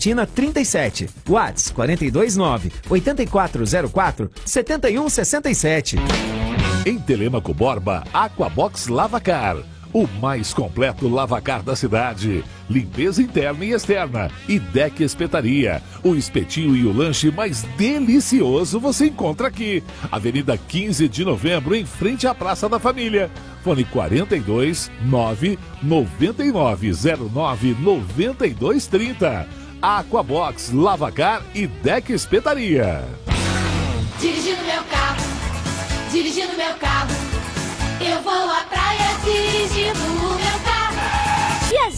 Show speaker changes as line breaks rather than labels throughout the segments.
Tina 37. Whats 429 8404 7167.
Em Telemaco Borba, Aquabox Lavacar. O mais completo lavacar da cidade. Limpeza interna e externa. E Deck Espetaria. O espetinho e o lanche mais delicioso você encontra aqui. Avenida 15 de novembro, em frente à Praça da Família. Fone 42 9 9909 9230. Aquabox Lavacar e Deck Espetaria.
Dirigindo meu carro, dirigindo meu carro. Eu vou à praia dirigindo o meu carro.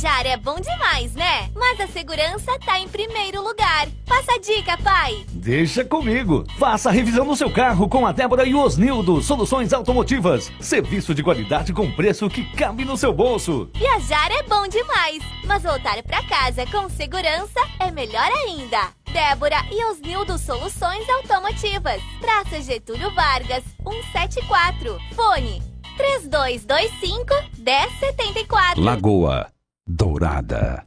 Viajar é bom demais, né? Mas a segurança tá em primeiro lugar. Passa a dica, pai.
Deixa comigo. Faça a revisão do seu carro com a Débora e o Osnildo. Soluções automotivas. Serviço de qualidade com preço que cabe no seu bolso.
Viajar é bom demais, mas voltar pra casa com segurança é melhor ainda. Débora e Osnildo Soluções Automotivas. Praça Getúlio Vargas, 174. Fone 3225 1074.
Lagoa Dourada.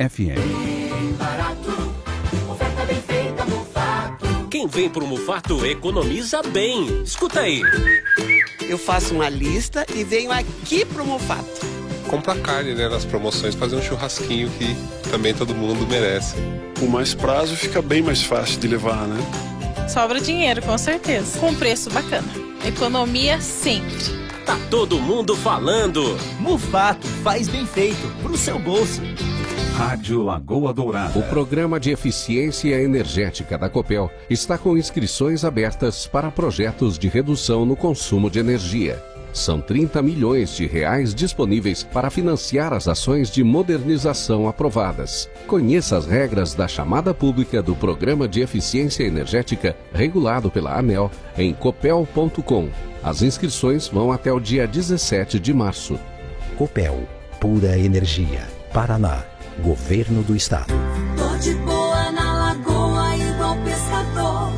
FM.
Quem vem pro Mufato economiza bem. Escuta aí.
Eu faço uma lista e venho aqui pro Mufato.
Compra carne, né, nas promoções, fazer um churrasquinho que também todo mundo merece.
Com mais prazo fica bem mais fácil de levar, né?
Sobra dinheiro, com certeza. Com preço bacana. Economia sempre.
Tá todo mundo falando.
Mufato faz bem feito pro seu bolso.
Rádio Lagoa Dourada. O programa de eficiência energética da Copel está com inscrições abertas para projetos de redução no consumo de energia. São 30 milhões de reais disponíveis para financiar as ações de modernização aprovadas. Conheça as regras da chamada pública do Programa de Eficiência Energética regulado pela ANEL em copel.com. As inscrições vão até o dia 17 de março.
Copel, pura energia. Paraná, Governo do Estado.
Tô de boa na lagoa, igual pescador.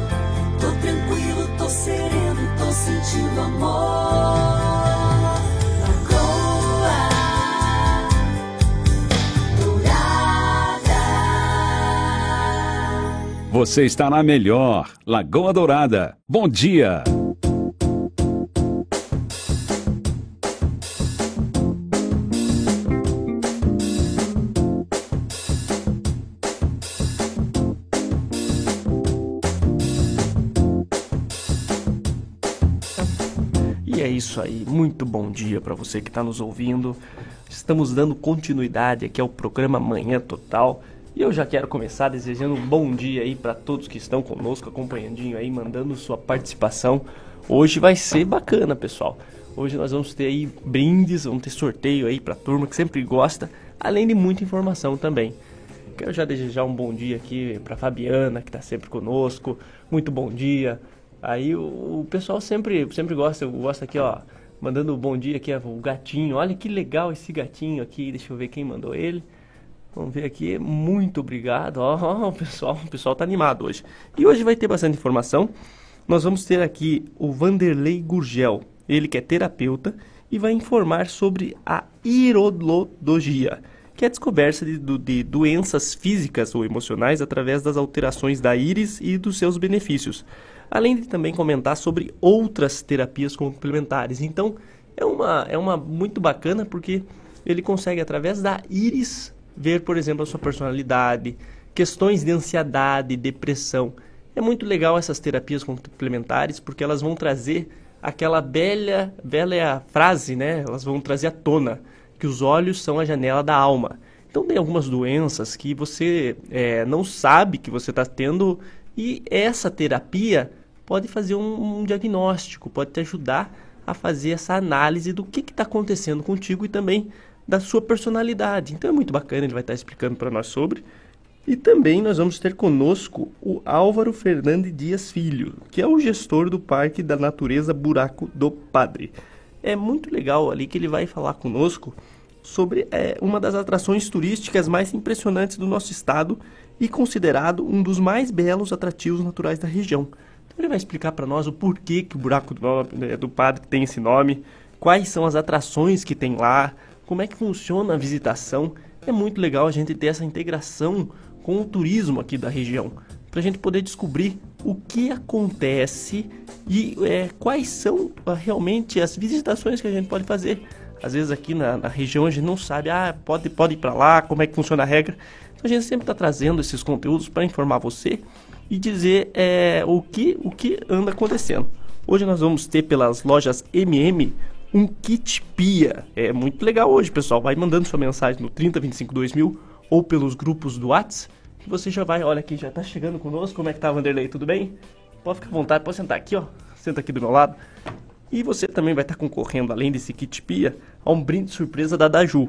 Tô tranquilo, tô sereno, tô sentindo amor. Lagoa Dourada.
Você está na melhor Lagoa Dourada. Bom dia.
Isso aí, muito bom dia para você que está nos ouvindo. Estamos dando continuidade aqui ao programa Manhã Total. E eu já quero começar desejando um bom dia aí para todos que estão conosco, acompanhandinho aí, mandando sua participação. Hoje vai ser bacana, pessoal. Hoje nós vamos ter aí brindes, vamos ter sorteio aí para turma que sempre gosta, além de muita informação também. Quero já desejar um bom dia aqui para Fabiana, que está sempre conosco. Muito bom dia. Aí o, o pessoal sempre, sempre gosta, eu gosto aqui, ó, mandando um bom dia aqui, ó, o gatinho. Olha que legal esse gatinho aqui. Deixa eu ver quem mandou ele. Vamos ver aqui. Muito obrigado. Ó, ó, o pessoal, o pessoal tá animado hoje. E hoje vai ter bastante informação. Nós vamos ter aqui o Vanderlei Gurgel. Ele que é terapeuta e vai informar sobre a iridologia, que é a descoberta de, de doenças físicas ou emocionais através das alterações da íris e dos seus benefícios além de também comentar sobre outras terapias complementares. Então, é uma, é uma muito bacana porque ele consegue, através da íris, ver, por exemplo, a sua personalidade, questões de ansiedade, depressão. É muito legal essas terapias complementares porque elas vão trazer aquela bela, bela frase, né? Elas vão trazer à tona que os olhos são a janela da alma. Então tem algumas doenças que você é, não sabe que você está tendo e essa terapia pode fazer um, um diagnóstico, pode te ajudar a fazer essa análise do que está acontecendo contigo e também da sua personalidade. Então é muito bacana, ele vai estar explicando para nós sobre. E também nós vamos ter conosco o Álvaro Fernandes Dias Filho, que é o gestor do Parque da Natureza Buraco do Padre. É muito legal ali que ele vai falar conosco sobre é, uma das atrações turísticas mais impressionantes do nosso estado e considerado um dos mais belos atrativos naturais da região. Ele vai explicar para nós o porquê que o Buraco do, né, do Padre tem esse nome, quais são as atrações que tem lá, como é que funciona a visitação. É muito legal a gente ter essa integração com o turismo aqui da região, para a gente poder descobrir o que acontece e é, quais são ah, realmente as visitações que a gente pode fazer. Às vezes aqui na, na região a gente não sabe, ah, pode, pode ir para lá, como é que funciona a regra. Então a gente sempre está trazendo esses conteúdos para informar você e dizer é, o, que, o que anda acontecendo. Hoje nós vamos ter pelas lojas MM um kit pia. É muito legal hoje, pessoal. Vai mandando sua mensagem no 3025 2000 ou pelos grupos do WhatsApp, que você já vai, olha aqui, já está chegando conosco. Como é que tá, Vanderlei? Tudo bem? Pode ficar à vontade, pode sentar aqui, ó. Senta aqui do meu lado. E você também vai estar concorrendo, além desse kit pia, a um brinde surpresa da Daju.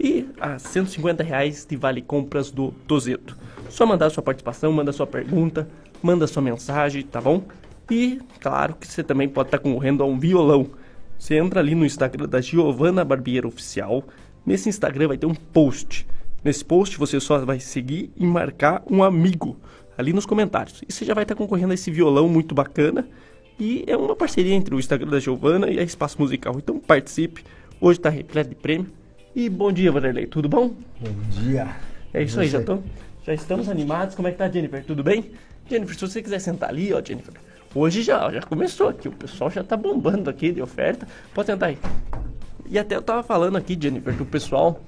E a 150 reais de vale compras do Tozeto. Só mandar sua participação, manda sua pergunta, manda sua mensagem, tá bom? E claro que você também pode estar concorrendo a um violão. Você entra ali no Instagram da Giovana Barbiero Oficial. Nesse Instagram vai ter um post. Nesse post você só vai seguir e marcar um amigo ali nos comentários. E você já vai estar concorrendo a esse violão muito bacana. E é uma parceria entre o Instagram da Giovana e a Espaço Musical. Então participe. Hoje está repleto de prêmio. E bom dia, Vanderlei. Tudo bom?
Bom dia.
É isso aí, já, tô, já estamos animados. Como é que tá, Jennifer? Tudo bem? Jennifer, se você quiser sentar ali, ó, Jennifer. Hoje já, já começou aqui. O pessoal já tá bombando aqui de oferta. Pode sentar aí. E até eu tava falando aqui, Jennifer, que o pessoal.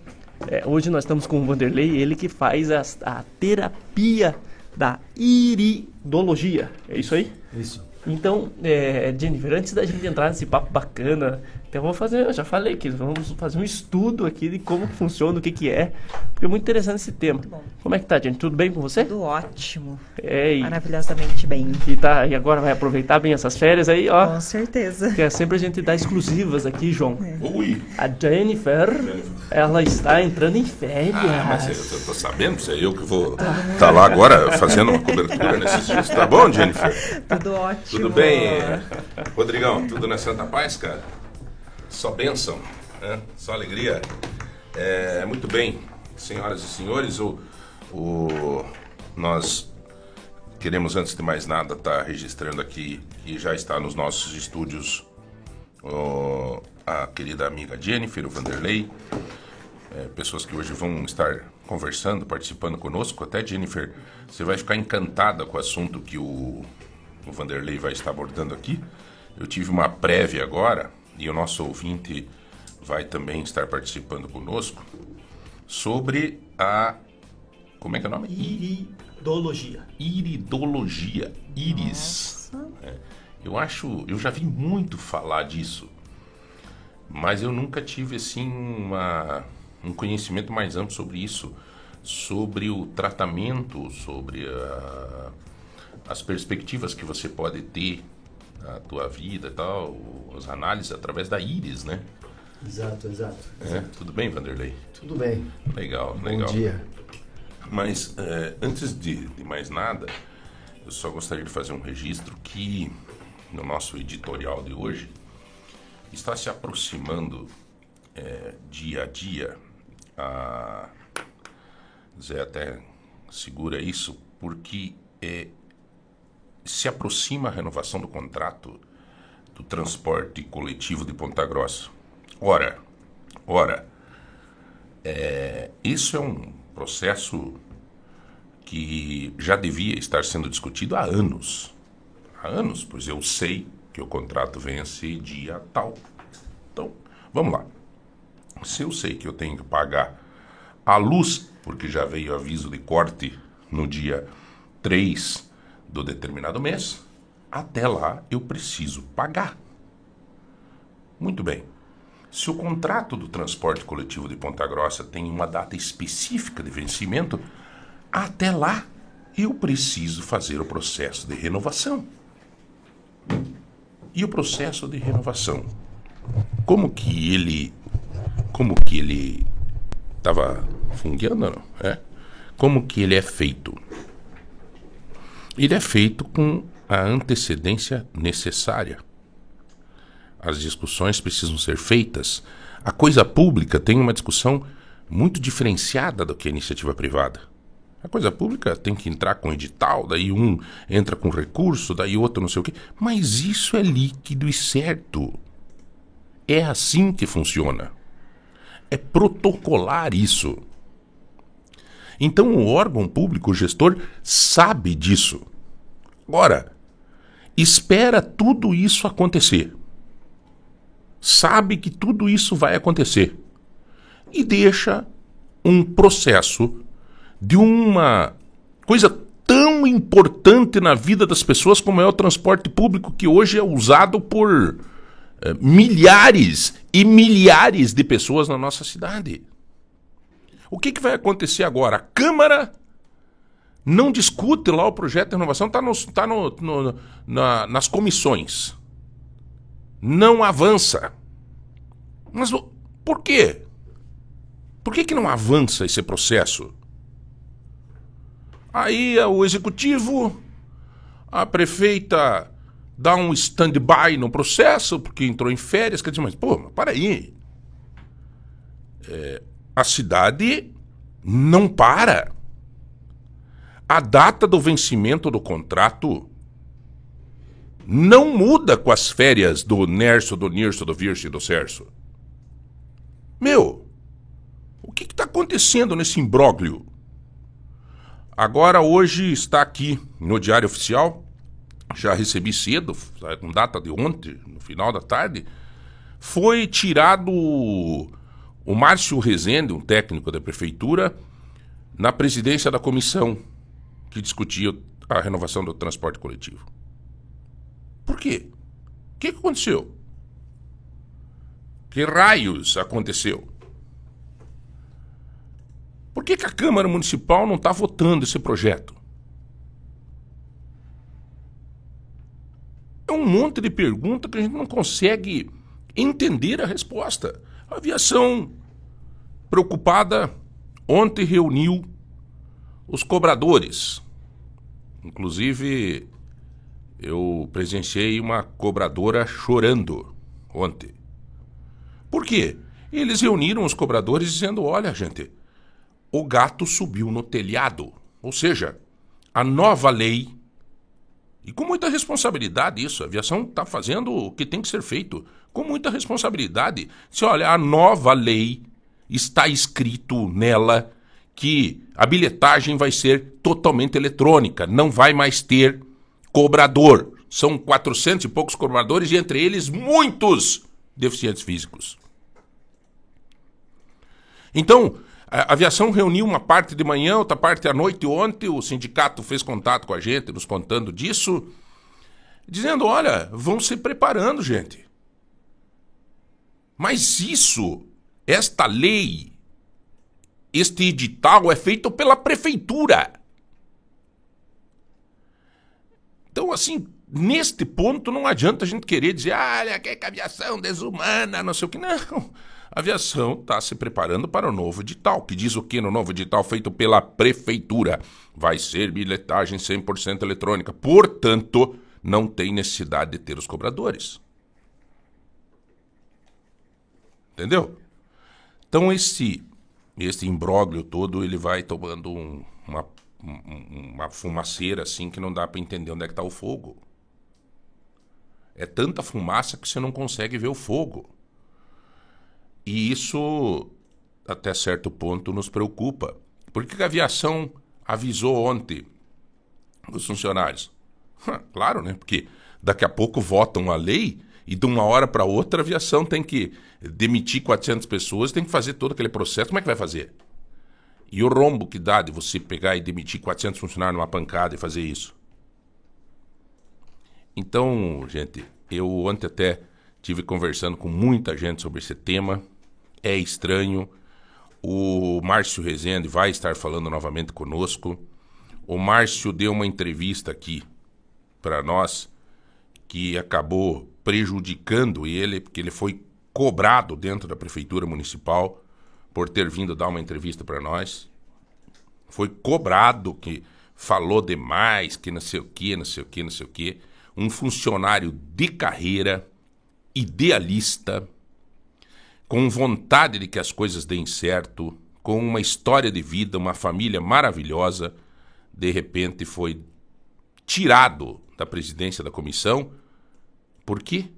é, hoje nós estamos com o Vanderlei, ele que faz a, a terapia da iridologia. É isso aí?
Isso.
Então, é, Jennifer, antes da gente entrar nesse papo bacana, então eu vou fazer, eu já falei que vamos fazer um estudo aqui de como que funciona, o que que é, porque é muito interessante esse tema. Como é que tá, gente? Tudo bem com você?
Tudo ótimo.
É, e,
Maravilhosamente bem.
e, tá, e agora vai aproveitar bem essas férias aí, ó.
Com certeza.
Que é sempre a gente dá exclusivas aqui, João.
Ui.
A Jennifer, ela está entrando em férias.
Ah, mas eu tô, tô sabendo, se é eu que vou estar tá lá agora fazendo uma cobertura nesses dias. Tá bom, Jennifer?
Tudo ótimo.
Tudo bem? Rodrigão, tudo na Santa Paz, cara? Só bênção, né? só alegria. É, muito bem, senhoras e senhores, o, o, nós queremos, antes de mais nada, estar registrando aqui que já está nos nossos estúdios o, a querida amiga Jennifer, o Vanderlei, é, pessoas que hoje vão estar conversando, participando conosco. Até Jennifer, você vai ficar encantada com o assunto que o, o Vanderlei vai estar abordando aqui. Eu tive uma prévia agora e o nosso ouvinte vai também estar participando conosco sobre a como é que é o nome?
Iridologia.
Iridologia, íris. É, eu acho, eu já vi muito falar disso, mas eu nunca tive assim uma, um conhecimento mais amplo sobre isso, sobre o tratamento, sobre a, as perspectivas que você pode ter na tua vida e tal, as análises através da íris, né?
Exato, exato.
É, tudo bem, Vanderlei?
Tudo bem.
Legal,
Bom
legal.
dia.
Mas é, antes de, de mais nada, eu só gostaria de fazer um registro que no nosso editorial de hoje está se aproximando é, dia a dia. A Zé até segura isso porque é, se aproxima a renovação do contrato do transporte coletivo de Ponta Grossa. Ora, ora, é, isso é um processo que já devia estar sendo discutido há anos. Há anos, pois eu sei que o contrato vence dia tal. Então, vamos lá. Se eu sei que eu tenho que pagar a luz, porque já veio aviso de corte no dia 3 do determinado mês, até lá eu preciso pagar. Muito bem. Se o contrato do transporte coletivo de Ponta Grossa tem uma data específica de vencimento, até lá eu preciso fazer o processo de renovação. E o processo de renovação, como que ele, como que ele estava fungueando, não? É? como que ele é feito? Ele é feito com a antecedência necessária. As discussões precisam ser feitas. A coisa pública tem uma discussão muito diferenciada do que a iniciativa privada. A coisa pública tem que entrar com edital, daí um entra com recurso, daí outro não sei o quê. Mas isso é líquido e certo. É assim que funciona. É protocolar isso. Então o órgão público, gestor, sabe disso. Agora, espera tudo isso acontecer. Sabe que tudo isso vai acontecer. E deixa um processo de uma coisa tão importante na vida das pessoas como é o transporte público, que hoje é usado por eh, milhares e milhares de pessoas na nossa cidade. O que, que vai acontecer agora? A Câmara não discute lá o projeto de renovação, está tá no, no, na, nas comissões. Não avança. Mas por quê? Por que, que não avança esse processo? Aí o executivo, a prefeita dá um stand-by no processo, porque entrou em férias. Quer dizer, mas, pô, mas para aí. É, a cidade não para. A data do vencimento do contrato não muda com as férias do Nerso, do Nirso, do Virso e do Cerso. Meu, o que está acontecendo nesse imbróglio? Agora, hoje está aqui no Diário Oficial, já recebi cedo, com data de ontem, no final da tarde, foi tirado o Márcio Rezende, um técnico da prefeitura, na presidência da comissão que discutia a renovação do transporte coletivo. Por quê? O que, aconteceu? Que raios aconteceu? Por que, que a Câmara Municipal não está votando esse projeto? É um monte de pergunta que a gente não consegue entender a resposta. A aviação, preocupada, ontem reuniu os cobradores. Inclusive, eu presenciei uma cobradora chorando ontem. Por quê? Eles reuniram os cobradores dizendo: olha, gente, o gato subiu no telhado. Ou seja, a nova lei. E com muita responsabilidade isso, a aviação está fazendo o que tem que ser feito. Com muita responsabilidade. Se olha, a nova lei está escrito nela que a bilhetagem vai ser totalmente eletrônica, não vai mais ter cobrador. São 400 e poucos cobradores e entre eles muitos deficientes físicos. Então, a aviação reuniu uma parte de manhã, outra parte à noite ontem. O sindicato fez contato com a gente, nos contando disso, dizendo: olha, vão se preparando, gente. Mas isso, esta lei, este edital é feito pela prefeitura. Então, assim, neste ponto não adianta a gente querer dizer, olha, que aviação desumana, não sei o que. Não. A aviação está se preparando para o novo edital, que diz o que no novo edital feito pela prefeitura? Vai ser bilhetagem 100% eletrônica. Portanto, não tem necessidade de ter os cobradores. Entendeu? Então esse esse imbróglio todo ele vai tomando um, uma, um, uma fumaceira assim que não dá para entender onde é que está o fogo. É tanta fumaça que você não consegue ver o fogo. E isso, até certo ponto, nos preocupa. Por que a aviação avisou ontem os funcionários? Claro, né? Porque daqui a pouco votam a lei e de uma hora para outra a aviação tem que demitir 400 pessoas, tem que fazer todo aquele processo. Como é que vai fazer? E o rombo que dá de você pegar e demitir 400 funcionários numa pancada e fazer isso? Então, gente, eu ontem até tive conversando com muita gente sobre esse tema é estranho. O Márcio Rezende vai estar falando novamente conosco. O Márcio deu uma entrevista aqui para nós que acabou prejudicando ele, porque ele foi cobrado dentro da prefeitura municipal por ter vindo dar uma entrevista para nós. foi cobrado que falou demais, que não sei o que, não sei o que, não sei o que. Um funcionário de carreira, idealista, com vontade de que as coisas deem certo, com uma história de vida, uma família maravilhosa, de repente foi tirado da presidência da comissão. Por quê?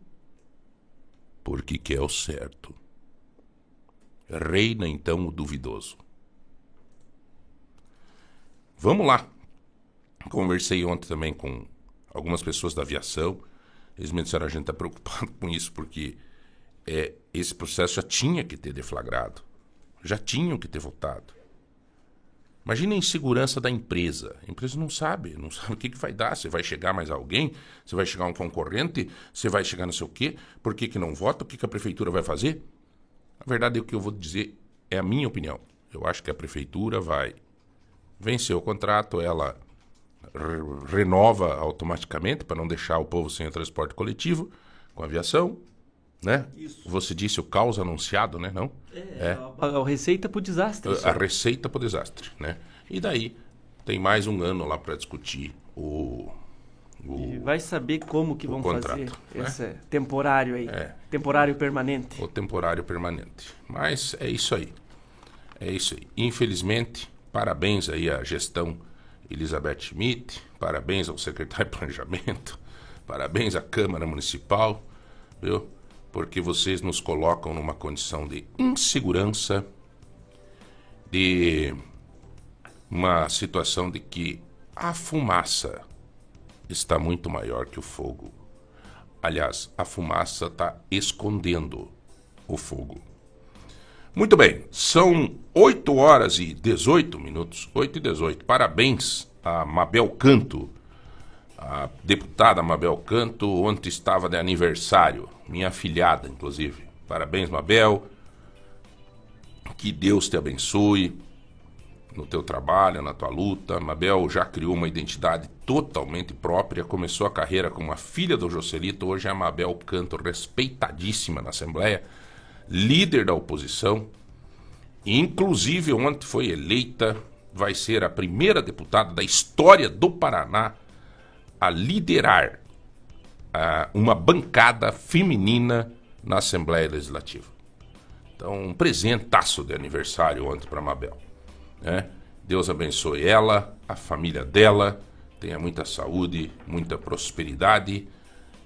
Porque quer o certo. Reina então o duvidoso. Vamos lá. Conversei ontem também com algumas pessoas da aviação. Eles me disseram: a gente está preocupado com isso porque é, esse processo já tinha que ter deflagrado. Já tinham que ter votado. Imagina a insegurança da empresa. A empresa não sabe, não sabe o que, que vai dar. Se vai chegar mais alguém, se vai chegar um concorrente, se vai chegar não sei o quê, por que, que não vota, o que, que a prefeitura vai fazer. A verdade é o que eu vou dizer, é a minha opinião. Eu acho que a prefeitura vai vencer o contrato, ela re renova automaticamente para não deixar o povo sem o transporte coletivo com aviação, né? Isso. Você disse o caos anunciado, né? Não?
É, é. A, a, receita para o desastre.
A, a receita para o desastre, né? E daí tem mais um ano lá para discutir o,
o vai saber como que vão contrato, fazer né? esse temporário aí, é. temporário permanente.
O temporário permanente. Mas é isso aí. É isso aí. Infelizmente, parabéns aí à gestão Elizabeth Schmidt, parabéns ao secretário de Planejamento, parabéns à Câmara Municipal, viu? Porque vocês nos colocam numa condição de insegurança, de uma situação de que a fumaça está muito maior que o fogo. Aliás, a fumaça está escondendo o fogo. Muito bem, são 8 horas e 18 minutos, 8 e 18. Parabéns a Mabel Canto a deputada Mabel Canto ontem estava de aniversário, minha afilhada, inclusive. Parabéns, Mabel. Que Deus te abençoe no teu trabalho, na tua luta. Mabel já criou uma identidade totalmente própria, começou a carreira como a filha do Joselito, hoje é a Mabel Canto, respeitadíssima na Assembleia, líder da oposição. Inclusive, ontem foi eleita, vai ser a primeira deputada da história do Paraná a liderar uh, uma bancada feminina na Assembleia Legislativa. Então, um presentaço de aniversário ontem para Mabel. Né? Deus abençoe ela, a família dela, tenha muita saúde, muita prosperidade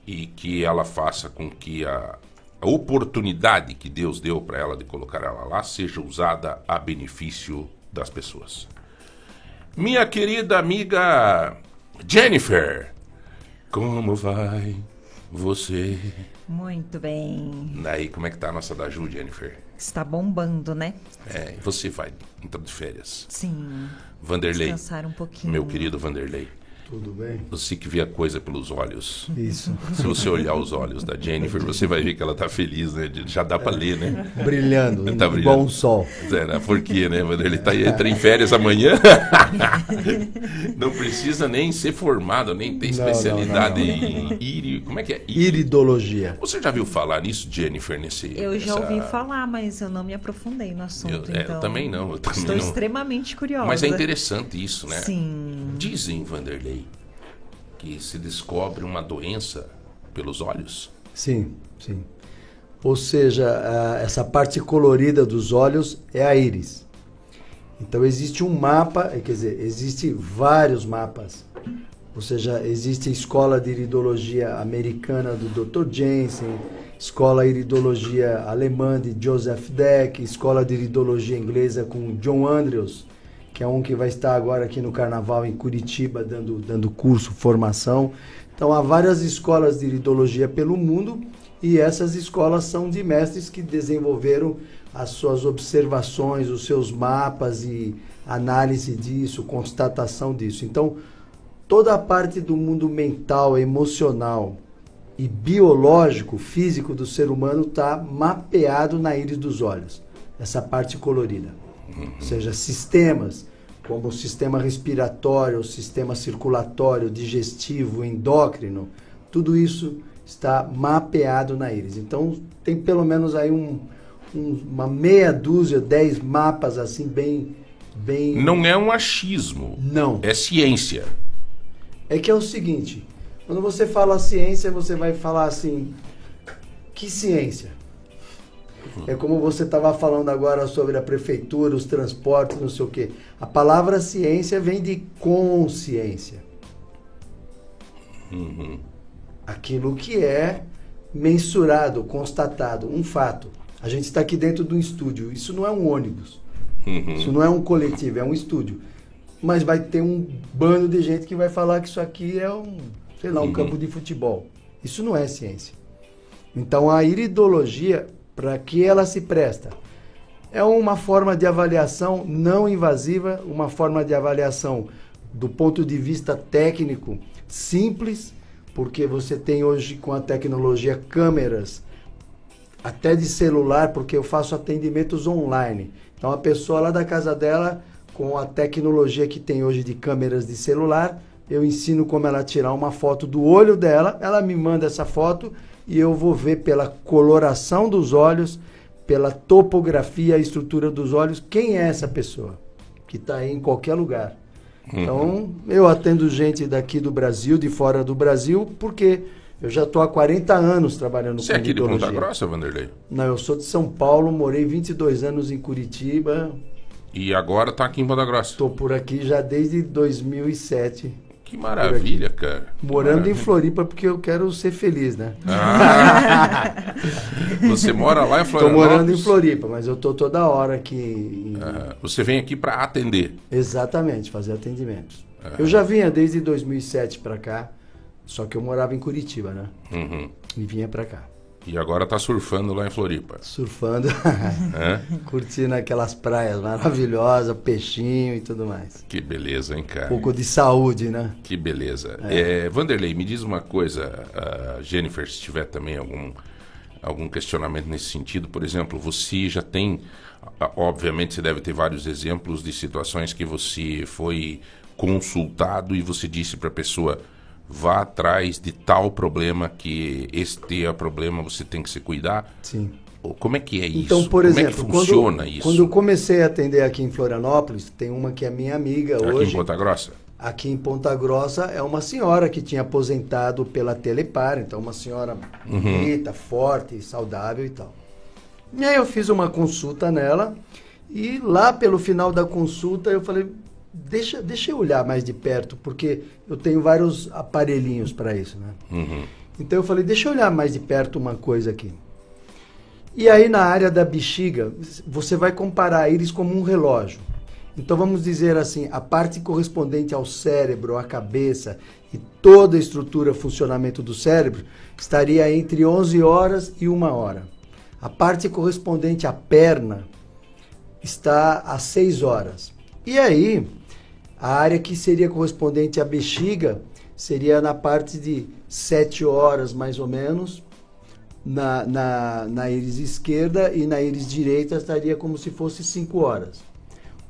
e que ela faça com que a, a oportunidade que Deus deu para ela de colocar ela lá seja usada a benefício das pessoas. Minha querida amiga Jennifer, como vai você?
Muito bem.
Daí, como é que tá a nossa da Ju, Jennifer?
Está bombando, né?
É, e você vai entrar de férias.
Sim.
Vanderlei.
Descansar um pouquinho.
Meu querido Vanderlei.
Tudo bem?
Você que vê a coisa pelos olhos.
Isso.
Se você olhar os olhos da Jennifer, você vai ver que ela tá feliz, né? Já dá para ler, né?
Brilhando,
tá brilhando.
bom sol.
É, né? Por quê, né? Ele tá, entra em férias amanhã. não precisa nem ser formado, nem ter especialidade não, não, não, em iri, como é que é?
Iridologia.
Você já viu falar nisso, Jennifer, nesse
Eu já essa... ouvi falar, mas eu não me aprofundei no assunto,
eu, é, então... eu também não. Eu também
estou
não.
extremamente curiosa.
Mas é interessante isso, né?
Sim.
Dizem, Vanderlei, que se descobre uma doença pelos olhos?
Sim, sim. Ou seja, essa parte colorida dos olhos é a íris. Então existe um mapa, quer dizer, existe vários mapas. Ou seja, existe a escola de iridologia americana do Dr. Jensen, escola de iridologia alemã de Joseph Deck, escola de iridologia inglesa com John Andrews que é um que vai estar agora aqui no Carnaval em Curitiba, dando, dando curso, formação. Então há várias escolas de iridologia pelo mundo e essas escolas são de mestres que desenvolveram as suas observações, os seus mapas e análise disso, constatação disso. Então, toda a parte do mundo mental, emocional e biológico, físico do ser humano está mapeado na íris dos olhos, essa parte colorida. Ou seja, sistemas como o sistema respiratório, o sistema circulatório, digestivo, endócrino, tudo isso está mapeado na íris. Então tem pelo menos aí um, um, uma meia dúzia, dez mapas assim bem bem.
Não é um achismo.
Não.
É ciência.
É que é o seguinte, quando você fala ciência, você vai falar assim, que ciência? É como você estava falando agora sobre a prefeitura, os transportes, não sei o quê. A palavra ciência vem de consciência.
Uhum.
Aquilo que é mensurado, constatado, um fato. A gente está aqui dentro de um estúdio. Isso não é um ônibus.
Uhum.
Isso não é um coletivo, é um estúdio. Mas vai ter um bando de gente que vai falar que isso aqui é um, sei lá, um
Uhum.
campo de futebol. Isso não é ciência. Então a iridologia, para que ela se presta? É uma forma de avaliação não invasiva, uma forma de avaliação do ponto de vista técnico simples, porque você tem hoje com a tecnologia câmeras até de celular, porque eu faço atendimentos online. Então a pessoa lá da casa dela, com a tecnologia que tem hoje de câmeras de celular, eu ensino como ela tirar uma foto do olho dela, ela me manda essa foto e eu vou ver pela coloração dos olhos, pela topografia, a estrutura dos olhos, quem é essa pessoa que está aí em qualquer lugar. Então, eu atendo gente daqui do Brasil, de fora do Brasil, porque eu já estou há 40 anos trabalhando
Você é
com
aqui de Ponta. Grossa, Vanderlei?
Não, eu sou de São Paulo, morei 22 anos em Curitiba.
E agora tá aqui em Ponta Grossa.
Estou por aqui já desde 2007.
Que maravilha, cara.
Morando
maravilha.
em Floripa porque eu quero ser feliz, né?
Ah. Você mora lá em
Estou
Florianópolis?
morando em Floripa, mas eu estou toda hora aqui. em-
Ah, você vem aqui para atender.
Exatamente, fazer atendimentos.
Ah.
Eu já vinha desde 2007 para cá, só que eu morava em Curitiba, né?
Uhum.
E vinha para cá.
E agora tá surfando lá em Floripa.
Surfando,
Hã?
curtindo aquelas praias maravilhosas, peixinho e tudo mais.
Que beleza, hein, cara?
Um pouco de saúde, né?
Que beleza. É, Vanderlei, me diz uma coisa, Jennifer, se tiver também algum, algum questionamento nesse sentido, por exemplo, você já tem, obviamente você deve ter vários exemplos de situações que você foi consultado e você disse para a pessoa, vá atrás de tal problema que este é o problema, você tem que se cuidar.
Sim.
Como é que é isso?
Então, por
Como
exemplo,
é que funciona
quando,
isso?
quando eu comecei a atender aqui em Florianópolis, tem uma que é minha amiga
Aqui
hoje.
em Ponta Grossa?
Aqui em Ponta Grossa é uma senhora que tinha aposentado pela Telepar, então uma senhora
Uhum.
bonita, forte, saudável e tal. E aí eu fiz uma consulta nela e lá pelo final da consulta eu falei, deixa, deixa eu olhar mais de perto, porque eu tenho vários aparelhinhos para isso, né?
Uhum.
Então eu falei, deixa eu olhar mais de perto uma coisa aqui. E aí na área da bexiga, você vai comparar a íris como um relógio. Então vamos dizer assim, a parte correspondente ao cérebro, à cabeça e toda a estrutura, funcionamento do cérebro, estaria entre 11 horas e 1 hora. A parte correspondente à perna está a 6 horas. E aí, a área que seria correspondente à bexiga seria na parte de 7 horas, mais ou menos, na, na, na íris esquerda e na íris direita estaria como se fosse 5 horas.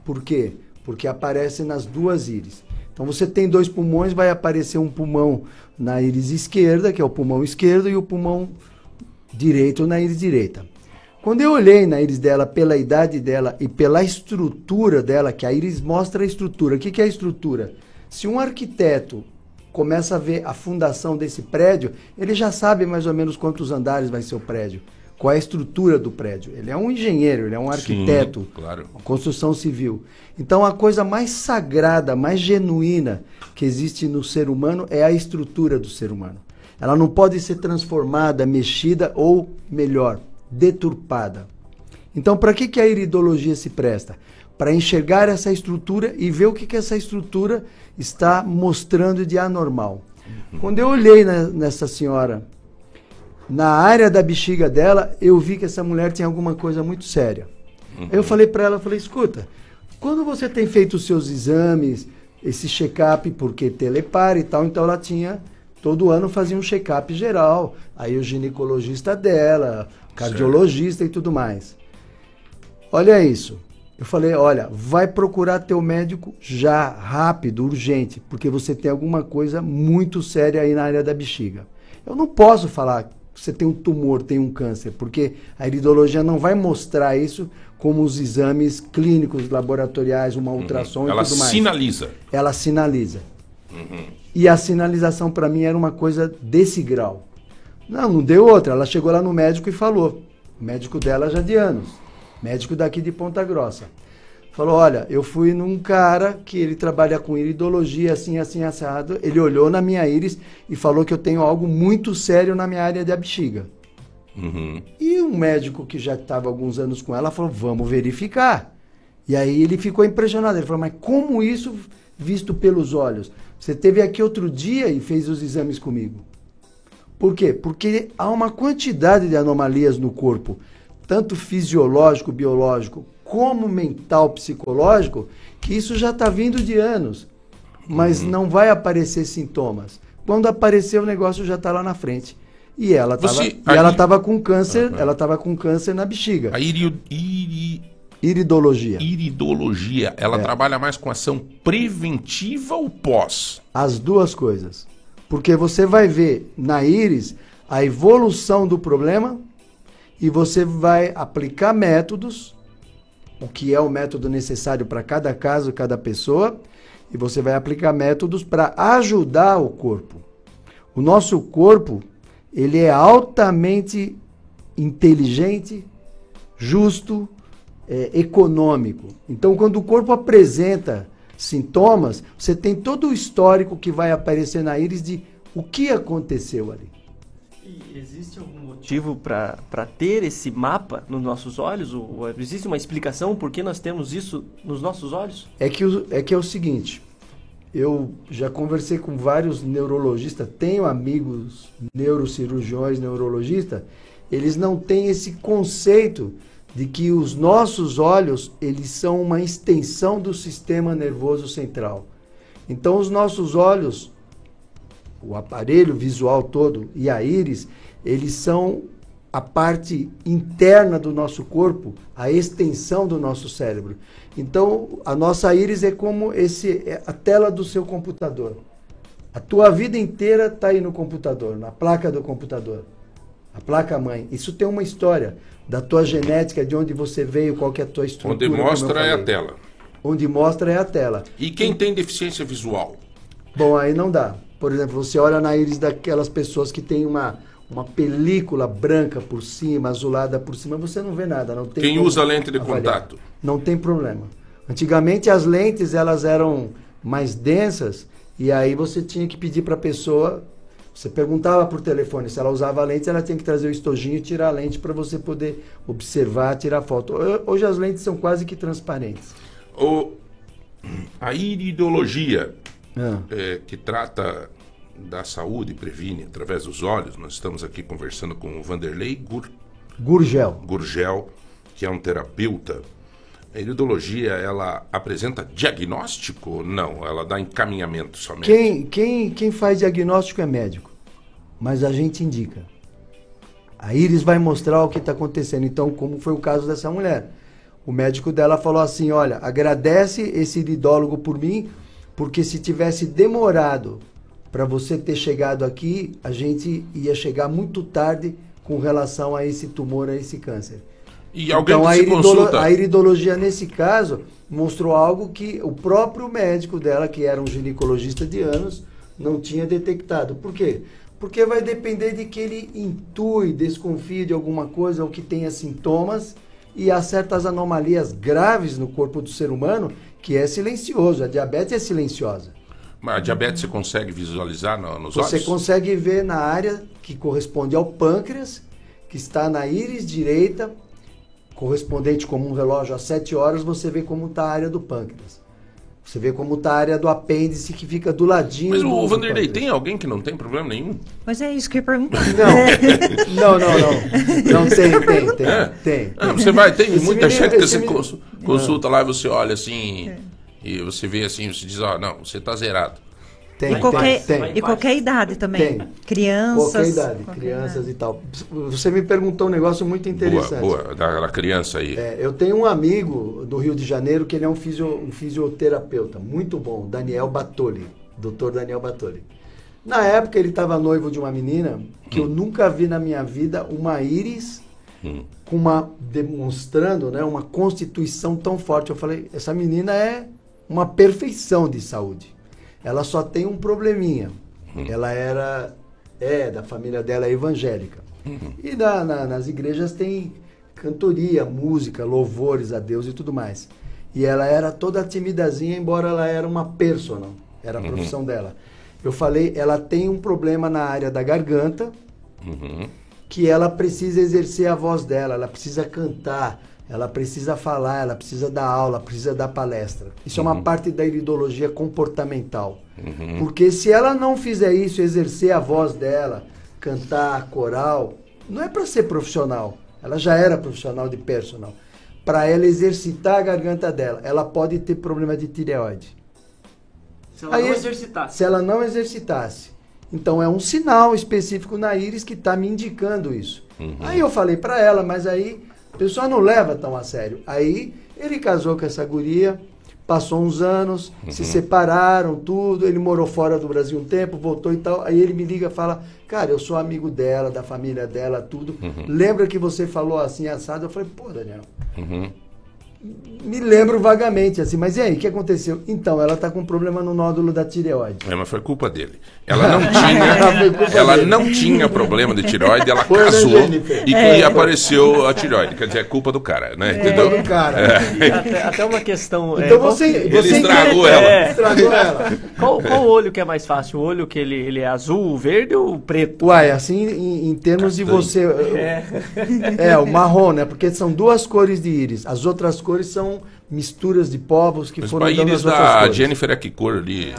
Por quê? Porque aparece nas duas íris. Então você tem dois pulmões, vai aparecer um pulmão na íris esquerda, que é o pulmão esquerdo, e o pulmão direito na íris direita. Quando eu olhei na íris dela, pela idade dela e pela estrutura dela, que a íris mostra a estrutura. O que que é a estrutura? Se um arquiteto começa a ver a fundação desse prédio, ele já sabe mais ou menos quantos andares vai ser o prédio, qual é a estrutura do prédio. Ele é um engenheiro, ele é um arquiteto,
Sim, claro.
construção civil. Então a coisa mais sagrada, mais genuína que existe no ser humano é a estrutura do ser humano. Ela não pode ser transformada, mexida ou, melhor, deturpada. Então, para que, que a iridologia se presta? Para enxergar essa estrutura e ver o que, que essa estrutura está mostrando de anormal. Quando eu olhei na- nessa senhora, na área da bexiga dela, eu vi que essa mulher tinha alguma coisa muito séria. Aí eu falei para ela, falei, escuta, quando você tem feito os seus exames, esse check-up, porque telepar e tal, então ela tinha, todo ano fazia um check-up geral, aí o ginecologista dela, cardiologista e tudo mais. Olha isso. Eu falei, olha, vai procurar teu médico já, rápido, urgente, porque você tem alguma coisa muito séria aí na área da bexiga. Eu não posso falar você tem um tumor, tem um câncer, porque a iridologia não vai mostrar isso como os exames clínicos, laboratoriais, uma ultrassom
Uhum. Ela
e tudo mais.
sinaliza.
Ela sinaliza.
Uhum.
E a sinalização para mim era uma coisa desse grau. Não, não deu outra. Ela chegou lá no médico e falou. O médico dela já de anos. Médico daqui de Ponta Grossa. Falou: Olha, eu fui num cara que ele trabalha com iridologia, assim, assim, assado. Ele olhou na minha íris e falou que eu tenho algo muito sério na minha área da bexiga.
Uhum.
E um médico que já estava alguns anos com ela falou: Vamos verificar. E aí ele ficou impressionado. Ele falou: Mas como isso visto pelos olhos? Você teve aqui outro dia e fez os exames comigo. Por quê? Porque há uma quantidade de anomalias no corpo, tanto fisiológico, biológico, como mental, psicológico, que isso já está vindo de anos. Mas não vai aparecer sintomas. Quando aparecer, o negócio já está lá na frente. E ela estava
Você-
ela
aí-
tava com câncer,
Aham.
ela estava com câncer na bexiga.
A iri-
Iridologia.
iridologia, ela
É.
trabalha mais com ação preventiva ou pós?
As duas coisas. Porque você vai ver na íris a evolução do problema e você vai aplicar métodos, o que é o método necessário para cada caso, cada pessoa, e você vai aplicar métodos para ajudar o corpo. O nosso corpo, ele é altamente inteligente, justo, é, econômico. Então, quando o corpo apresenta sintomas, você tem todo o histórico que vai aparecer na íris de o que aconteceu ali.
E existe algum motivo para ter esse mapa nos nossos olhos? Ou, ou existe uma explicação por que nós temos isso nos nossos olhos?
É que, o- é que é o seguinte, eu já conversei com vários neurologistas, tenho amigos neurocirurgiões, neurologistas, eles não têm esse conceito de que os nossos olhos, eles são uma extensão do sistema nervoso central. Então os nossos olhos, o aparelho visual todo e a íris, eles são a parte interna do nosso corpo, a extensão do nosso cérebro. Então, a nossa íris é como esse é a tela do seu computador. A tua vida inteira está aí no computador, na placa do computador. A placa mãe. Isso tem uma história da tua genética, de onde você veio, qual que é a tua estrutura.
Onde mostra é a tela.
Onde mostra é a tela.
E quem tem deficiência visual?
Bom, aí não dá. Por exemplo, você olha na íris daquelas pessoas que tem uma, uma película branca por cima, azulada por cima, você não vê nada. Não tem
Quem usa lente de
avaliar.
contato?
Não tem problema. Antigamente as lentes elas eram mais densas e aí você tinha que pedir para a pessoa, você perguntava por telefone se ela usava lente, ela tinha que trazer o estojinho e tirar a lente para você poder observar, tirar foto. Ho- Hoje as lentes são quase que transparentes.
O, a iridologia,
Ah.
é, que trata da saúde e previne através dos olhos, nós estamos aqui conversando com o Vanderlei Gur,
Gurgel.
Gurgel, que é um terapeuta. A iridologia, ela apresenta diagnóstico? Não, ela dá encaminhamento somente.
Quem, quem, quem faz diagnóstico é médico, mas a gente indica. A íris vai mostrar o que está acontecendo. Então, como foi o caso dessa mulher. O médico dela falou assim: olha, agradece esse iridólogo por mim, porque se tivesse demorado para você ter chegado aqui, a gente ia chegar muito tarde com relação a esse tumor, a esse câncer.
E alguém
então, a,
consulta.
a iridologia, nesse caso, mostrou algo que o próprio médico dela, que era um ginecologista de anos, não tinha detectado. Por quê? Porque vai depender de que ele intui, desconfie de alguma coisa ou que tenha sintomas e há certas anomalias graves no corpo do ser humano que é silencioso. A diabetes é silenciosa.
Mas a diabetes você consegue visualizar no- nos
Você
olhos?
consegue ver na área que corresponde ao pâncreas, que está na íris direita, correspondente como um relógio às 7 horas, você vê como está a área do pâncreas. Você vê como está a área do apêndice que fica do ladinho
Mas
do,
o Vanderlei, tem alguém que não tem problema nenhum?
Mas é isso que eu ia perguntar.
Não, não, não. Não tem, tem, tem.
É?
tem,
Ah,
tem.
você vai, tem
Esse
muita
menino-
gente que você
menino- É.
consulta lá e você olha assim, e você vê assim, você diz, ó, não, você tá zerado.
Tem,
e qualquer,
tem, tem.
e qualquer idade também.
Tem.
Crianças.
Qualquer idade,
qualquer
crianças e tal. Você me perguntou um negócio muito interessante.
Boa, boa, da, da criança aí.
É, eu tenho um amigo do Rio de Janeiro que ele é um, fisio, um fisioterapeuta muito bom, Daniel Batoli, doutor Daniel Batoli. Na época ele estava noivo de uma menina que eu nunca vi na minha vida uma íris
Hum.
com uma demonstrando, né, uma constituição tão forte. Eu falei, essa menina é uma perfeição de saúde. Ela só tem um probleminha. Ela era é da família dela é evangélica. E na- na- nas igrejas tem cantoria, música, louvores a Deus e tudo mais. E ela era toda timidazinha, embora ela era uma persona, era a
Uhum.
profissão dela. Eu falei, ela tem um problema na área da garganta,
Uhum.
que ela precisa exercer a voz dela, ela precisa cantar, ela precisa falar, ela precisa dar aula, precisa dar palestra. Isso é uma parte da iridologia comportamental.
Uhum.
Porque se ela não fizer isso, exercer a voz dela, cantar, coral, não é para ser profissional. Ela já era profissional de personal. Para ela exercitar a garganta dela, ela pode ter problema de tireoide.
Se ela não exercitasse.
Se ela não exercitasse. Então é um sinal específico na íris que está me indicando isso.
Uhum.
Aí eu falei para ela, mas aí a pessoa não leva tão a sério. Aí ele casou com essa guria, passou uns anos, se
Uhum.
separaram, tudo. Ele morou fora do Brasil um tempo, voltou e tal. Aí ele me liga e fala: Cara, eu sou amigo dela, da família dela, tudo.
Uhum.
Lembra que você falou assim, assado? Eu falei: Pô, Daniel,
Uhum.
Me lembro vagamente assim, mas e aí, o que aconteceu? Então, ela tá com problema no nódulo da tireoide.
É, mas foi culpa dele. Ela não tinha,
culpa
ela
dele.
não tinha problema de tireoide, ela
Foi, né,
casou e,
É.
e apareceu a tireoide. Quer dizer, é culpa do cara, né? Entendeu?
do cara.
É.
Até, até uma questão.
Então
qual
você- você Ele
estragou ela.
É.
Estragou ela.
Qual, qual olho que é mais fácil? O olho que ele, ele é azul, o verde ou o preto?
Uai, assim, em, em termos de você.
É.
É, o marrom, né? Porque são duas cores de íris. As outras cores são misturas de povos que
Mas
foram
a
dando
íris
as outras
da
cores.
Jennifer é que cor ali?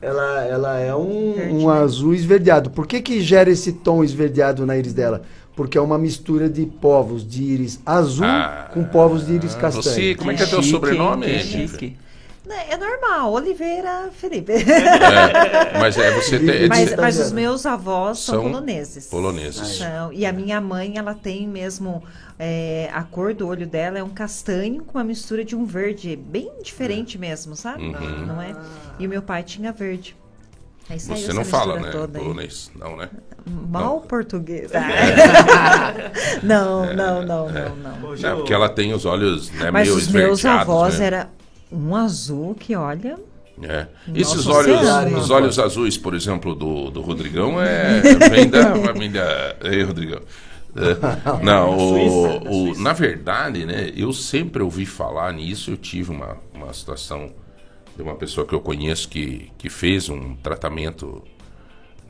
Ela, ela é um, um azul esverdeado. Por que, que gera esse tom esverdeado na íris dela? Porque é uma mistura de povos de íris azul com povos de íris castanho.
Você, como é que é teu sobrenome? Jennifer?
É normal, Oliveira Felipe.
É, mas é, você tem-
mas,
é-
mas os meus avós são,
São
poloneses.
poloneses.
São, e a minha mãe, ela tem mesmo. é, a cor do olho dela é um castanho com uma mistura de um verde bem diferente mesmo, sabe?
Uhum.
Não é? E o meu pai tinha verde. Aí saiu
Você não fala, né?
toda aí.
Polonês, não, né?
Mal português. não, não, não, não, não.
É, porque ela tem os olhos né,
Mas
meio
os meus avós
né?
era um azul que olha.
É. Esses olhos, os olhos azuis, por exemplo, do, do Rodrigão, é, vem da família. Ei, Rodrigão. É, não, o, o- na verdade, né, eu sempre ouvi falar nisso. Eu tive uma, uma situação de uma pessoa que eu conheço que, que fez um tratamento,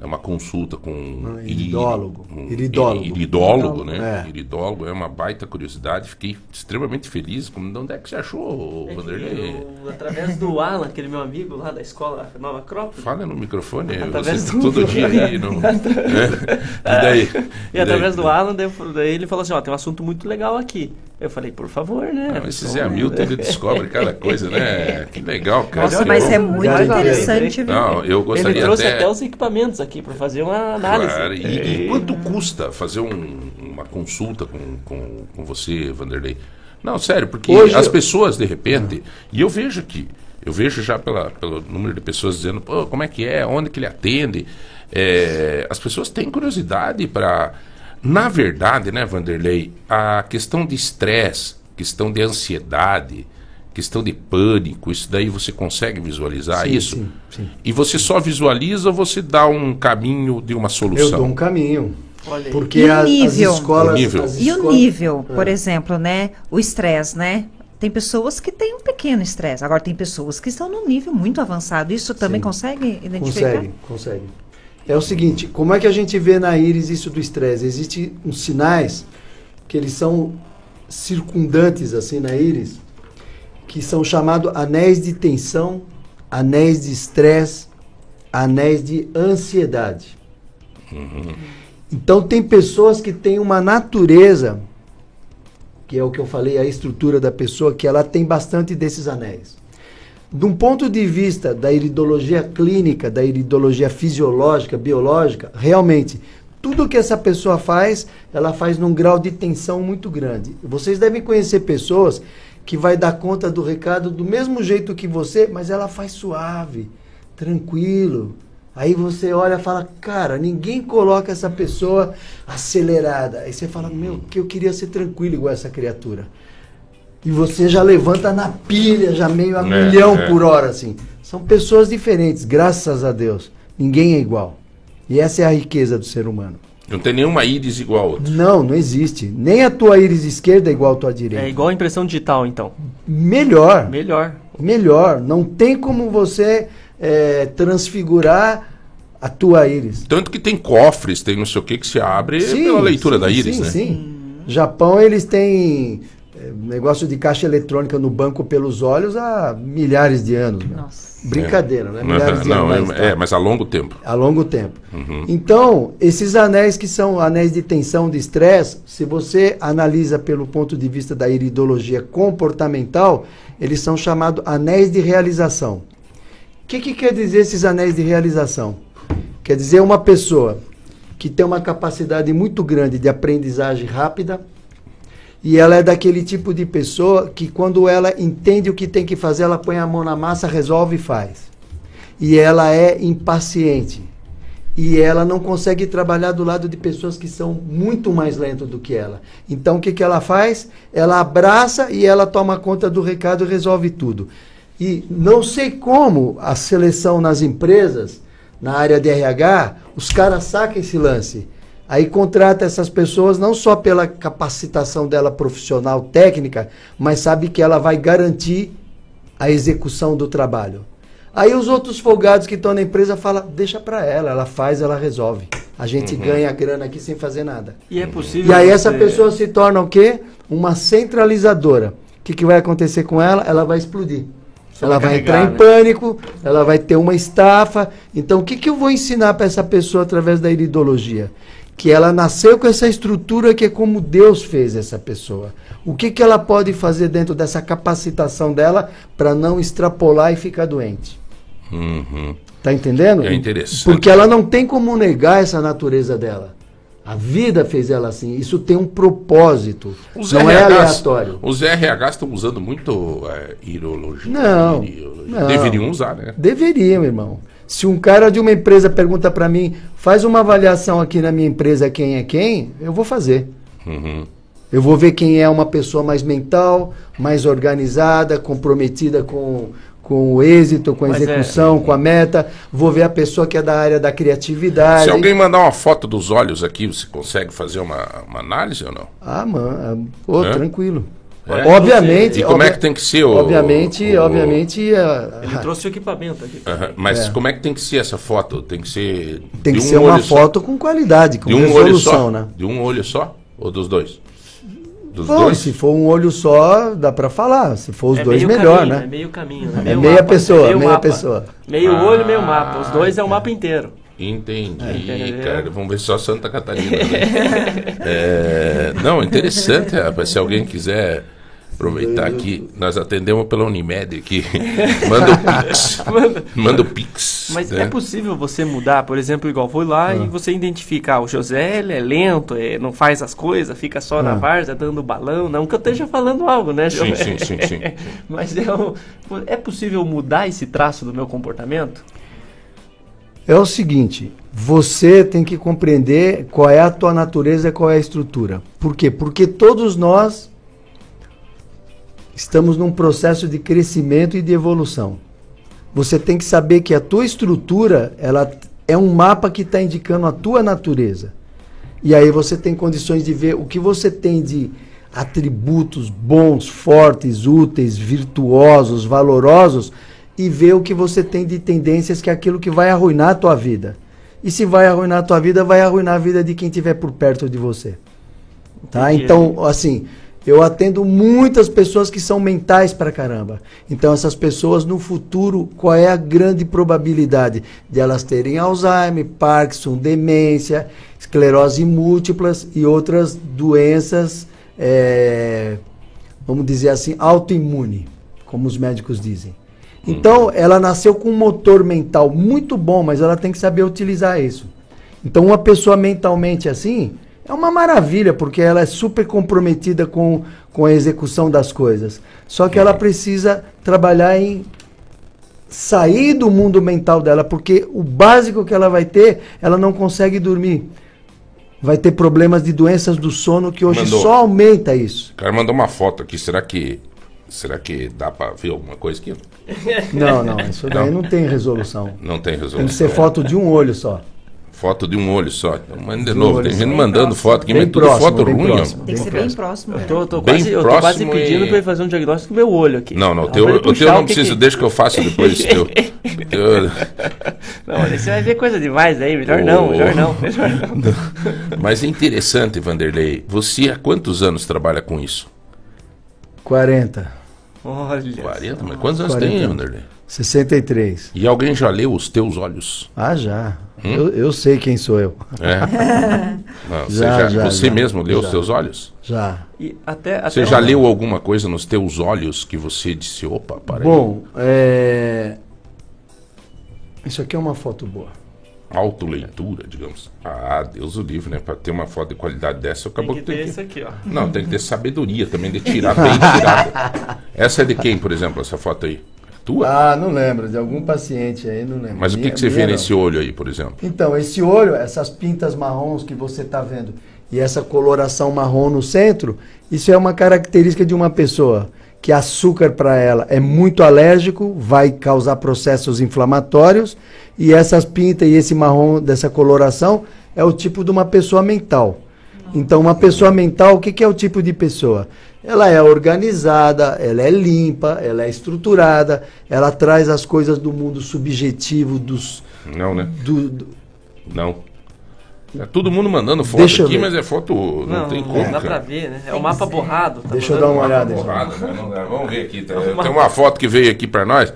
né, uma consulta com um
iridólogo.
um
Iridólogo.
iridólogo, né?
É.
Iridólogo é uma baita curiosidade. Fiquei extremamente feliz. Como, de onde é que você achou, Vanderlei?
Eu, através do Alan, aquele meu amigo lá da escola Nova Acrópole.
Fala no microfone,
Através
você
do-
todo dia aí. No... É. E daí?
E através do Alan, daí, daí ele falou assim, ó, tem um assunto muito legal aqui. Eu falei, por favor, né?
Não, esse Zé Hamilton, ele descobre cada coisa, né? Que legal, cara.
Nossa,
Que
mas
bom.
é muito interessante, viu?
Não, eu gostaria
Ele trouxe
até...
até... os equipamentos aqui para fazer uma análise.
Claro, e, e quanto custa fazer um- uma consulta com, com, com você, Vanderlei? Não, sério, porque
Hoje
as
eu-
pessoas, de repente, e eu vejo aqui, eu vejo já pela, pelo número de pessoas dizendo, pô, como é que é, onde que ele atende, É, as pessoas têm curiosidade para... Na verdade, né, Vanderlei, a questão de estresse, questão de ansiedade, questão de pânico, isso daí você consegue visualizar
Sim,
isso?
sim, sim.
E você só visualiza ou você dá um caminho de uma solução?
Eu dou um caminho.
Olha aí.
Porque
E o
as, as
nível?
escolas.
O nível.
as
E o
escolas-
nível,
É.
por exemplo, né? O estresse, né? Tem pessoas que têm um pequeno estresse. Agora, tem pessoas que estão num nível muito avançado. Isso também
Sim.
consegue identificar?
Consegue, consegue. É o seguinte, como é que a gente vê na íris isso do estresse? Existem uns sinais que eles são circundantes assim na íris, que são chamados anéis de tensão, anéis de estresse, anéis de ansiedade. Então tem pessoas que têm uma natureza, que é o que eu falei, a estrutura da pessoa, que ela tem bastante desses anéis. De um ponto de vista da iridologia clínica, da iridologia fisiológica, biológica, realmente, tudo que essa pessoa faz, ela faz num grau de tensão muito grande. Vocês devem conhecer pessoas que vai dar conta do recado do mesmo jeito que você, mas ela faz suave, tranquilo, Aí você olha e fala, cara, ninguém coloca essa pessoa acelerada. Aí você fala, meu, que eu queria ser tranquilo igual essa criatura. E você já levanta na pilha, já meio a
É,
milhão
é.
por hora, assim. São pessoas diferentes, graças a Deus. Ninguém é igual. E essa é a riqueza do ser humano.
Não tem nenhuma íris igual a outra.
Não, não existe. Nem a tua íris esquerda é igual à tua direita.
É igual a impressão digital, então.
Melhor.
Melhor.
Melhor. Não tem como você é, transfigurar a tua íris.
Tanto que tem cofres, tem não sei o que que se abre pela leitura
sim,
da íris,
sim,
né?
Sim, Japão, eles têm negócio de caixa eletrônica no banco pelos olhos há milhares de anos. né? Brincadeira, né?
É.
Milhares de
Não,
anos.
é,
tá?
é, mas a longo tempo.
A longo tempo.
Uhum.
Então, esses anéis que são anéis de tensão, de estresse, se você analisa pelo ponto de vista da iridologia comportamental, eles são chamados anéis de realização. O que, que quer dizer esses anéis de realização? Quer dizer uma pessoa que tem uma capacidade muito grande de aprendizagem rápida e ela é daquele tipo de pessoa que quando ela entende o que tem que fazer, ela põe a mão na massa, resolve e faz. E ela é impaciente. E ela não consegue trabalhar do lado de pessoas que são muito mais lentas do que ela. Então o que, que ela faz? Ela abraça e ela toma conta do recado e resolve tudo. E não sei como a seleção nas empresas, na área de RH, os caras sacam esse lance. Aí contrata essas pessoas não só pela capacitação dela profissional, técnica, mas sabe que ela vai garantir a execução do trabalho. Aí os outros folgados que estão na empresa falam, deixa pra ela, ela faz, ela resolve. A gente
Uhum.
ganha grana aqui sem fazer nada.
E é possível.
E aí essa pessoa se torna o quê? Uma centralizadora. O que, que vai acontecer com ela? Ela vai explodir. ela vai entrar em
né?
pânico, ela vai ter uma estafa. Então, o que, que eu vou ensinar para essa pessoa através da iridologia? Que ela nasceu com essa estrutura que é como Deus fez essa pessoa. O que, que ela pode fazer dentro dessa capacitação dela para não extrapolar e ficar doente?
Uhum.
Tá entendendo?
É interessante.
Porque ela não tem como negar essa natureza dela. A vida fez ela assim. Isso tem um propósito.
Os
não é
RHs
aleatório.
Os RHs estão usando muito é, irologia.
Não, não.
Deveriam usar, né?
Deveriam, irmão. Se um cara de uma empresa pergunta para mim, faz uma avaliação aqui na minha empresa quem é quem, eu vou fazer.
Uhum.
Eu vou ver quem é uma pessoa mais mental, mais organizada, comprometida com, com o êxito, com a
Mas é-
execução, com a meta. Vou ver a pessoa que é da área da criatividade.
Se alguém mandar uma foto dos olhos aqui, você consegue fazer uma, uma análise ou não?
Ah, mano,
É?
tranquilo.
É?
Obviamente.
E como é que tem que ser o.
Obviamente,
o-
obviamente. a-
Ele trouxe o equipamento aqui.
Aham, Mas
É.
como é que tem que ser essa foto? Tem que ser.
Tem que
um
ser uma
olho só?
foto com qualidade, com
De um olho
resolução,
só?
né?
De um olho só? Ou dos dois? Dos
Bom,
dois?
se for um olho só, dá pra falar. Se for os
É
dois, melhor,
caminho,
né?
É meio caminho.
É
meio
meia
mapa,
pessoa,
meio
meia
mapa.
pessoa.
Meio
Ah,
olho, meio mapa. Os dois é o mapa inteiro.
Entendi,
Entendeu?
cara. Vamos ver só Santa Catarina. né? É, não, interessante, rapaz. Se alguém quiser aproveitar aqui, nós atendemos pela Unimed aqui. Manda o Pix. Manda o Pix.
Mas
né?
é possível você mudar, por exemplo, igual foi lá e você identificar o José, ele é lento, é, não faz as coisas, fica só na
Ah.
várzea dando balão. Não que eu esteja falando algo, né,
Sim,
José?
sim, sim, sim.
Mas é, um- é possível mudar esse traço do meu comportamento?
É o seguinte, você tem que compreender qual é a tua natureza e qual é a estrutura. Por quê? Porque todos nós estamos num processo de crescimento e de evolução. Você tem que saber que a tua estrutura, ela é um mapa que está indicando a tua natureza. E aí você tem condições de ver o que você tem de atributos bons, fortes, úteis, virtuosos, valorosos e ver o que você tem de tendências que é aquilo que vai arruinar a tua vida. E se vai arruinar a tua vida, vai arruinar a vida de quem estiver por perto de você. Tá?
Entendi.
Então, assim, eu atendo muitas pessoas que são mentais pra caramba. Então, essas pessoas no futuro, qual é a grande probabilidade de elas terem Alzheimer, Parkinson, demência, esclerose múltiplas e outras doenças, é, vamos dizer assim, autoimune, como os médicos dizem. Então, ela nasceu com um motor mental muito bom, mas ela tem que saber utilizar isso. Então, uma pessoa mentalmente assim é uma maravilha, porque ela é super comprometida com, com a execução das coisas. Só que ela precisa trabalhar em sair do mundo mental dela, porque o básico que ela vai ter, ela não consegue dormir. Vai ter problemas de doenças do sono que hoje
Mandou.
só aumenta isso.
O cara mandou uma foto aqui. Será que. Será que dá pra ver alguma coisa aqui?
Não, não, isso daí não tem resolução.
Não tem resolução.
Tem que ser foto de um olho só.
Foto de um olho só. Então, manda de
De
novo. Tem gente mandando
próximo.
foto aqui,
Bem
mas tudo
próximo,
foto ruim,
próximo.
Tem que ser bem próximo.
Eu tô, tô
Bem
quase, eu tô quase
próximo
pedindo
e-
pra ele fazer um diagnóstico do meu olho aqui.
Não, não, o
Dá
teu, o teu não precisa,
que-
deixa que eu faça depois esse teu. Teu-
Não, você vai ver coisa demais aí. Melhor não,
Ô.
melhor não, melhor não.
Mas é interessante, Vanderlei. Você há quantos anos trabalha com isso?
40.
Olha.
40? Mas quantos anos
40
tem. Vanderlei?
63.
E alguém já leu os teus olhos?
Ah, já.
Hum?
Eu, eu sei quem sou eu.
É? Não, você
Já,
já-
já,
você
já.
mesmo leu
Já.
os teus olhos?
Já.
E até, até
Você já
uma-
leu alguma coisa nos teus olhos que você disse, opa, para aí.
Bom, é... isso aqui é uma foto boa.
Autoleitura, digamos. Ah, Deus o livre, né? Pra ter uma foto de qualidade dessa, acabou
Tem que
que
ter
tem
isso aqui, ó.
Não, tem que ter sabedoria também de tirar bem tirada. Essa é de quem, por exemplo, essa foto aí? Tua?
Ah, não lembro, de algum paciente aí, não lembro.
Mas o que,
Minha-
que você vê
não.
nesse olho aí, por exemplo?
Então, esse olho, essas pintas marrons que você está vendo e essa coloração marrom no centro, isso é uma característica de uma pessoa que açúcar para ela é muito alérgico, vai causar processos inflamatórios e essas pintas e esse marrom dessa coloração é o tipo de uma pessoa mental. Então, uma pessoa mental, o que, que é o tipo de pessoa? Ela é organizada, ela é limpa, ela é estruturada, ela traz as coisas do mundo subjetivo, dos,
Não, né?
do- do,
Não. É todo mundo mandando foto
Deixa
aqui, mas é foto. Não,
Não,
tem
não
como.
dá
cara.
pra ver, né? É o mapa borrado. tá
Deixa eu dar uma olhada.
Borrada, né? Não dá. Vamos ver aqui. Tem, tem uma foto que veio aqui pra nós,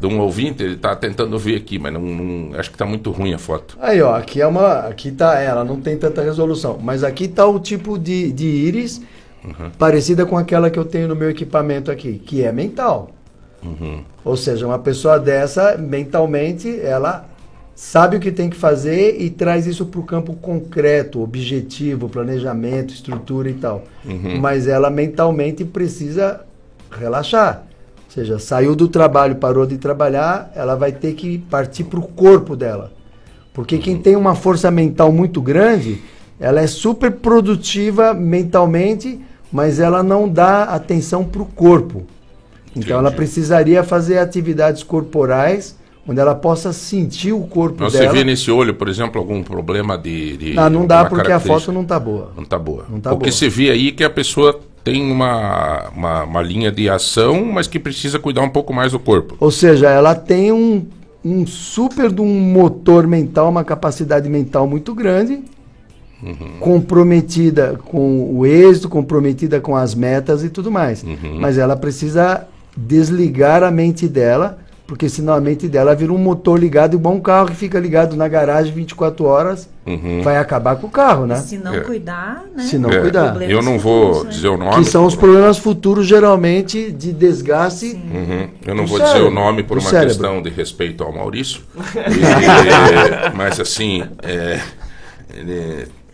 de um ouvinte, ele tá tentando ver aqui, mas não, não- acho que tá muito ruim a foto.
Aí, ó, aqui é uma. Aqui tá ela, não tem tanta resolução. Mas aqui tá o tipo de, de íris
Uhum.
parecida com aquela que eu tenho no meu equipamento aqui, que é mental.
Uhum.
Ou seja, uma pessoa dessa, mentalmente, ela sabe o que tem que fazer e traz isso para o campo concreto, objetivo, planejamento, estrutura e tal.
Uhum.
Mas ela mentalmente precisa relaxar. Ou seja, saiu do trabalho, parou de trabalhar, ela vai ter que partir para o corpo dela. Porque quem tem uma força mental muito grande, ela é super produtiva mentalmente, mas ela não dá atenção para o corpo. Então ela precisaria fazer atividades corporais onde ela possa sentir o corpo
Você
dela.
vê nesse olho, por exemplo, algum problema de. de
Ah, não dá porque a foto não tá boa.
Não tá boa.
Não tá
porque
boa.
você vê aí que a pessoa tem uma, uma, uma linha de ação, mas que precisa cuidar um pouco mais do corpo.
Ou seja, ela tem um, um super de um motor mental, uma capacidade mental muito grande,
Uhum.
comprometida com o êxito, comprometida com as metas e tudo mais.
Uhum.
Mas ela precisa desligar a mente dela, porque senão a mente dela vira um motor ligado, igual um carro que fica ligado na garagem 24 horas,
Uhum.
vai acabar com o carro, né?
Se não
É.
cuidar, né?
Se não
É,
cuidar.
Eu não vou dizer o nome.
Que são os problemas futuros, geralmente, de desgaste.
Uhum. Eu não vou dizer o
cérebro,
nome por
do
uma
cérebro.
questão de respeito ao Maurício. E- mas assim, é,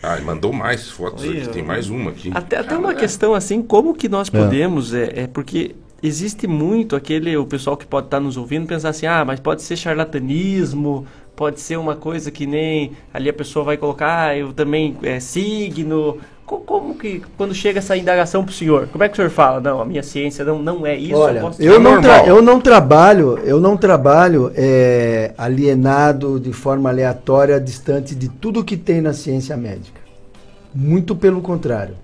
ah, ele mandou mais fotos aqui, tem mais uma aqui.
Até, até uma questão assim, como que nós
É.
podemos, é, é porque existe muito aquele, o pessoal que pode estar nos ouvindo pensar assim, ah, mas pode ser charlatanismo, pode ser uma coisa que nem ali a pessoa vai colocar, ah, eu também é signo. Co- Como que, quando chega essa indagação pro senhor, como é que o senhor fala? Não, a minha ciência não, não é isso.
Olha,
posso
eu
ter-
não, eu não trabalho, eu não trabalho é, alienado de forma aleatória, distante de tudo que tem na ciência médica. Muito pelo contrário.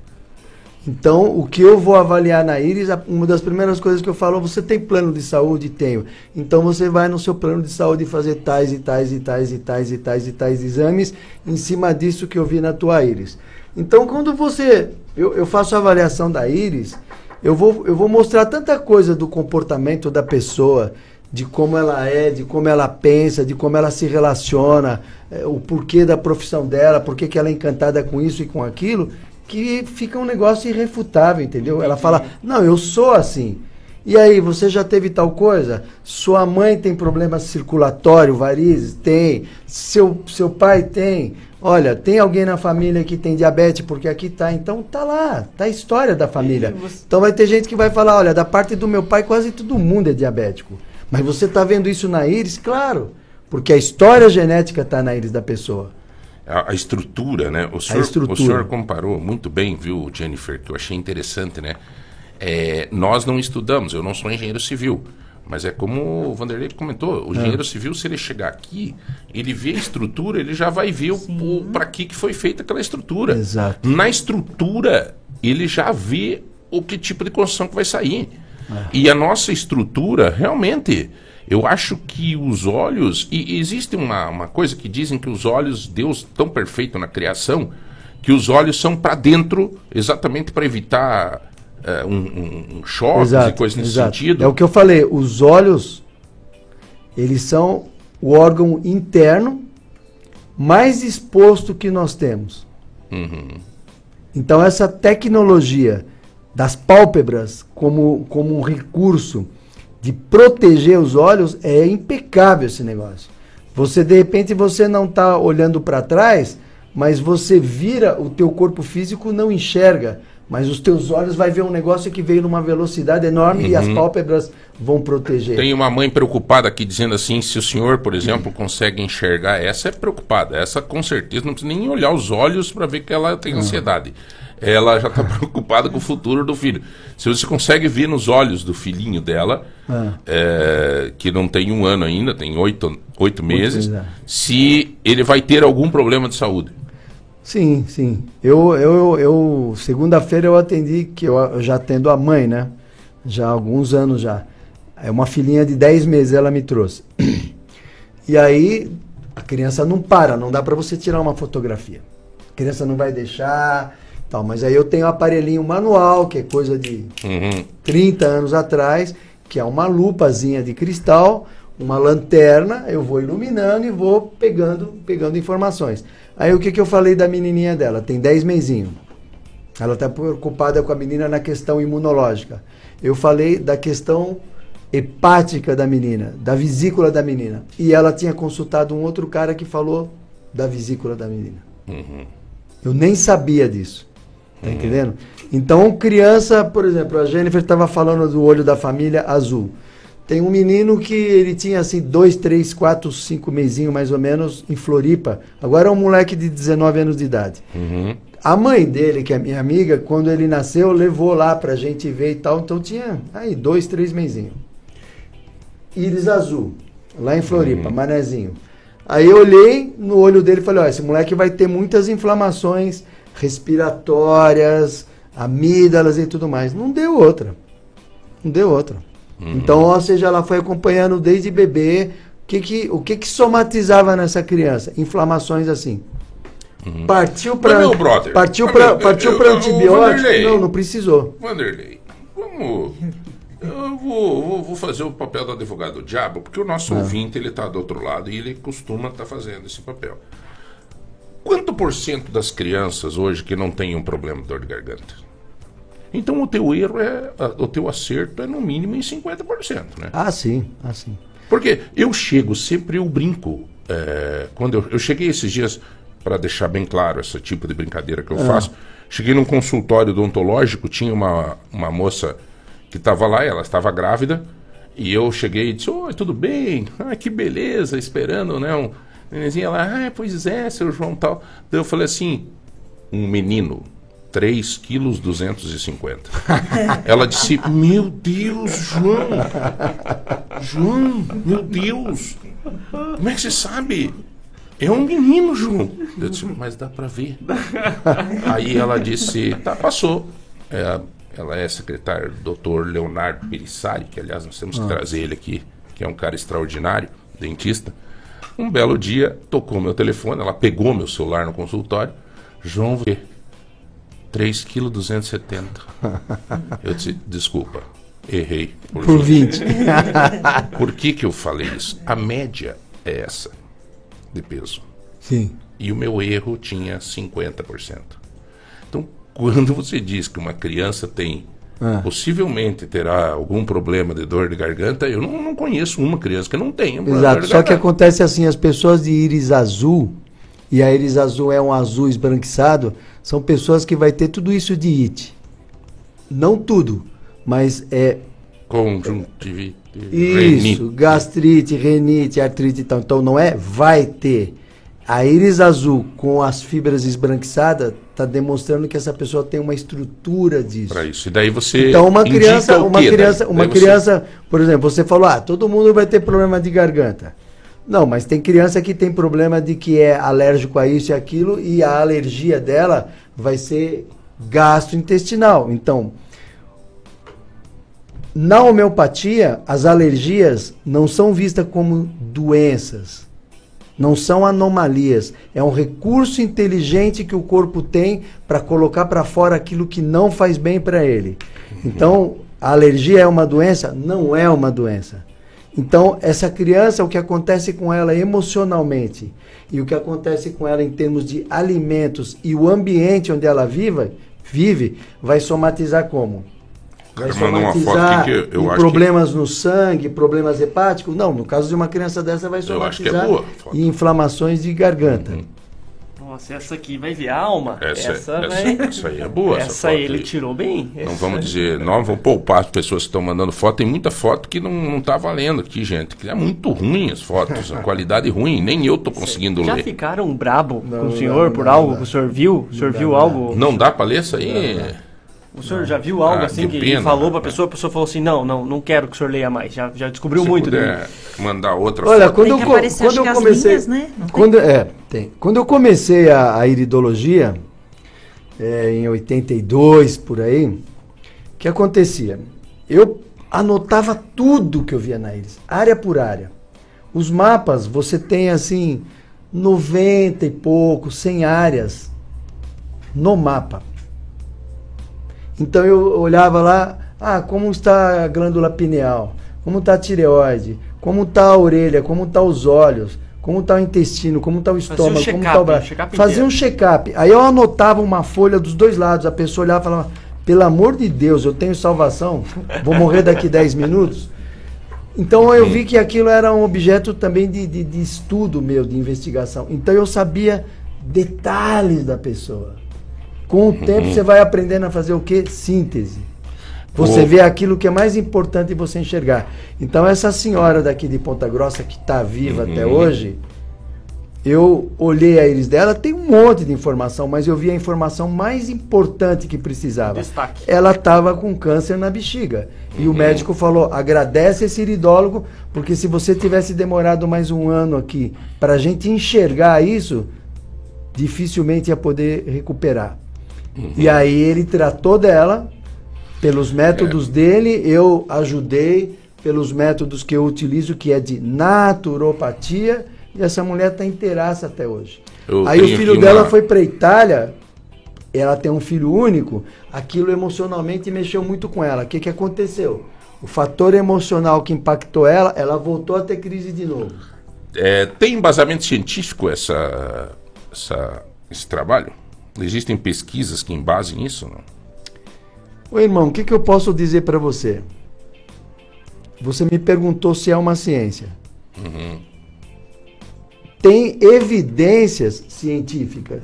Então, o que eu vou avaliar na íris, uma das primeiras coisas que eu falo, você tem plano de saúde? Tenho. Então você vai no seu plano de saúde fazer tais e tais e tais e tais e tais e tais exames em cima disso que eu vi na tua íris. Então, quando você. Eu, eu faço a avaliação da íris, eu vou, eu vou mostrar tanta coisa do comportamento da pessoa, de como ela é, de como ela pensa, de como ela se relaciona, eh, o porquê da profissão dela, por que ela é encantada com isso e com aquilo, que fica um negócio irrefutável, entendeu? Ela fala, não, eu sou assim. E aí, você já teve tal coisa? Sua mãe tem problema circulatório, varizes? Tem. Seu, seu pai tem. Olha, tem alguém na família que tem diabetes, porque aqui tá. Então tá lá, tá a história da família. Então vai ter gente que vai falar, olha, da parte do meu pai quase todo mundo é diabético. Mas você está vendo isso na íris? Claro, porque a história genética está na íris da pessoa.
A, a estrutura, né? O senhor,
estrutura.
o senhor comparou muito bem, viu, Jennifer, que eu achei interessante, né? É, nós não estudamos, eu não sou engenheiro civil. Mas é como o Vanderlei comentou, o engenheiro civil, se ele chegar aqui, ele vê a estrutura, ele já vai ver para que, que foi feita aquela estrutura.
Exato.
Na estrutura, ele já vê o que tipo de construção que vai sair. E a nossa estrutura, realmente, eu acho que os olhos. E existe uma, uma coisa que dizem que os olhos, Deus tão perfeito na criação, que os olhos são para dentro, exatamente para evitar eh, um, um, choques e coisas nesse
exato.
sentido.
É o que eu falei, os olhos, eles são o órgão interno mais exposto que nós temos.
Uhum.
Então essa tecnologia das pálpebras como, como um recurso de proteger os olhos é impecável esse negócio. Você de repente você não está olhando para trás, mas você vira o teu corpo físico não enxerga, mas os teus olhos vai ver um negócio que veio numa velocidade enorme e as
Uhum.
pálpebras vão proteger.
Tem uma mãe preocupada aqui dizendo assim: se o senhor, por exemplo, consegue enxergar, essa é preocupada. Essa com certeza não precisa nem olhar os olhos para ver que ela tem ansiedade. Ela já está preocupada com o futuro do filho. Se você consegue ver nos olhos do filhinho dela,
Ah.
é, que não tem um ano ainda, tem oito, oito meses,
meses, é.
se ele vai ter algum problema de saúde.
Sim, sim. Eu, eu, eu segunda-feira eu atendi, que eu, eu já atendo a mãe, né? Já há alguns anos já. É uma filhinha de 10 meses ela me trouxe. E aí a criança não para, não dá para você tirar uma fotografia. A criança não vai deixar, tal. Mas aí eu tenho um aparelhinho manual, que é coisa de
Uhum.
30 anos atrás, que é uma lupazinha de cristal, uma lanterna, eu vou iluminando e vou pegando, pegando informações. Aí o que, que eu falei da menininha dela? Tem 10 mesinhos. Ela está preocupada com a menina na questão imunológica. Eu falei da questão hepática da menina, da vesícula da menina. E ela tinha consultado um outro cara que falou da vesícula da menina.
Uhum.
Eu nem sabia disso. Tá entendendo? Então, criança, por exemplo, a Jennifer estava falando do olho da família azul. Tem um menino que ele tinha assim, dois, três, quatro, cinco mesinhos mais ou menos em Floripa. Agora é um moleque de 19 anos de idade.
Uhum.
A mãe dele, que é minha amiga, quando ele nasceu, levou lá pra gente ver e tal. Então tinha aí dois, três mesinhos. Íris azul, lá em Floripa, manezinho. Aí eu olhei no olho dele e falei, ó, esse moleque vai ter muitas inflamações respiratórias, amígdalas e tudo mais. Não deu outra. Não deu outra. Então, ou seja, ela foi acompanhando desde bebê. O que que, o que que somatizava nessa criança? Inflamações assim. Partiu para
meu brother,
partiu para partiu
eu-
antibiótico? Não, não precisou.
Vanderlei, vamos. Eu vou, vou- vou fazer o papel do advogado do diabo, porque o nosso
Ah.
ouvinte ele está do outro lado e ele costuma estar fazendo esse papel. Quanto por cento das crianças hoje que não têm um problema de dor de garganta? Então o teu erro é. O teu acerto é no mínimo em 50%, né?
Ah, sim, ah, sim.
Porque eu chego, sempre eu brinco. é, quando eu, eu cheguei esses dias, para deixar bem claro esse tipo de brincadeira que eu
Ah.
faço, cheguei num consultório odontológico, tinha uma, uma moça que estava lá, ela estava grávida, e eu cheguei e disse, oi, tudo bem? Ah, que beleza, esperando, né? Um nenenzinho lá, ah, pois é, seu João tal. Daí eu falei assim, um menino, 3 quilos 250. Ela disse, meu Deus, João, João, meu Deus, como é que você sabe? É um menino, João. Eu disse, mas dá pra ver. Aí ela disse, tá, passou. É, ela é secretária do Dr. Leonardo Perissari, que aliás nós temos que
Ah.
trazer ele aqui, que é um cara extraordinário, dentista. Um belo dia, tocou meu telefone, ela pegou meu celular no consultório. João, vê. 3 kg 270. Eu disse, desculpa, errei.
Por 20.
por que que eu falei isso? A média é essa de peso.
Sim.
E o meu erro tinha 50%. Então, quando você diz que uma criança tem
Ah.
possivelmente terá algum problema de dor de garganta, eu não, não conheço uma criança que não tenha
Exato.
dor de
Só que acontece assim, as pessoas de íris azul, e a íris azul é um azul esbranquiçado, são pessoas que vai ter tudo isso de IT. Não tudo, mas é
Conjuntivite.
Isso,
renite.
gastrite, renite, artrite e tal. Então não é vai ter. A íris azul com as fibras esbranquiçadas está demonstrando que essa pessoa tem uma estrutura disso.
Para isso. E daí você.
Então uma
indica
criança, uma criança,
Daí-
uma
daí você-
criança, por exemplo, você falou, ah, todo mundo vai ter problema de garganta. Não, mas tem criança que tem problema de que é alérgico a isso e aquilo e a alergia dela vai ser gastrointestinal. Então, na homeopatia, as alergias não são vistas como doenças, não são anomalias. É um recurso inteligente que o corpo tem para colocar para fora aquilo que não faz bem para ele. Então, a alergia é uma doença? Não é uma doença. Então, essa criança, o que acontece com ela emocionalmente e o que acontece com ela em termos de alimentos e o ambiente onde ela vive, vive vai somatizar como? Vai somatizar em
acho que-
problemas no sangue, problemas hepáticos? Não, no caso de uma criança dessa vai
Eu acho que é
somatizar
boa
em inflamações de garganta.
Nossa, essa aqui vai ver a alma.
Essa,
essa,
essa,
vai...
essa aí é boa.
Essa,
foto
ele tirou bem.
Não
Essa-
vamos dizer, não vamos poupar as pessoas que estão mandando foto. Tem muita foto que não, não tá valendo aqui, gente. Que é muito ruim as fotos, a qualidade ruim. Nem eu tô conseguindo
Já
ler.
ficaram brabo com
não,
o senhor
não,
por
não,
algo
não.
que o senhor viu? O senhor viu
não
algo?
Não dá pra ler isso aí?
O senhor já viu algo
Ah,
assim
que pena.
falou pra pessoa, a pessoa falou assim: não, não, não quero que o senhor leia mais. Já, já descobriu
Se
muito
puder
dele.
mandar outra
Olha,
foto.
quando
Tem
eu,
que
co-
aparecer,
quando eu comecei,
linhas, né? Não
quando é, tem. Quando eu comecei a, a iridologia é, em 82 por aí, o que acontecia? Eu anotava tudo que eu via na íris, área por área. Os mapas, você tem assim 90 e pouco, 100 áreas no mapa. Então eu olhava lá, ah, como está a glândula pineal, como está a tireoide, como está a orelha, como está os olhos, como está o intestino, como está o estômago, como
check-up,
está o braço.
check-up
Fazia um check-up. Aí eu anotava uma folha dos dois lados, a pessoa olhava e falava, pelo amor de Deus, eu tenho salvação, vou morrer daqui 10 minutos. Então eu vi que aquilo era um objeto também de, de, de estudo meu, de investigação. Então eu sabia detalhes da pessoa. Com o tempo você vai aprendendo a fazer o que? Síntese. Você vê aquilo que é mais importante você enxergar. Então essa senhora daqui de Ponta Grossa que está viva até
Uhum.
hoje, eu olhei a íris dela, tem um monte de informação, mas eu vi a informação mais importante que precisava.
Destaque.
Ela estava com câncer na bexiga. E o médico falou: agradece esse iridólogo, porque se você tivesse demorado mais um ano aqui para a gente enxergar isso, dificilmente ia poder recuperar. E aí ele tratou dela, pelos métodos dele, eu ajudei, pelos métodos que eu utilizo, que é de naturopatia, e essa mulher está inteiraça até hoje.
Eu
aí o filho
aqui
dela
uma-
foi para Itália, ela tem um filho único, aquilo emocionalmente mexeu muito com ela. O que, que aconteceu? O fator emocional que impactou ela, ela voltou a ter crise de novo.
É, tem embasamento científico essa, essa- esse trabalho? Existem pesquisas que embasem isso? Não?
Ô irmão, o que, que eu posso dizer para você? Você me perguntou se é uma ciência.
Uhum.
Tem evidências científicas.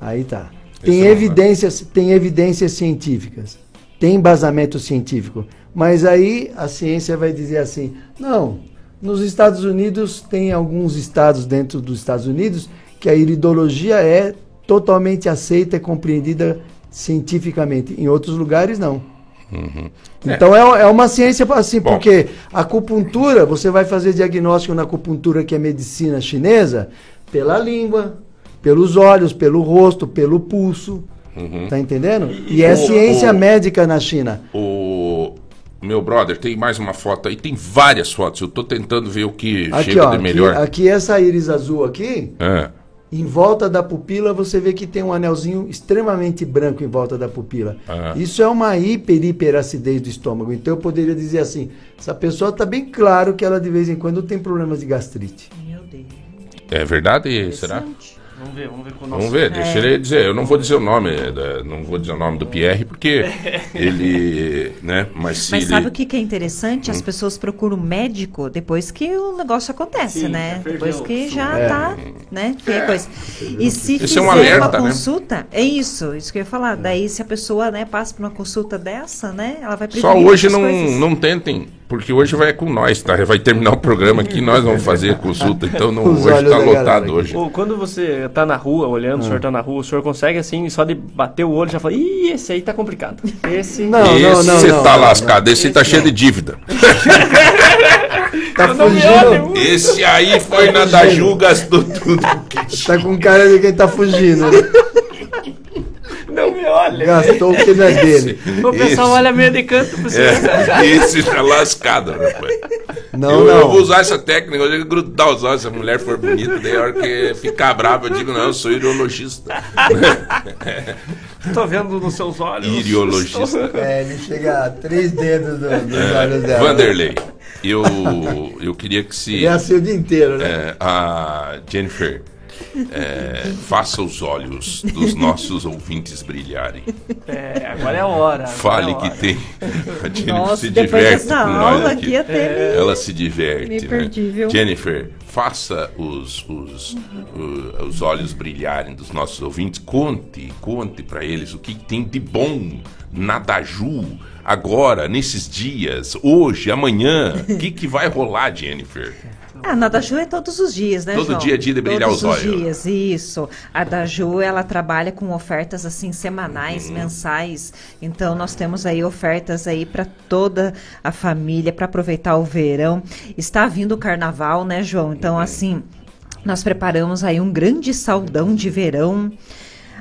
Aí tá. Tem
não
evidências, tem evidências científicas. Tem embasamento científico. Mas aí a ciência vai dizer assim: não, nos Estados Unidos tem alguns estados dentro dos Estados Unidos que a iridologia é totalmente aceita e compreendida cientificamente. Em outros lugares, não.
Uhum.
Então é, é uma ciência assim,
Bom.
porque a acupuntura, você vai fazer diagnóstico na acupuntura, que é medicina chinesa, pela língua, pelos olhos, pelo rosto, pelo pulso.
Uhum.
Tá entendendo?
E-
E, é
o-
ciência
o-
médica na China.
O meu brother tem mais uma foto aí, tem várias fotos. Eu tô tentando ver o que
Aqui,
chega
ó,
de
aqui,
melhor.
aqui essa íris azul aqui,
É.
em volta da pupila você vê que tem um anelzinho extremamente branco em volta da pupila.
Ah.
Isso é uma hiper, hiperacidez do estômago. Então eu poderia dizer assim, essa pessoa está bem claro que ela de vez em quando tem problemas de gastrite.
É verdade? Será?
Vamos ver, vamos ver com o nosso.
Vamos ver, deixa
É.
ele dizer. Eu não vou dizer o nome, da- não vou dizer o nome do Pierre, porque ele, né, mas se
Mas
ele...
sabe o que, que é interessante? As
Hum.
pessoas procuram médico depois que o negócio acontece,
Sim,
né? Depois que já
É.
tá, né? Que é coisa. E se
Esse é
fizer
um alerta,
uma
né?
consulta, é isso, isso que eu ia falar. Daí se a pessoa, né, passa por uma consulta dessa, né, ela vai
Só hoje não,
coisas.
não tentem Porque hoje vai com nós, tá? Vai terminar o programa aqui, nós vamos fazer a consulta. Então não,
Os
hoje tá
da
lotado hoje.
Ou quando você tá na rua olhando, o senhor tá na rua, o senhor consegue assim, só de bater o olho já fala, ih, esse aí tá complicado. Esse.
esse tá lascado, esse tá cheio de dívida.
Tá
Não me
fugindo.
Esse aí foi na da Ju, gastou tudo.
Tá com cara de quem tá fugindo. né?
Não me olha.
Gastou o que não é dele.
O pessoal olha meio de canto pro senhor.
É, esse tá lascado, rapaz.
Não,
eu,
não.
eu vou usar essa técnica, eu digo grudar os olhos, se a mulher for bonita, daí a hora que ficar brava, eu digo, não, eu sou ideologista.
Tô vendo nos seus olhos.
Ideologista.
É, ele chega a três dedos do- dos olhos
É,
dela.
Vanderlei, eu, eu queria que se.
Ele é assim o dia inteiro, né?
é, a Jennifer é, faça os olhos dos nossos ouvintes brilharem.
É, agora é a hora.
Fale
é a
que
hora.
tem. A Jennifer
Nossa,
se diverte
dessa
com
aula
nós
aqui até me-
Ela se diverte.
me
né?
perdi, viu?
Jennifer, faça os, os, o- os olhos brilharem dos nossos ouvintes. Conte, conte para eles o que tem de bom na Daju. Agora, nesses dias, hoje, amanhã, o que, que vai rolar, Jennifer?
Ah, na da Ju é todos os dias, né,
Todo
João?
dia é dia de brilhar
todos
os
os
olhos.
dias, isso. A da Ju, ela trabalha com ofertas assim semanais,
Uhum.
mensais. Então nós temos aí ofertas aí para toda a família para aproveitar o verão. Está vindo o carnaval, né, João?
Uhum.
Então assim, nós preparamos aí um grande saldão de verão.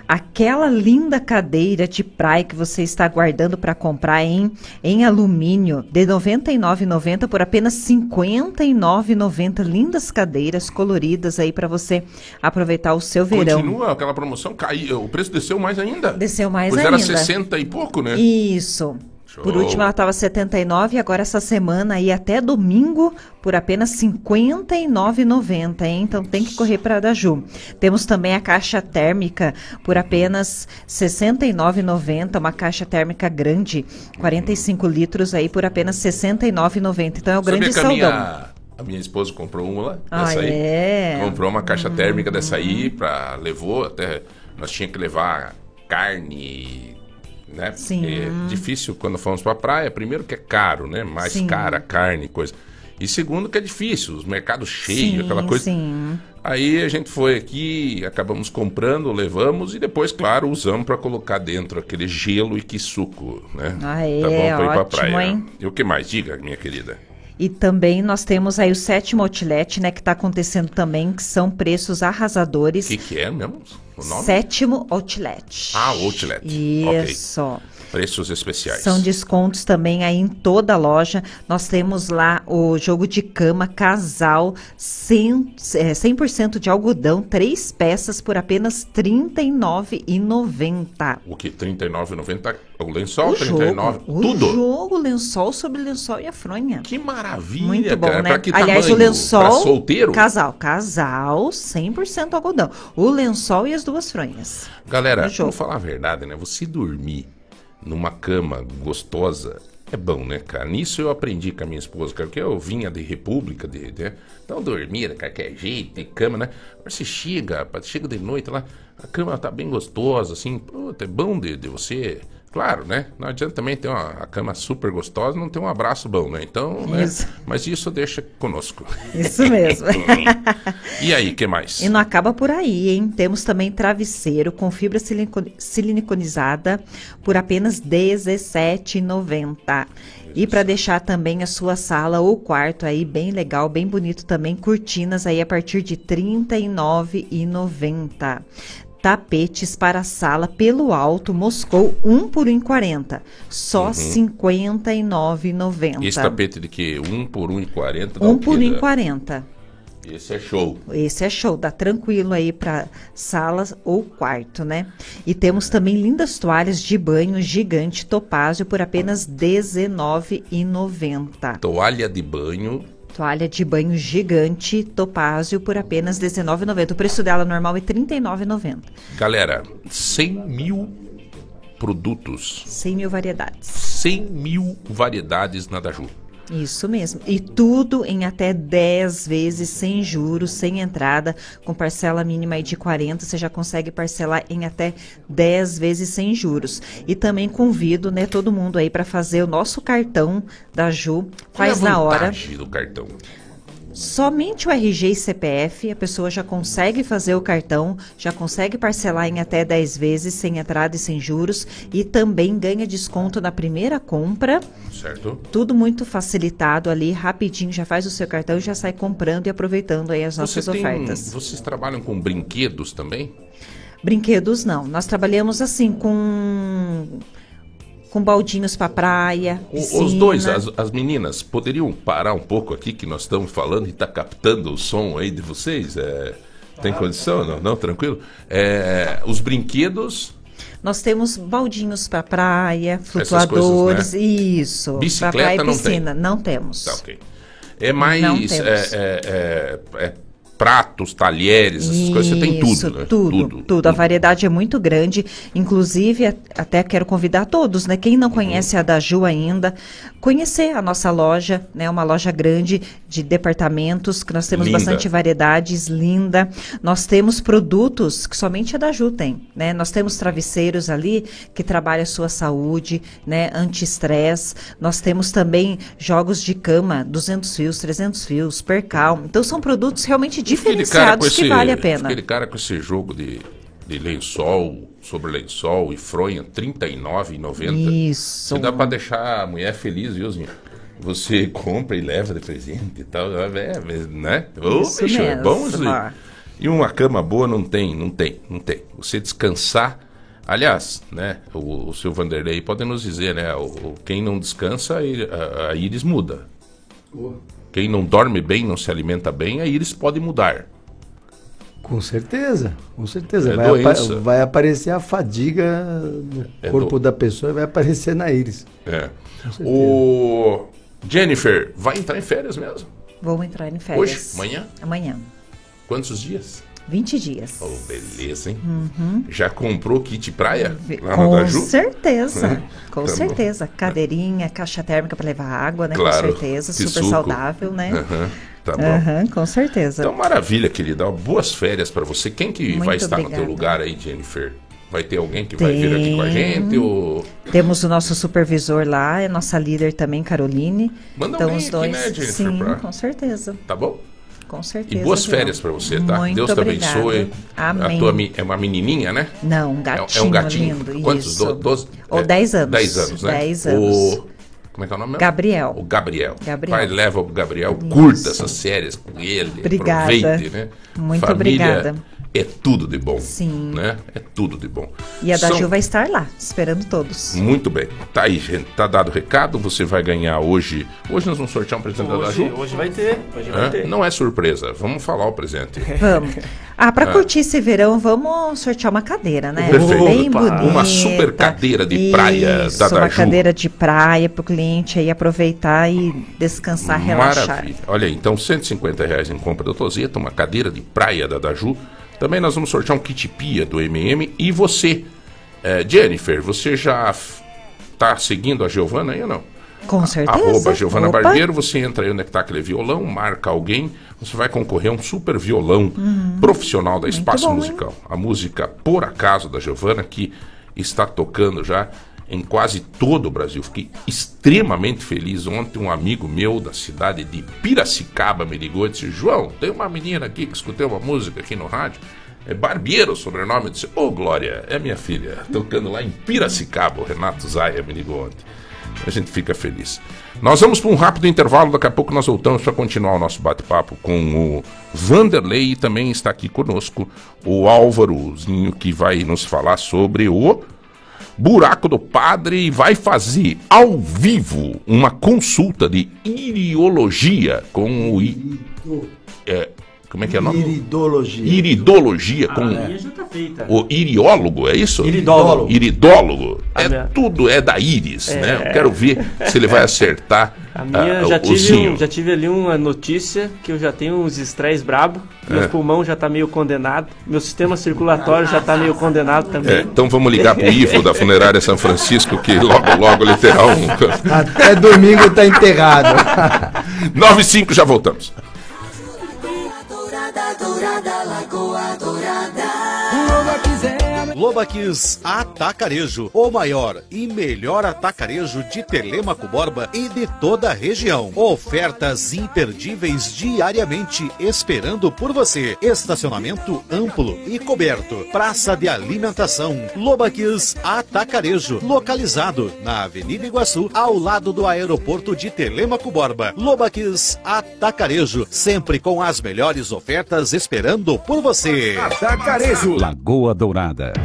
Aquela linda cadeira de praia que você está guardando para comprar em, em alumínio de R$ 99,90 por apenas R$ 59,90. Lindas cadeiras coloridas aí para você aproveitar o seu verão.
Continua aquela promoção, caiu, o preço desceu mais ainda.
Desceu mais
pois
ainda.
era 60 e pouco, né?
Isso. Por
Show.
último, ela estava 79 e agora essa semana aí até domingo por apenas R$ 59,90, hein? Então tem que correr para a Daju. Temos também a caixa térmica por apenas R$ 69,90, uma caixa térmica grande, 45 litros aí por apenas R$ 69,90. Então é o grande
Sabia a
saldão.
minha, a minha esposa comprou uma lá,
Ah,
dessa aí.
é?
Comprou uma caixa térmica dessa aí, pra, levou até. Nós tínhamos que levar carne, né?
Sim.
É difícil quando fomos pra praia. Primeiro que é caro, né? Mais
Sim.
cara a carne, coisa. E segundo que é difícil, os mercados cheios,
Sim,
aquela coisa.
sim.
Aí a gente foi aqui, acabamos comprando, levamos e depois, claro, usamos para colocar dentro aquele gelo e que suco, né?
Ah, é,
tá bom pra ir pra
ótimo,
praia.
hein?
E o que mais? Diga, minha querida.
E também nós temos aí o sétimo outlet, né, que está acontecendo também, que são preços
O
arrasadores.
que, que é mesmo? O nome?
Sétimo outlet.
Ah, Outlet.
Isso.
Ok. Preços especiais.
São descontos também aí em toda a loja. Nós temos lá o jogo de cama casal 100%, é, 100% de algodão, três peças por apenas R$ 39,90.
O que? R$ 39,90? O lençol,
O
R$ 39?
jogo,
Tudo?
O jogo, lençol sobre lençol e a fronha.
Que maravilha,
Muito bom,
cara.
né?
Pra que
Aliás, o
tamanho?
lençol.
Pra solteiro?
Casal, casal, 100% algodão. O lençol e as duas fronhas.
Galera, vamos falar a verdade, né? Você dormir numa cama gostosa é bom, né, cara? Nisso eu aprendi com a minha esposa, cara, porque eu vinha de república, de, de- então dormia de qualquer jeito, de cama, né? Agora você chega, chega de noite lá, a cama tá bem gostosa, assim, puta, é bom de, de você... Claro, né? Não adianta também ter uma a cama super gostosa e não ter um abraço bom, né? Então, né?
Isso.
Mas isso deixa conosco.
Isso mesmo.
e aí, que mais?
E não acaba por aí, hein? Temos também travesseiro com fibra silico- siliconizada por apenas R$ 17,90. E para deixar também a sua sala ou quarto aí bem legal, bem bonito também, cortinas aí a partir de R$ 39,90. Tapetes para a sala pelo alto Moscou 1 por 1,40. Só
Uhum.
R$ 59,90.
Esse tapete de que? 1 por 1,40? dá
1
o quê?
por
Dá-
1,40.
Esse é show.
Esse é show, dá tranquilo aí para salas ou quarto, né? E temos também lindas toalhas de banho gigante topázio por apenas R$19,90.
Toalha de banho.
Toalha de banho gigante topázio por apenas R$19,90. O preço dela normal é R$39,90.
Galera, 100 mil produtos,
100 mil variedades.
100 mil variedades na Daju.
Isso mesmo. E tudo em até 10 vezes sem juros, sem entrada, com parcela mínima de 40, você já consegue parcelar em até 10 vezes sem juros. E também convido, né, todo mundo aí para fazer o nosso cartão da Ju,
Qual é a
faz na hora.
do cartão?
Somente o RG e CPF, a pessoa já consegue fazer o cartão, já consegue parcelar em até 10 vezes, sem entrada e sem juros, e também ganha desconto na primeira compra.
Certo?
Tudo muito facilitado ali, rapidinho, já faz o seu cartão e já sai comprando e aproveitando aí as
Você
nossas
tem-
ofertas.
Vocês trabalham com brinquedos também?
Brinquedos não, nós trabalhamos assim com com baldinhos para praia,
O- Os
piscina.
dois, as, as meninas, poderiam parar um pouco aqui que nós estamos falando e está captando o som aí de vocês? É, tem condição? Não, não tranquilo? É, os brinquedos,
Nós temos baldinhos para praia,
coisas,
flutuadores,
né?
isso.
Bicicleta
praia e
não tem.
piscina, não temos.
tá ok. É mais
Não temos.
é, é, é, é pratos, talheres, essas coisas, você tem
Isso,
tudo, né?
Tudo, tudo. A variedade é muito grande. Inclusive, a- até quero convidar todos, né? Quem não conhece a da Ju ainda, conhecer a nossa loja, né? Uma loja grande de departamentos, que nós temos
Linda.
bastante variedades, linda. Nós temos produtos que somente a da Ju tem, né? Nós temos travesseiros ali que trabalham a sua saúde, né? Anti-estresse. Nós temos também jogos de cama, 200 fios, 300 fios, percal. Então, são produtos realmente diferenciados
esse,
que vale a pena.
Aquele cara com esse jogo de, de lençol, sobre lençol e fronha, R$ 39,90.
Isso.
Que dá pra deixar a mulher feliz, viu, Zinho? Você compra e leva de presente e tal, é, é, né? Ô,
Isso
bicho, é bom
mesmo.
aí. E uma cama boa não tem, não tem, não tem. Você descansar. Aliás, né, o, o seu Vanderlei pode nos dizer, né? O, o- quem não descansa, a, a íris muda. Quem não dorme bem, não se alimenta bem, a íris pode mudar.
Com certeza, com certeza.
É
vai, apa- vai aparecer a fadiga no
É
corpo
do-
da pessoa e vai aparecer na íris.
É. O Jennifer vai entrar em férias mesmo?
Vou entrar em férias.
Hoje? Amanhã?
Amanhã.
Quantos dias?
20 dias.
Oh, beleza, hein?
Uhum.
Já comprou kit praia? Lá
Com
Daju?
certeza, com
Tá bom.
certeza. Cadeirinha, caixa térmica para levar água, né?
Claro,
Com certeza,
que
super
suco.
saudável, né?
Aham, Tá bom.
Aham, com certeza.
Então, maravilha, querida. Boas férias pra você. Quem que
Muito
vai estar no
obrigada.
teu lugar aí, Jennifer? Vai ter alguém que vai vir aqui com a gente? Ou...
Temos o nosso supervisor lá, é nossa líder também, Caroline.
Manda
então
alguém
os
aqui,
dois,
né, Jennifer,
sim,
pra-
com certeza,
Tá bom?
Com certeza.
E boas férias pra você, tá?
Muito
Deus te abençoe.
Amém.
A tua é uma menininha, né?
Não, um
É-
gatinho,
é um gatinho.
lindo.
Quantos?
Isso.
Do, doze-
Ou
é,
10 anos.
10 anos, né?
10 anos.
O... Como é que é o nome?
Gabriel.
O Gabriel.
Gabriel.
Pai, leva o Gabriel, curta essas séries com ele.
Obrigada.
Aproveite, né?
Muito
Família
obrigada.
É tudo de bom.
Sim.
Né? É tudo de bom.
E a da
São-
Ju vai estar lá, esperando todos.
Muito bem. Tá aí, gente. Tá dado o recado. Você vai ganhar hoje. Hoje nós vamos sortear um presente da
Hoje,
Ju.
hoje vai ter. Hoje vai ter.
Não é surpresa. Vamos falar o presente.
Vamos. Ah, para
Ah.
curtir esse verão, vamos sortear uma cadeira, né?
Perfeito.
Bem
Opa.
bonita.
Uma super cadeira de praia
Isso,
da
uma
Daju.
cadeira de praia para o cliente aí aproveitar e descansar, relaxar.
Maravilha. Olha aí, então 150 reais em compra do Toseta, uma cadeira de praia da Daju. Também nós vamos sortear um kit pia do MM. E você, eh, Jennifer, você já tá seguindo a Giovana aí ou não?
Com certeza.
Arroba Giovana
Opa.
Barbeiro, você entra aí onde é que tá violão, marca alguém, você vai concorrer a um super violão
Uhum.
profissional da Espaço
bom, hein?
Musical. A música Por Acaso da Giovana, que está tocando já em quase todo o Brasil. Fiquei extremamente feliz. Ontem um amigo meu da cidade de Piracicaba me ligou e disse, João, tem uma menina aqui que escutei uma música aqui no rádio. É Barbeiro o sobrenome. Eu disse, ô Glória, é minha filha, tocando lá em Piracicaba. O Renato Zaia me ligou ontem. A gente fica feliz. Nós vamos para um rápido intervalo, daqui a pouco nós voltamos para continuar o nosso bate-papo com o Vanderlei e também está aqui conosco o Álvarozinho que vai nos falar sobre o Buraco do Padre vai fazer ao vivo uma consulta de iriologia com o I... É, Como é que é o nome?
Iridologia.
Iridologia com
A minha já tá feita.
o iriólogo, é isso?
Iridólogo.
Iridólogo.
A
É
minha-
tudo é da íris,
É.
né? Eu quero ver se ele vai acertar
A minha
ah,
já,
o
tive um- já tive ali uma notícia que eu já tenho uns estresse brabo, meu
É.
pulmão já tá meio condenado, meu sistema circulatório já tá meio condenado também.
É, então vamos ligar pro Ivo da Funerária São Francisco, que logo, logo ele terá um.
Até domingo tá enterrado.
9 e 5, já voltamos da Lagoa Dourada. Nova quiser.
Lobaquis Atacarejo, o maior e melhor atacarejo de Telemaco Borba e de toda a região. Ofertas imperdíveis diariamente esperando por você. Estacionamento amplo e coberto. Praça de alimentação. Lobaquis Atacarejo, localizado na Avenida Iguaçu, ao lado do aeroporto de Telemaco Borba. Lobaquis Atacarejo, sempre com as melhores ofertas esperando por você.
Atacarejo. Lagoa Dourada.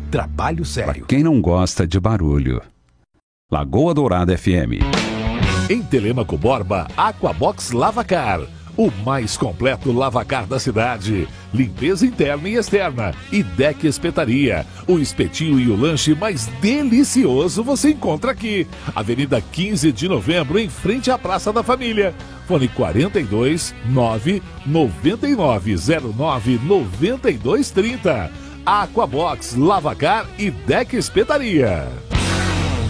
Trabalho sério.
Quem não gosta de barulho? Lagoa Dourada FM.
Em Telemaco Borba, Aquabox Lavacar. O mais completo lavacar da cidade. Limpeza interna e externa. E deck espetaria. O espetinho e o lanche mais delicioso você encontra aqui. Avenida 15 de novembro, em frente à Praça da Família. Fone 42 9 99 09 92 30. Aquabox Lavacar e Deck Espetaria.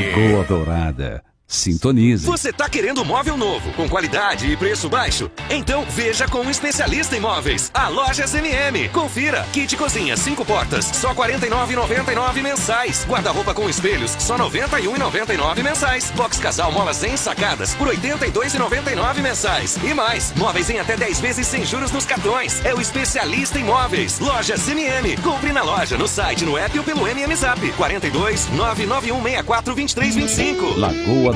Lagoa Dourada. Sintonize.
Você tá querendo um móvel novo, com qualidade e preço baixo? Então veja com um especialista em móveis, a loja SMM. Confira. Kit cozinha 5 portas, só R$ 49,99 mensais. Guarda-roupa com espelhos, só R$ 91,99 mensais. Box casal molas ensacadas por R$ 82,99 mensais. E mais, móveis em até 10 vezes sem juros nos cartões. É o especialista em móveis. Loja SMM. Compre na loja, no site, no app ou pelo MM Zap. 42 99164 2325.
Lagoa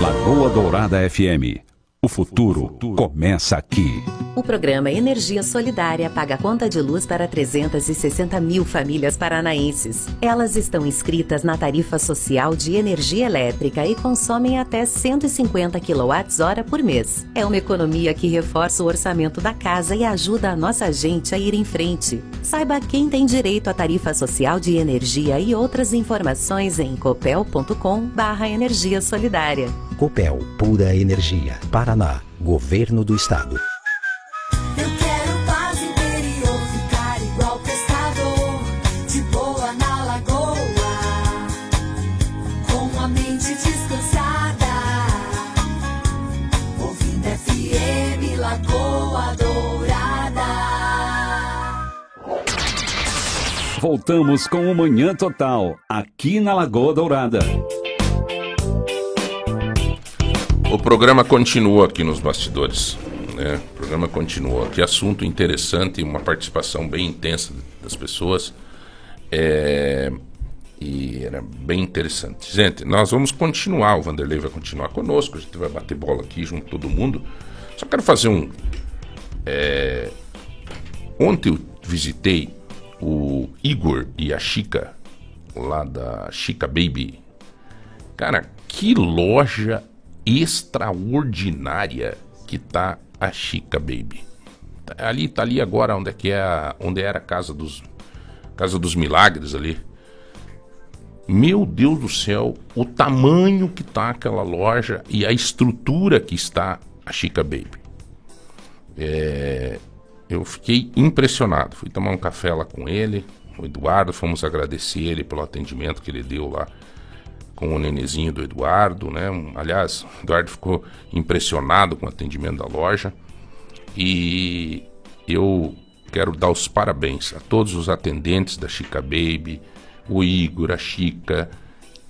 Lagoa Dourada FM. O futuro começa aqui.
O programa Energia Solidária paga conta de luz para 360 mil famílias paranaenses. Elas estão inscritas na tarifa social de energia elétrica e consomem até 150 kWh por mês. É uma economia que reforça o orçamento da casa e ajuda a nossa gente a ir em frente. Saiba quem tem direito à tarifa social de energia e outras informações em solidária.
Copel Pura Energia. Paraná. Governo do Estado.
Eu quero paz interior, ficar igual pescador, de boa na lagoa, com a mente descansada, ouvindo FM Lagoa Dourada.
Voltamos com o Manhã Total, aqui na Lagoa Dourada.
O programa continua aqui nos bastidores. Né? O programa continua. Que assunto interessante, uma participação bem intensa das pessoas. É, E era bem interessante. Gente, nós vamos continuar. O Vanderlei vai continuar conosco. A gente vai bater bola aqui junto com todo mundo. Só quero fazer um. é, Ontem eu visitei o Igor e a Chica, lá da Chica Baby. Cara, que loja extraordinária que tá a Chica Baby. Tá Ali tá ali agora onde é que é a- onde era a casa dos casa dos milagres ali. Meu Deus do céu, o tamanho que tá aquela loja e a estrutura que está a Chica Baby. É, eu fiquei impressionado. Fui tomar um café lá com ele, o Eduardo, fomos agradecer ele pelo atendimento que ele deu lá com o nenezinho do Eduardo, né? Aliás, o Eduardo ficou impressionado com o atendimento da loja. E eu quero dar os parabéns a todos os atendentes da Chica Baby, o Igor, a Chica.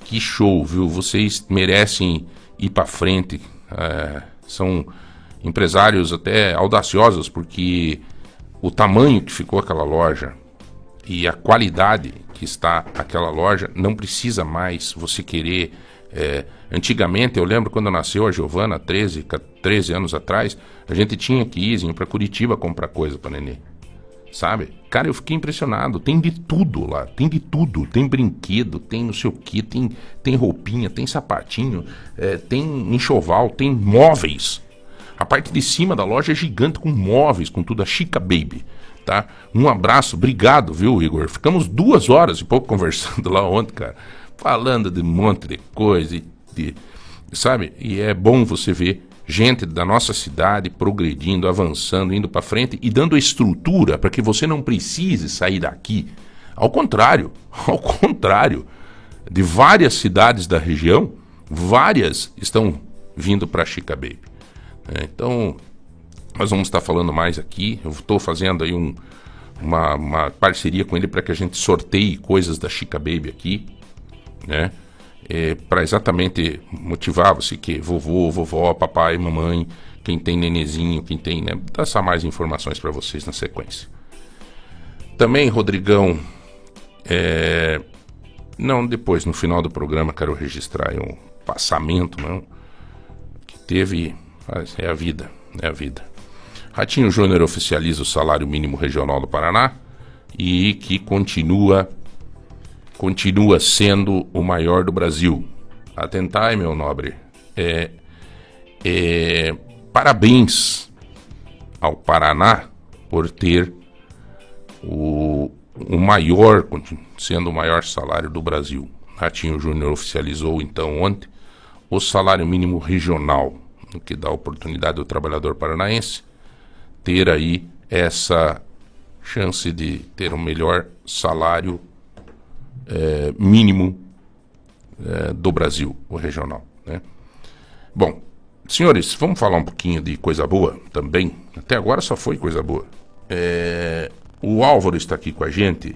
Que show, viu? Vocês merecem ir para frente. É, são empresários até audaciosos, porque o tamanho que ficou aquela loja e a qualidade que está aquela loja não precisa mais você querer. é, antigamente, eu lembro quando nasceu a Giovana, 13, ca- 13 anos atrás, a gente tinha que ir para Curitiba comprar coisa para nenê. Sabe? Cara, eu fiquei impressionado. Tem de tudo lá. Tem de tudo. Tem brinquedo, tem não sei o que, tem, tem roupinha, tem sapatinho, é, tem enxoval, tem móveis. A parte de cima da loja é gigante com móveis, com tudo. A Chica Baby. Tá? Um abraço, obrigado, viu, Igor? Ficamos duas horas e pouco conversando lá ontem, cara. Falando de um monte de coisa. E de, sabe? E é bom você ver gente da nossa cidade progredindo, avançando, indo para frente e dando estrutura para que você não precise sair daqui. Ao contrário, ao contrário, de várias cidades da região, várias estão vindo para Chica Baby. É, então, nós vamos estar falando mais aqui. Eu estou fazendo aí um, uma, uma parceria com ele para que a gente sorteie coisas da Chica Baby aqui, né? É, para exatamente motivar você que vovô, vovó, papai, mamãe, quem tem nenezinho, quem tem, né? Passar mais informações para vocês na sequência. Também, Rodrigão, é, não depois no final do programa quero registrar um passamento, não, que teve, é a vida, é a vida. Ratinho Júnior oficializa o salário mínimo regional do Paraná e que continua continua sendo o maior do Brasil. Atentai, meu nobre. É, é, parabéns ao Paraná por ter o, o maior, sendo o maior salário do Brasil. Ratinho Júnior oficializou então ontem o salário mínimo regional, o que dá oportunidade ao trabalhador paranaense ter aí essa chance de ter um melhor salário eh, mínimo eh, do Brasil, o regional. Né? Bom, senhores, vamos falar um pouquinho de coisa boa também. Até agora só foi coisa boa. Eh, o Álvaro está aqui com a gente,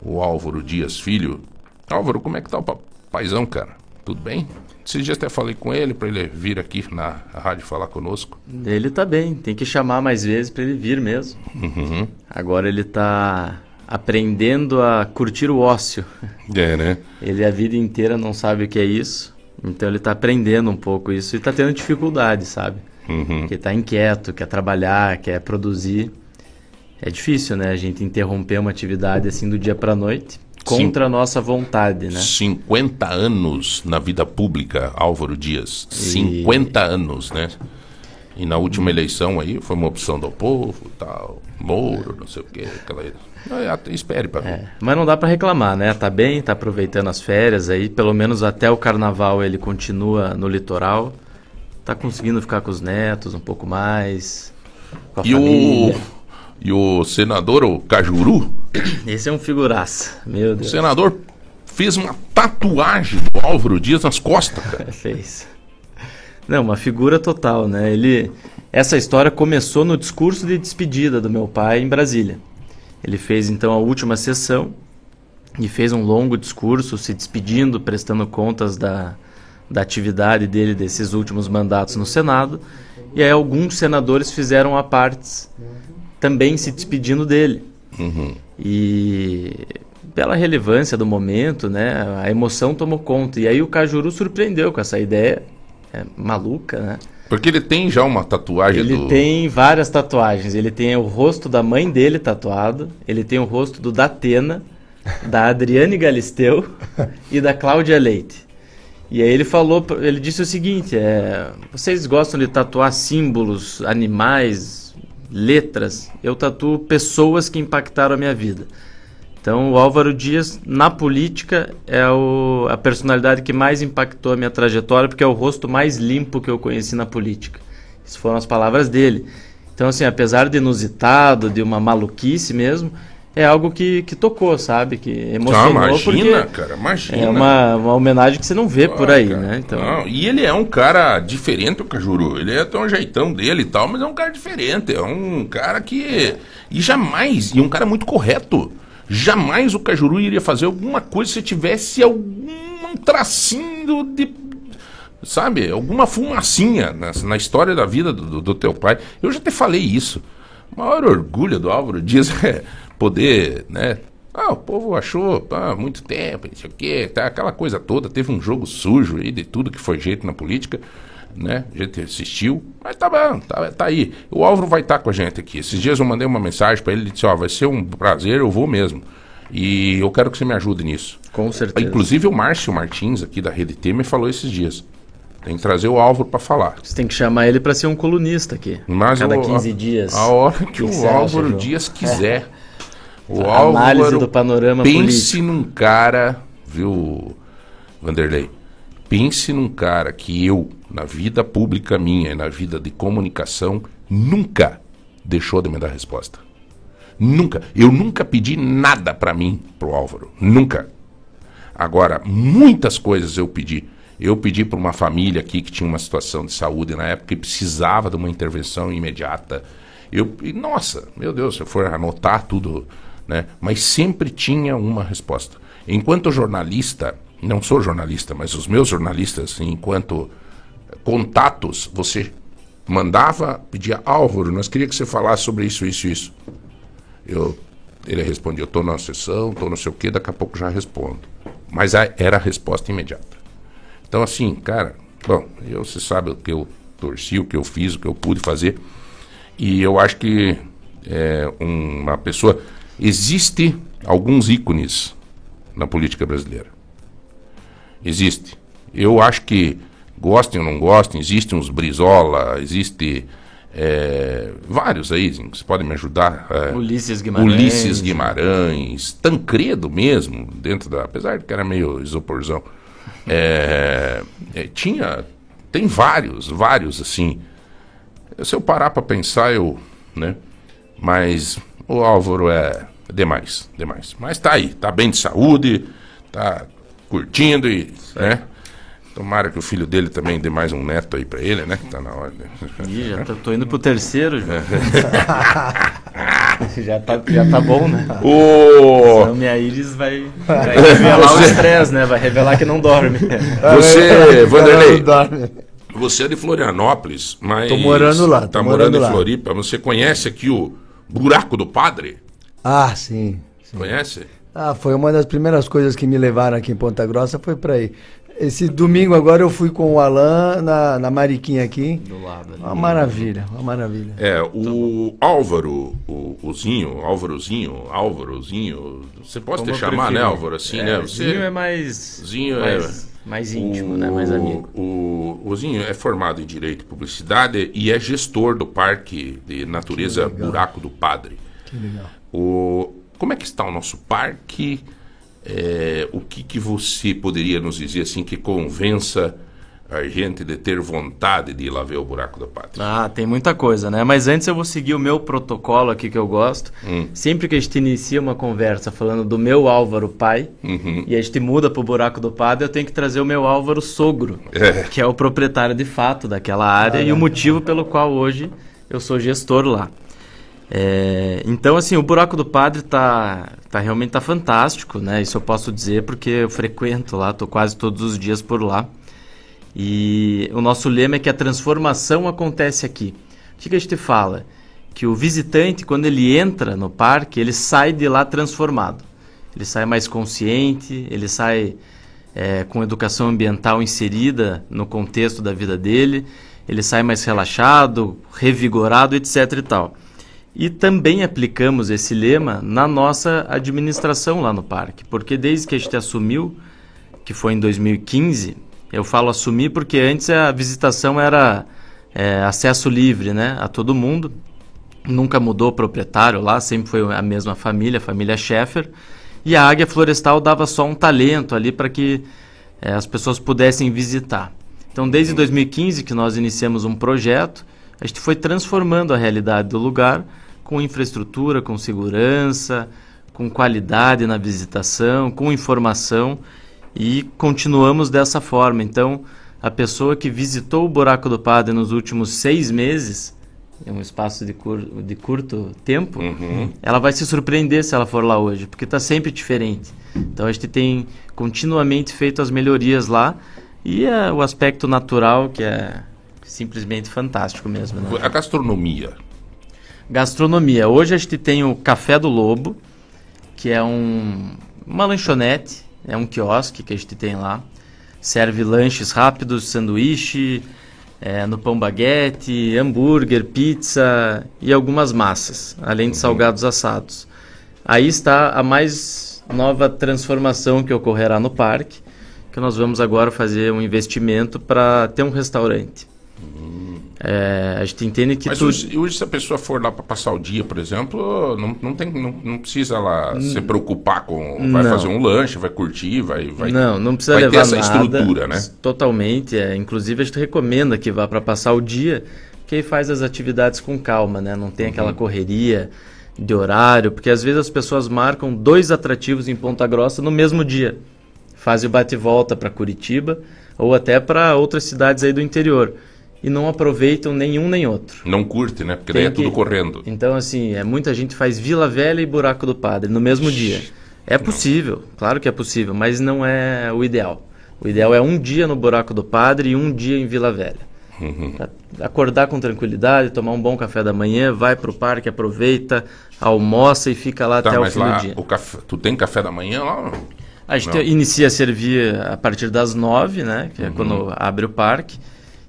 o Álvaro Dias Filho. Álvaro, como é que tá o pa- paizão, cara? Tudo bem? Esses dias até falei com ele para ele vir aqui na rádio falar conosco.
Ele tá bem, tem que chamar mais vezes para ele vir mesmo.
Uhum.
Agora ele tá aprendendo a curtir o ócio.
É, né?
Ele a vida inteira não sabe o que é isso, então ele tá aprendendo um pouco isso e tá tendo dificuldade, sabe?
Uhum.
Porque tá inquieto, quer trabalhar, quer produzir. É difícil, né? A gente interromper uma atividade assim do dia pra noite contra a nossa vontade, né?
50 anos na vida pública, Álvaro Dias. 50 anos, né? E na última eleição aí foi uma opção do povo, tal, Moro, não sei o quê, aquela. É, até espere para ver.
Mas não dá pra reclamar, né? Tá bem, tá aproveitando as férias aí, pelo menos até o carnaval ele continua no litoral. Tá conseguindo ficar com os netos um pouco mais.
E o,
família.
E o senador, o Cajuru,
Esse é um figuraça, meu
o
Deus.
senador fez uma tatuagem do Álvaro Dias nas costas, cara.
Fez. Não, uma figura total, né? Ele, essa história começou no discurso de despedida do meu pai em Brasília. Ele fez então a última sessão e fez um longo discurso se despedindo, prestando contas da, da atividade dele desses últimos mandatos no Senado. E aí alguns senadores fizeram a partes também se despedindo dele.
Uhum.
E pela relevância do momento, né, a emoção tomou conta. E aí o Cajuru surpreendeu com essa ideia é, maluca, né?
Porque ele tem já uma tatuagem
Ele
do...
tem várias tatuagens. Ele tem o rosto da mãe dele tatuado. Ele tem o rosto do Datena, da Adriane Galisteu e da Cláudia Leite. E aí ele falou, ele disse o seguinte: é, vocês gostam de tatuar símbolos, animais, letras? Eu tatuo pessoas que impactaram a minha vida. Então, o Álvaro Dias, na política, é o, a personalidade que mais impactou a minha trajetória, porque é o rosto mais limpo que eu conheci na política. Essas foram as palavras dele. Então, assim, apesar de inusitado, de uma maluquice mesmo, é algo que, que tocou, sabe? Que emocionou.
Ah, imagina,
porque
cara, imagina.
É uma, uma homenagem que você não vê por
Ah,
aí,
cara,
né? Então,
não, e ele é um cara diferente, o Cajuru. Ele é tem um jeitão dele e tal, mas é um cara diferente. É um cara que. E jamais, e um cara muito correto. Jamais o Cajuru iria fazer alguma coisa se tivesse algum tracinho de. Sabe? Alguma fumacinha na, na história da vida do, do- do teu pai. Eu já te falei isso. O maior orgulho do Álvaro Dias é poder, né? Ah, o povo achou há muito tempo, não sei o quê, tá, aquela coisa toda. Teve um jogo sujo aí de tudo que foi jeito na política, né? A gente assistiu, mas tá bom, tá, tá aí. O Álvaro vai estar com a gente aqui. Esses dias eu mandei uma mensagem para ele, ele disse, ó, vai ser um prazer, eu vou mesmo. E eu quero que você me ajude nisso.
Com certeza.
Inclusive o Márcio Martins, aqui da Rede T, me falou esses dias. Tem que trazer o Álvaro para falar.
você tem que chamar ele para ser um colunista aqui.
Mas
cada
o-
15 dias.
A hora que,
que
o
acha,
Álvaro
João?
Dias quiser. O
A
Álvaro
análise do panorama
pense
político.
num cara, viu, Vanderlei? Pense num cara que eu, na vida pública minha e na vida de comunicação, nunca deixou de me dar resposta. Nunca. Eu nunca pedi nada pra mim, pro Álvaro. Nunca. Agora, muitas coisas eu pedi. Eu pedi para uma família aqui que tinha uma situação de saúde na época e precisava de uma intervenção imediata. Eu, e, nossa, meu Deus, se eu for anotar tudo, né? Mas sempre tinha uma resposta. Enquanto jornalista, não sou jornalista, mas os meus jornalistas, enquanto contatos, você mandava, pedia, Álvaro, nós queríamos que você falasse sobre isso, isso, isso. Eu, ele respondia, eu estou na sessão, estou não sei o quê, daqui a pouco já respondo. Mas era a resposta imediata. Então, assim, cara, bom, eu, você sabe o que eu torci, o que eu fiz, o que eu pude fazer. E eu acho que é, uma pessoa. Existe alguns ícones na política brasileira. Existe. Eu acho que, gostem ou não gostem, existem uns Brizola, existe é, vários aí, vocês podem me ajudar. é,
Ulisses Guimarães.
Ulisses Guimarães, Tancredo mesmo, dentro da. Apesar de que era meio isoporzão. É, é, tinha. Tem vários, vários assim. Se eu parar para pensar, eu. Né? Mas o Álvaro é demais, demais. Mas tá aí, tá bem de saúde, tá curtindo e. Né? Tomara que o filho dele também dê mais um neto aí pra ele, né? Que tá na hora.
Ih, já tô, tô indo pro terceiro, João. já, tá, já tá bom, né?
Ô!
Senão minha íris vai, vai revelar o
Você-
estresse, né? Vai revelar que não dorme.
Você, Vanderlei,
Não dorme.
você é de Florianópolis, mas.
Tô morando lá, tô
Tá
morando
morando em
lá.
Floripa. Você conhece aqui o Buraco do Padre?
Ah, sim.
Conhece?
Ah, foi uma das primeiras coisas que me levaram aqui em Ponta Grossa, foi pra aí. Esse domingo agora eu fui com o Alan na, na Mariquinha aqui.
Do lado ali.
Uma maravilha, uma maravilha.
É, o Álvaro, o, o Zinho, Álvarozinho, Álvarozinho, você pode
Como
te
eu
chamar,
prefiro.
né, Álvaro, assim,
É,
né? Você,
Zinho é mais-
Zinho
mais-
é...
mais íntimo, né, mais amigo.
O, o Zinho é formado em Direito e Publicidade e é gestor do Parque de Natureza Buraco do Padre.
Que legal.
O, como é que está o nosso parque? É, o que, que você poderia nos dizer assim que convença a gente de ter vontade de ir lá ver o buraco do padre?
Ah, tem muita coisa, né? Mas antes eu vou seguir o meu protocolo aqui que eu gosto.
Hum.
Sempre que a gente inicia uma conversa falando do meu Álvaro pai,
Uhum.
e a gente muda pro buraco do padre, eu tenho que trazer o meu Álvaro sogro,
É.
que é o proprietário de fato daquela área e o motivo pelo qual hoje eu sou gestor lá. É, então, assim, o buraco do padre tá, tá realmente tá fantástico, né? Isso eu posso dizer porque eu frequento lá, tô quase todos os dias por lá. E o nosso lema é que a transformação acontece aqui. O que, a gente fala? Que o visitante, quando ele entra no parque, ele sai de lá transformado. Ele sai mais consciente, ele sai é, com educação ambiental inserida no contexto da vida dele. ele sai mais relaxado, revigorado, etc e tal. E também aplicamos esse lema na nossa administração lá no parque, porque desde que a gente assumiu, que foi em 2015, eu falo assumir porque antes a visitação era é, acesso livre, né, a todo mundo. Nunca mudou o proprietário lá, sempre foi a mesma família, a família Schaeffer. E a Águia Florestal dava só um talento ali para que é, as pessoas pudessem visitar. Então, desde 2015 que nós iniciamos um projeto, a gente foi transformando a realidade do lugar com infraestrutura, com segurança, com qualidade na visitação, com informação e continuamos dessa forma. Então, a pessoa que visitou o Buraco do Padre nos últimos seis meses, em um espaço de, cur de curto tempo,
Uhum.
ela vai se surpreender se ela for lá hoje, porque está sempre diferente. Então, a gente tem continuamente feito as melhorias lá e é o aspecto natural que é simplesmente fantástico mesmo. Né?
A gastronomia.
Gastronomia. Hoje a gente tem o Café do Lobo, que é um, uma lanchonete, é um quiosque que a gente tem lá. Serve lanches rápidos, sanduíche, é, no pão baguete, hambúrguer, pizza e algumas massas, além de salgados assados. Aí está a mais nova transformação que ocorrerá no parque, que nós vamos agora fazer um investimento para ter um restaurante. É, a gente entende que
Mas
tudo...
hoje, hoje, se a pessoa for lá para passar o dia, por exemplo, não, não, tem, não, não precisa lá se preocupar com. Vai
Não.
fazer um lanche, vai curtir, vai. vai
não, não precisa
vai
levar
ter essa
nada.
estrutura, né?
Totalmente. É. Inclusive, a gente recomenda que vá para passar o dia, que aí faz as atividades com calma, né? Não tem
Uhum.
aquela correria de horário, porque às vezes as pessoas marcam dois atrativos em Ponta Grossa no mesmo dia. Fazem o bate-volta para Curitiba ou até para outras cidades aí do interior. E não aproveitam nenhum nem outro.
Não curte, né? Porque daí
Tem
é tudo
que-
correndo.
Então, assim, é, muita gente faz Vila Velha e Buraco do Padre no mesmo dia. É possível, claro que é possível, mas não é o ideal. O ideal é um dia no Buraco do Padre e um dia em Vila Velha.
Uhum.
Acordar com tranquilidade, tomar um bom café da manhã, vai pro parque, aproveita, almoça e fica lá
Tá,
até o fim
lá,
do dia.
o café, tu tem café da manhã lá? não?
A gente
Não.
inicia a servir a partir das nove, né? Que é
Uhum.
quando abre o parque.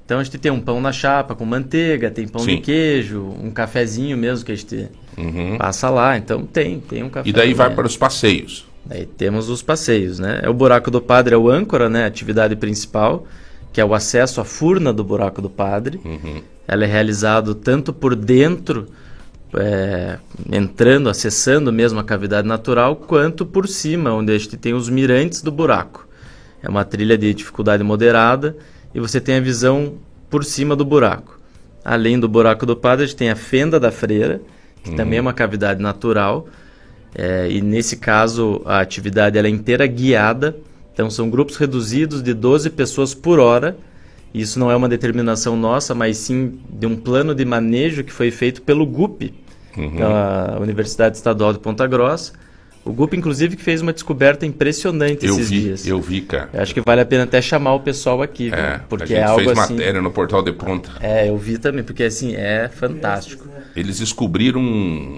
Então a gente tem um pão na chapa com manteiga, tem pão
Sim.
de queijo, um cafezinho mesmo que a gente
Uhum.
passa lá. Então tem, tem um café.
E daí
da
vai para os passeios.
Daí temos os passeios, né? É o Buraco do Padre é o âncora, né? A atividade principal, que é o acesso à furna do Buraco do Padre.
Uhum.
Ela é realizado tanto por dentro, é, entrando, acessando mesmo a cavidade natural, quanto por cima, onde a gente tem os mirantes do buraco. É uma trilha de dificuldade moderada e você tem a visão por cima do buraco. Além do buraco do padre, a gente tem a fenda da freira, que
Uhum.
também é uma cavidade natural. É, e nesse caso, a atividade ela é inteira guiada. Então, são grupos reduzidos de 12 pessoas por hora. Isso não é uma determinação nossa, mas sim de um plano de manejo que foi feito pelo GUP,
Uhum.
da Universidade Estadual de Ponta Grossa. O GUP, inclusive, que fez uma descoberta impressionante
Eu
esses
vi,
dias.
eu vi, cara.
Eu acho que vale a pena até chamar o pessoal aqui, viu?
É,
porque
a gente
é algo
fez
assim.
matéria no portal de ponta.
É, eu vi também, porque assim, é fantástico.
Eles descobriram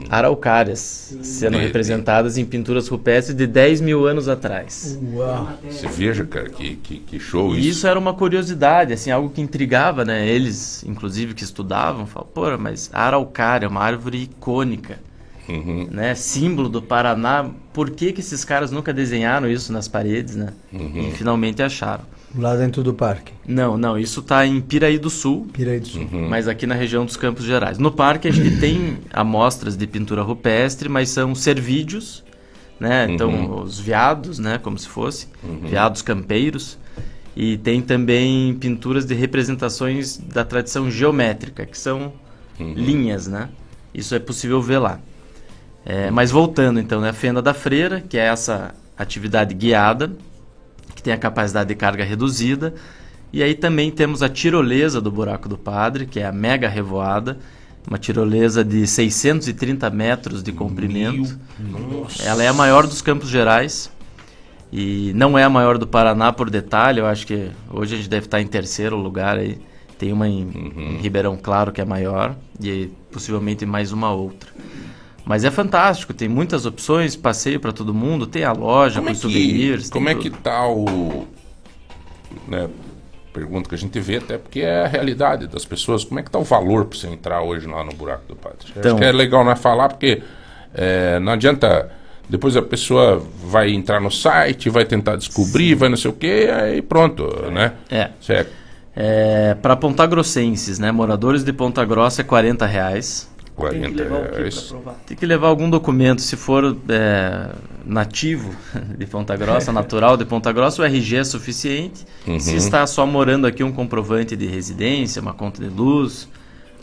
Araucárias sendo representadas em pinturas rupestres de 10 mil anos atrás.
Uau!
Você veja, cara, que, que, que show
E
isso.
isso era uma curiosidade, assim, algo que intrigava, né? Eles, inclusive, que estudavam, falavam, pô, mas a araucária é uma árvore icônica,
Uhum.
né? Símbolo do Paraná. Por que que esses caras nunca desenharam isso nas paredes, né?
Uhum.
E finalmente acharam.
Lá dentro do parque.
Não, não, isso está em Piraí do Sul,
Piraí do Sul.
Uhum.
mas aqui na região dos Campos Gerais. No parque a gente tem amostras de pintura rupestre, mas são servídeos, né? Então
Uhum.
os veados, né, como se fosse,
Uhum.
veados campeiros. E tem também pinturas de representações da tradição geométrica, que são
Uhum.
linhas, né? Isso é possível ver lá. É, mas voltando então, né, a fenda da freira, que é essa atividade guiada, que tem a capacidade de carga reduzida. E aí também temos a tirolesa do Buraco do Padre, que é a mega revoada, uma tirolesa de 630 metros de comprimento. Ela é a maior dos Campos Gerais e não é a maior do Paraná por detalhe. Eu acho que hoje a gente deve estar em terceiro lugar aí. Tem uma em, em Ribeirão Claro que é maior e possivelmente mais uma outra. Mas é fantástico, tem muitas opções, passeio para todo mundo, tem a loja
Como
com
é que,
souvenirs. tem
como é
tudo.
que tá o... Né, pergunta que a gente vê, até porque é a realidade das pessoas. Como é que está o valor para você entrar hoje lá no buraco do padre?
Então-
Acho que é legal nós falar, porque é, não adianta. Depois a pessoa vai entrar no site, vai tentar descobrir, vai não sei o que, aí pronto, né?
É.
Certo.
É, para pontagrossenses, né? Moradores de Ponta Grossa é 40 reais.
40 reais.
Tem que levar algum documento, se for é, nativo de Ponta Grossa, natural de Ponta Grossa, o RG é suficiente.
Uhum.
Se está só morando aqui, um comprovante de residência, uma conta de luz,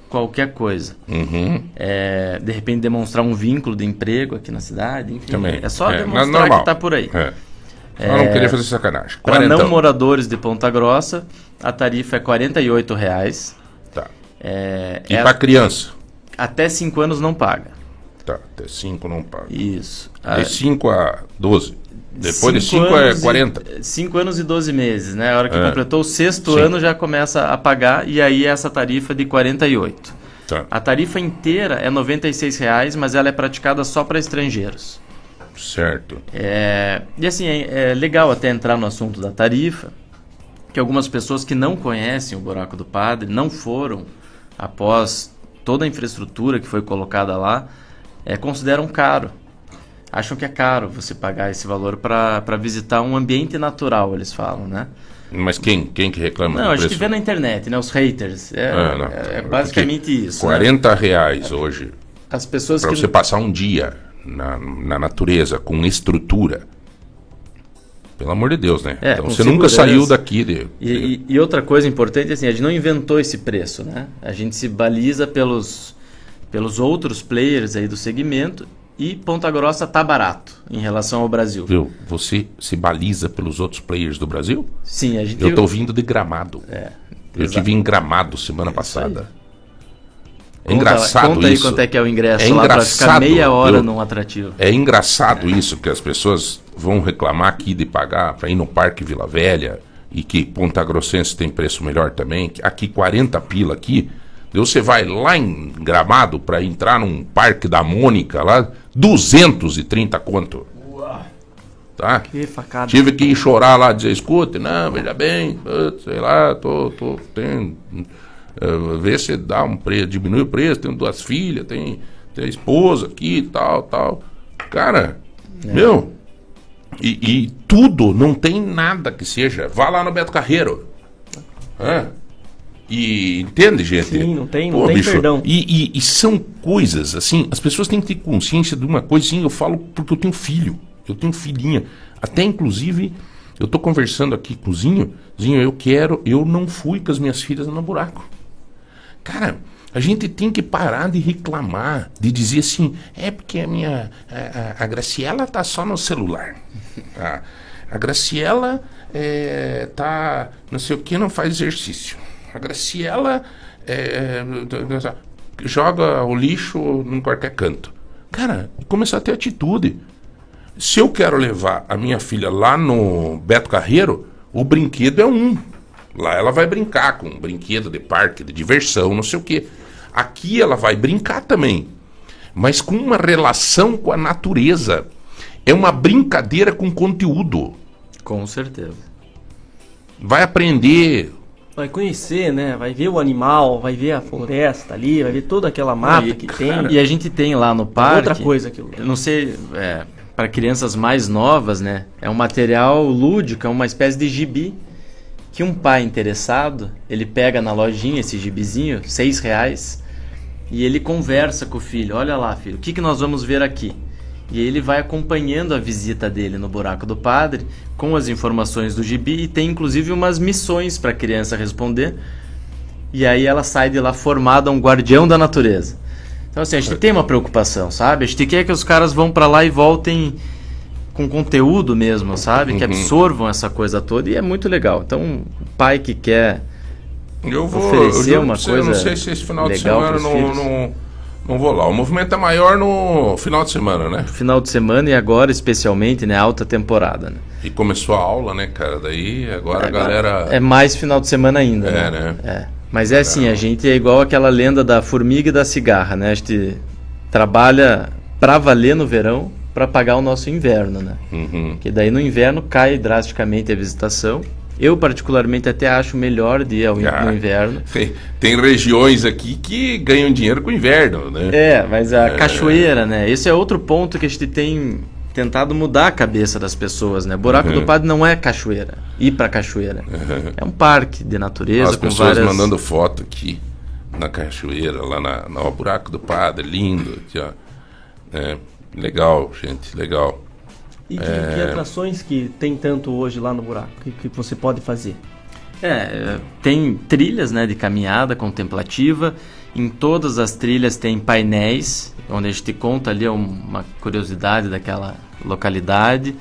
qualquer coisa.
Uhum.
É, de repente demonstrar um vínculo de emprego aqui na cidade, enfim.
Também.
É só
É,
demonstrar que está por aí.
É. Só não queria fazer sacanagem.
Para não moradores de Ponta Grossa, a tarifa é 48 reais.
Tá.
É,
E
é-
para criança?
Até 5 anos não paga.
Tá, até 5 não paga.
Isso.
De 5 a 12. Depois de 5 é 40.
5 anos e 12 meses, né? A hora que
É.
completou o sexto
Sim.
ano já começa a pagar e aí essa tarifa de 48.
Tá.
A tarifa inteira é 96 reais, mas ela é praticada só para estrangeiros.
Certo.
É, e assim, é, é legal até entrar no assunto da tarifa, que algumas pessoas que não conhecem o Buraco do Padre, não foram após toda a infraestrutura que foi colocada lá, é, consideram caro. Acham que é caro você pagar esse valor para visitar um ambiente natural, eles falam, né?
Mas quem, quem que reclama
Não,
do
a gente vê na internet, né? Os haters. É,
Ah,
é- basicamente
Porque
isso. né?
40 reais hoje.
As pessoas
Para
que
você passar um dia na, na natureza com estrutura. Pelo amor de Deus, né?
É,
então você nunca saiu daqui de.
E, e- e outra coisa importante, assim, a gente não inventou esse preço, né? A gente se baliza pelos, pelos outros players aí do segmento e Ponta Grossa tá barato em relação ao Brasil.
Viu? Você se baliza pelos outros players do Brasil?
Sim, a gente...
Eu tô vindo de Gramado.
É.
Eu tive em Gramado semana passada. É
Conta-
engraçado
conta aí
isso.
quanto é que é o ingresso
é
lá pra ficar meia hora
viu?
num atrativo.
É engraçado isso, que as pessoas vão reclamar aqui de pagar para ir no Parque Vila Velha e que Ponta Grossense tem preço melhor também. Aqui 40 pila aqui. Você vai lá em Gramado para entrar num Parque da Mônica lá, 230 conto. Tá?
Que facada.
Tive que ir chorar lá, dizer, escute, não, veja bem, sei lá, tô, tô, tem, eh, vê se dá um preço, diminui o preço, tenho duas filhas, tem, tem a esposa aqui e tal, tal. Cara,
É.
meu, e, e tudo, não tem nada que seja, vá lá no Beto Carreiro. Hã? E entende, gente?
Sim, não tem- não tem perdão.
E, e- e são coisas, assim, as pessoas têm que ter consciência de uma coisa, sim, eu falo porque eu tenho filho, eu tenho filhinha. Até, inclusive, eu tô conversando aqui com o Zinho, Zinho, eu quero, eu não fui com as minhas filhas no buraco. Cara, a gente tem que parar de reclamar, de dizer assim, é porque a minha, a, a- a Graciela tá só no celular. A, a Graciela é, tá, não sei o que, não faz exercício. A Graciela é, joga o lixo em qualquer canto. Cara, começar a ter atitude. Se eu quero levar a minha filha lá no Beto Carreiro, o brinquedo é um. Lá ela vai brincar com um brinquedo de parque, de diversão, não sei o quê. Aqui ela vai brincar também, mas com uma relação com a natureza. É uma brincadeira com conteúdo.
Com certeza.
Vai aprender.
Vai conhecer, né? Vai ver o animal, vai ver a floresta ali, vai ver toda aquela mata
E-
que tem.
E a gente tem lá no parque.
outra coisa aquilo.
Eu não sei, é, para crianças mais novas, né? É um material lúdico, é uma espécie de gibi que um pai interessado ele pega na lojinha esse gibizinho, seis reais, e ele conversa com o filho. Olha lá, filho, o que, que nós vamos ver aqui? E ele vai acompanhando a visita dele no buraco do padre com as informações do gibi e tem inclusive umas missões para a criança responder. E aí ela sai de lá formada um guardião da natureza. Então assim, a gente tem uma preocupação, sabe? A gente quer que os caras vão para lá e voltem com conteúdo mesmo, sabe? Que
Uhum.
absorvam essa coisa toda e é muito legal. Então, o pai que quer
Eu vou
oferecer
eu
uma
você,
coisa
Eu não sei se esse final de semana não, não, não vou lá. O movimento é maior no final de semana, né?
final de semana e agora especialmente, né, alta temporada, né?
E começou a aula, né, cara? Daí agora a galera.
É mais final de semana ainda,
É,
né?
né?
É. Mas é assim, a gente é igual aquela lenda da formiga e da cigarra, né? A gente trabalha pra valer no verão pra pagar o nosso inverno, né?
Uhum.
Que daí no inverno cai drasticamente a visitação Eu, particularmente, até acho melhor de ir ao in-
Ah,
no inverno.
Tem, tem regiões aqui que ganham dinheiro com o inverno, né?
É, mas a
É.
cachoeira, né? Esse é outro ponto que a gente tem tentado mudar a cabeça das pessoas, né? Buraco
Uhum.
do Padre não é cachoeira. Ir pra cachoeira. É um parque de natureza
As
com
pessoas
várias...
mandando foto aqui na cachoeira, lá na, no buraco do padre, lindo. Aqui, ó. É, legal, gente, legal.
E que,
É,
que atrações que tem tanto hoje lá no buraco? Que, que você pode fazer?
É, tem trilhas né, de caminhada contemplativa. Em todas as trilhas tem painéis, onde a gente conta ali uma curiosidade daquela localidade.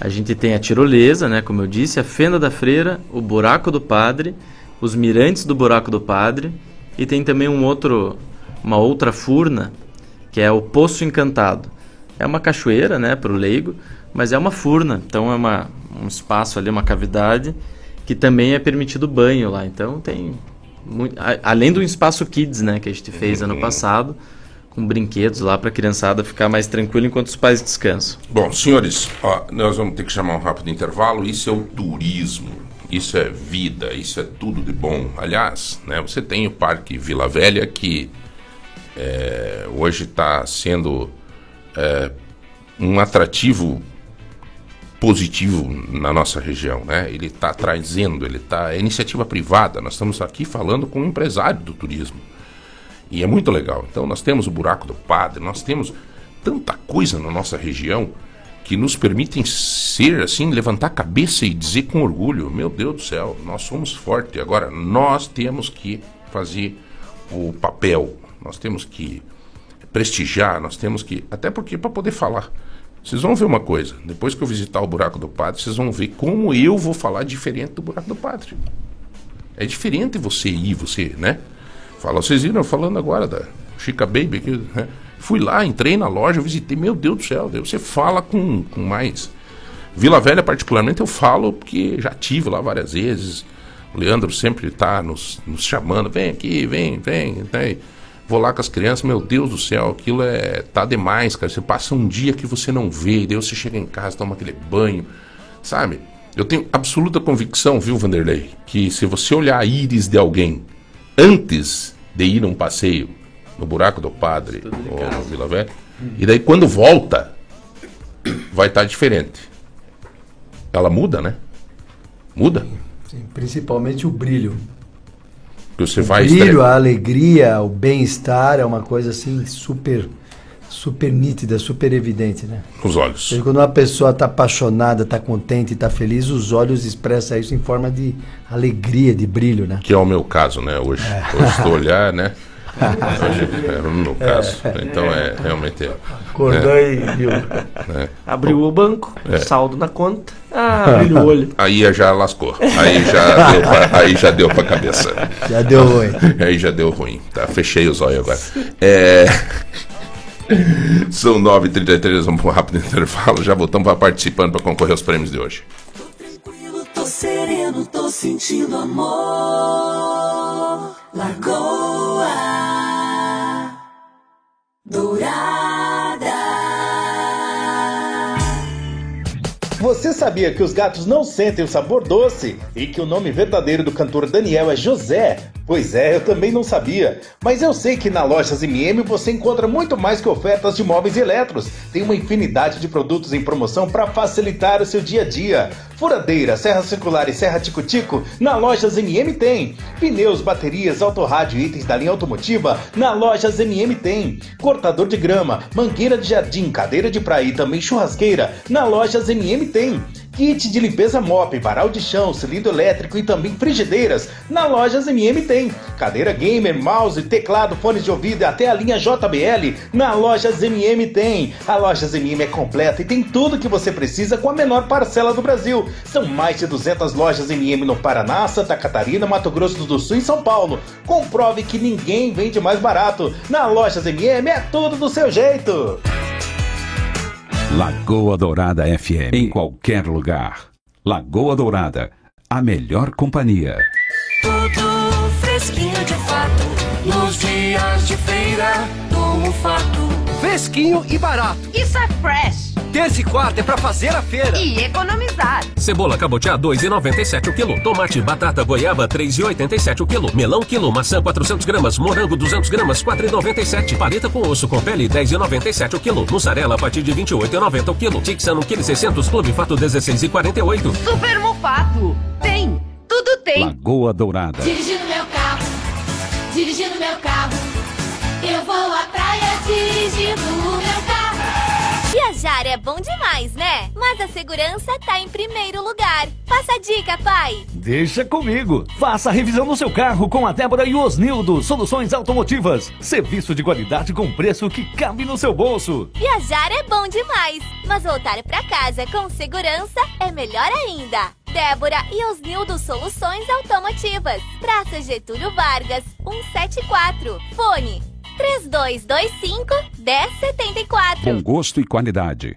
A gente tem a tirolesa, né, como eu disse, a fenda da freira, o buraco do padre, os mirantes do buraco do padre e tem também um outro, uma outra furna que é o poço encantado. É uma cachoeira, né, para o leigo, mas é uma furna, então é uma, um espaço ali, uma cavidade que também é permitido banho lá. Então tem muito, a- além do espaço kids, né, que a gente fez ano passado, com brinquedos lá para a criançada ficar mais tranquila enquanto os pais descansam.
Bom, senhores, ó, nós vamos ter que chamar um rápido intervalo. Isso é o turismo, isso é vida, isso é tudo de bom. Aliás, né, você tem o Parque Vila Velha que é, hoje está sendo é, um atrativo positivo na nossa região, né? Ele está trazendo, ele está é iniciativa privada. Nós estamos aqui falando com um empresário do turismo e é muito legal. Então nós temos o buraco do padre, nós temos tanta coisa na nossa região que nos permitem ser assim, levantar a cabeça e dizer com orgulho, meu Deus do céu, nós somos fortes. Agora nós temos que fazer o papel, nós temos que prestigiar, nós temos que, até porque para poder falar. Vocês vão ver uma coisa, depois que eu visitar o buraco do padre, vocês vão ver como eu vou falar diferente do buraco do padre. É diferente você ir, você, né? Fala, vocês viram falando agora da Chica Baby aqui, né? Fui lá, entrei na loja, visitei, meu Deus do céu, você fala com, com mais. Vila Velha, particularmente, eu falo porque já tive lá várias vezes. O Leandro sempre está nos, nos chamando, vem aqui, vem, vem. Né? Vou lá com as crianças, meu Deus do céu, aquilo é. tá demais, cara. Você passa um dia que você não vê, daí você chega em casa, toma aquele banho, sabe? Eu tenho absoluta convicção, viu, Vanderlei, que se você olhar a íris de alguém antes de ir num passeio no buraco do padre ou no Vila Velha, e daí quando volta, vai estar diferente. Ela muda, né? Muda.
Sim, principalmente o brilho.
Porque você
o
vai
brilho,
estre-
a alegria, o bem-estar é uma coisa assim super super nítida, super evidente, né?
Os olhos.
Quando uma pessoa está apaixonada, está contente, está feliz, os olhos expressam isso em forma de alegria, de brilho, né?
Que é o meu caso, né? Hoje. Hoje estou olhar, né? É o meu caso. Então é realmente.
Acordou
é,
e viu.
é.
Abriu o banco,
É.
saldo na conta. Ah, brilha o olho.
Aí já lascou. Aí já deu pra, aí já deu pra cabeça.
Já deu ruim.
Aí já deu ruim. Tá, fechei os olhos agora. É... São 9h33, vamos para um rápido intervalo. Já voltamos para participando para concorrer aos prêmios de hoje.
Tô sereno, tô sentindo amor. Lagoa Dourada.
Você sabia que os gatos não sentem o sabor doce e que o nome verdadeiro do cantor Daniel é José? Pois é, eu também não sabia. Mas eu sei que na Lojas MM você encontra muito mais que ofertas de móveis e eletros. Tem uma infinidade de produtos em promoção para facilitar o seu dia a dia. Furadeira, serra circular e serra tico-tico, na Lojas MM tem. Pneus, baterias, autorrádio e itens da linha automotiva, na Lojas MM tem. Cortador de grama, mangueira de jardim, cadeira de praia e também churrasqueira, na Lojas MM tem. Kit de limpeza mop, varal de chão, cilindro elétrico e também frigideiras. Na Lojas MM tem. Cadeira gamer, mouse, teclado, fones de ouvido e até a linha JBL. Na Lojas MM tem. A Lojas MM é completa e tem tudo que você precisa com a menor parcela do Brasil. São mais de 200 lojas MM no Paraná, Santa Catarina, Mato Grosso do Sul e São Paulo. Comprove que ninguém vende mais barato. Na Lojas MM é tudo do seu jeito.
Lagoa Dourada FM. Em qualquer lugar. Lagoa Dourada. A melhor companhia.
Tudo fresquinho de fato. Nos dias de feira do fato.
Fresquinho e barato.
Isso é fresh.
Terça e quarta é pra fazer a feira.
E economizar.
Cebola cabotiá 2,97 o quilo. Tomate batata goiaba 3,87 o quilo. Melão quilo. Maçã 400 gramas. Morango 200 gramas 4,97. Paleta com osso com pele 10,97 o quilo. Mussarela a partir de 28,90 o quilo. Tixan 1 kg 600. Clube Fato 16,48.
Super Mufato. Tem. Tudo tem.
Lagoa Dourada.
Dirigindo meu carro, dirigindo meu carro. Eu vou praia dirigindo o meu carro.
Viajar é bom demais, né? Mas a segurança tá em primeiro lugar. Passa a dica, pai.
Deixa comigo. Faça a revisão do seu carro com a Débora e o Osnildo. Soluções automotivas. Serviço de qualidade com preço que cabe no seu bolso.
Viajar é bom demais, mas voltar pra casa com segurança é melhor ainda. Débora e Osnildo Soluções Automotivas. Praça Getúlio Vargas, 174. Fone 3225 1074.
Com gosto e qualidade.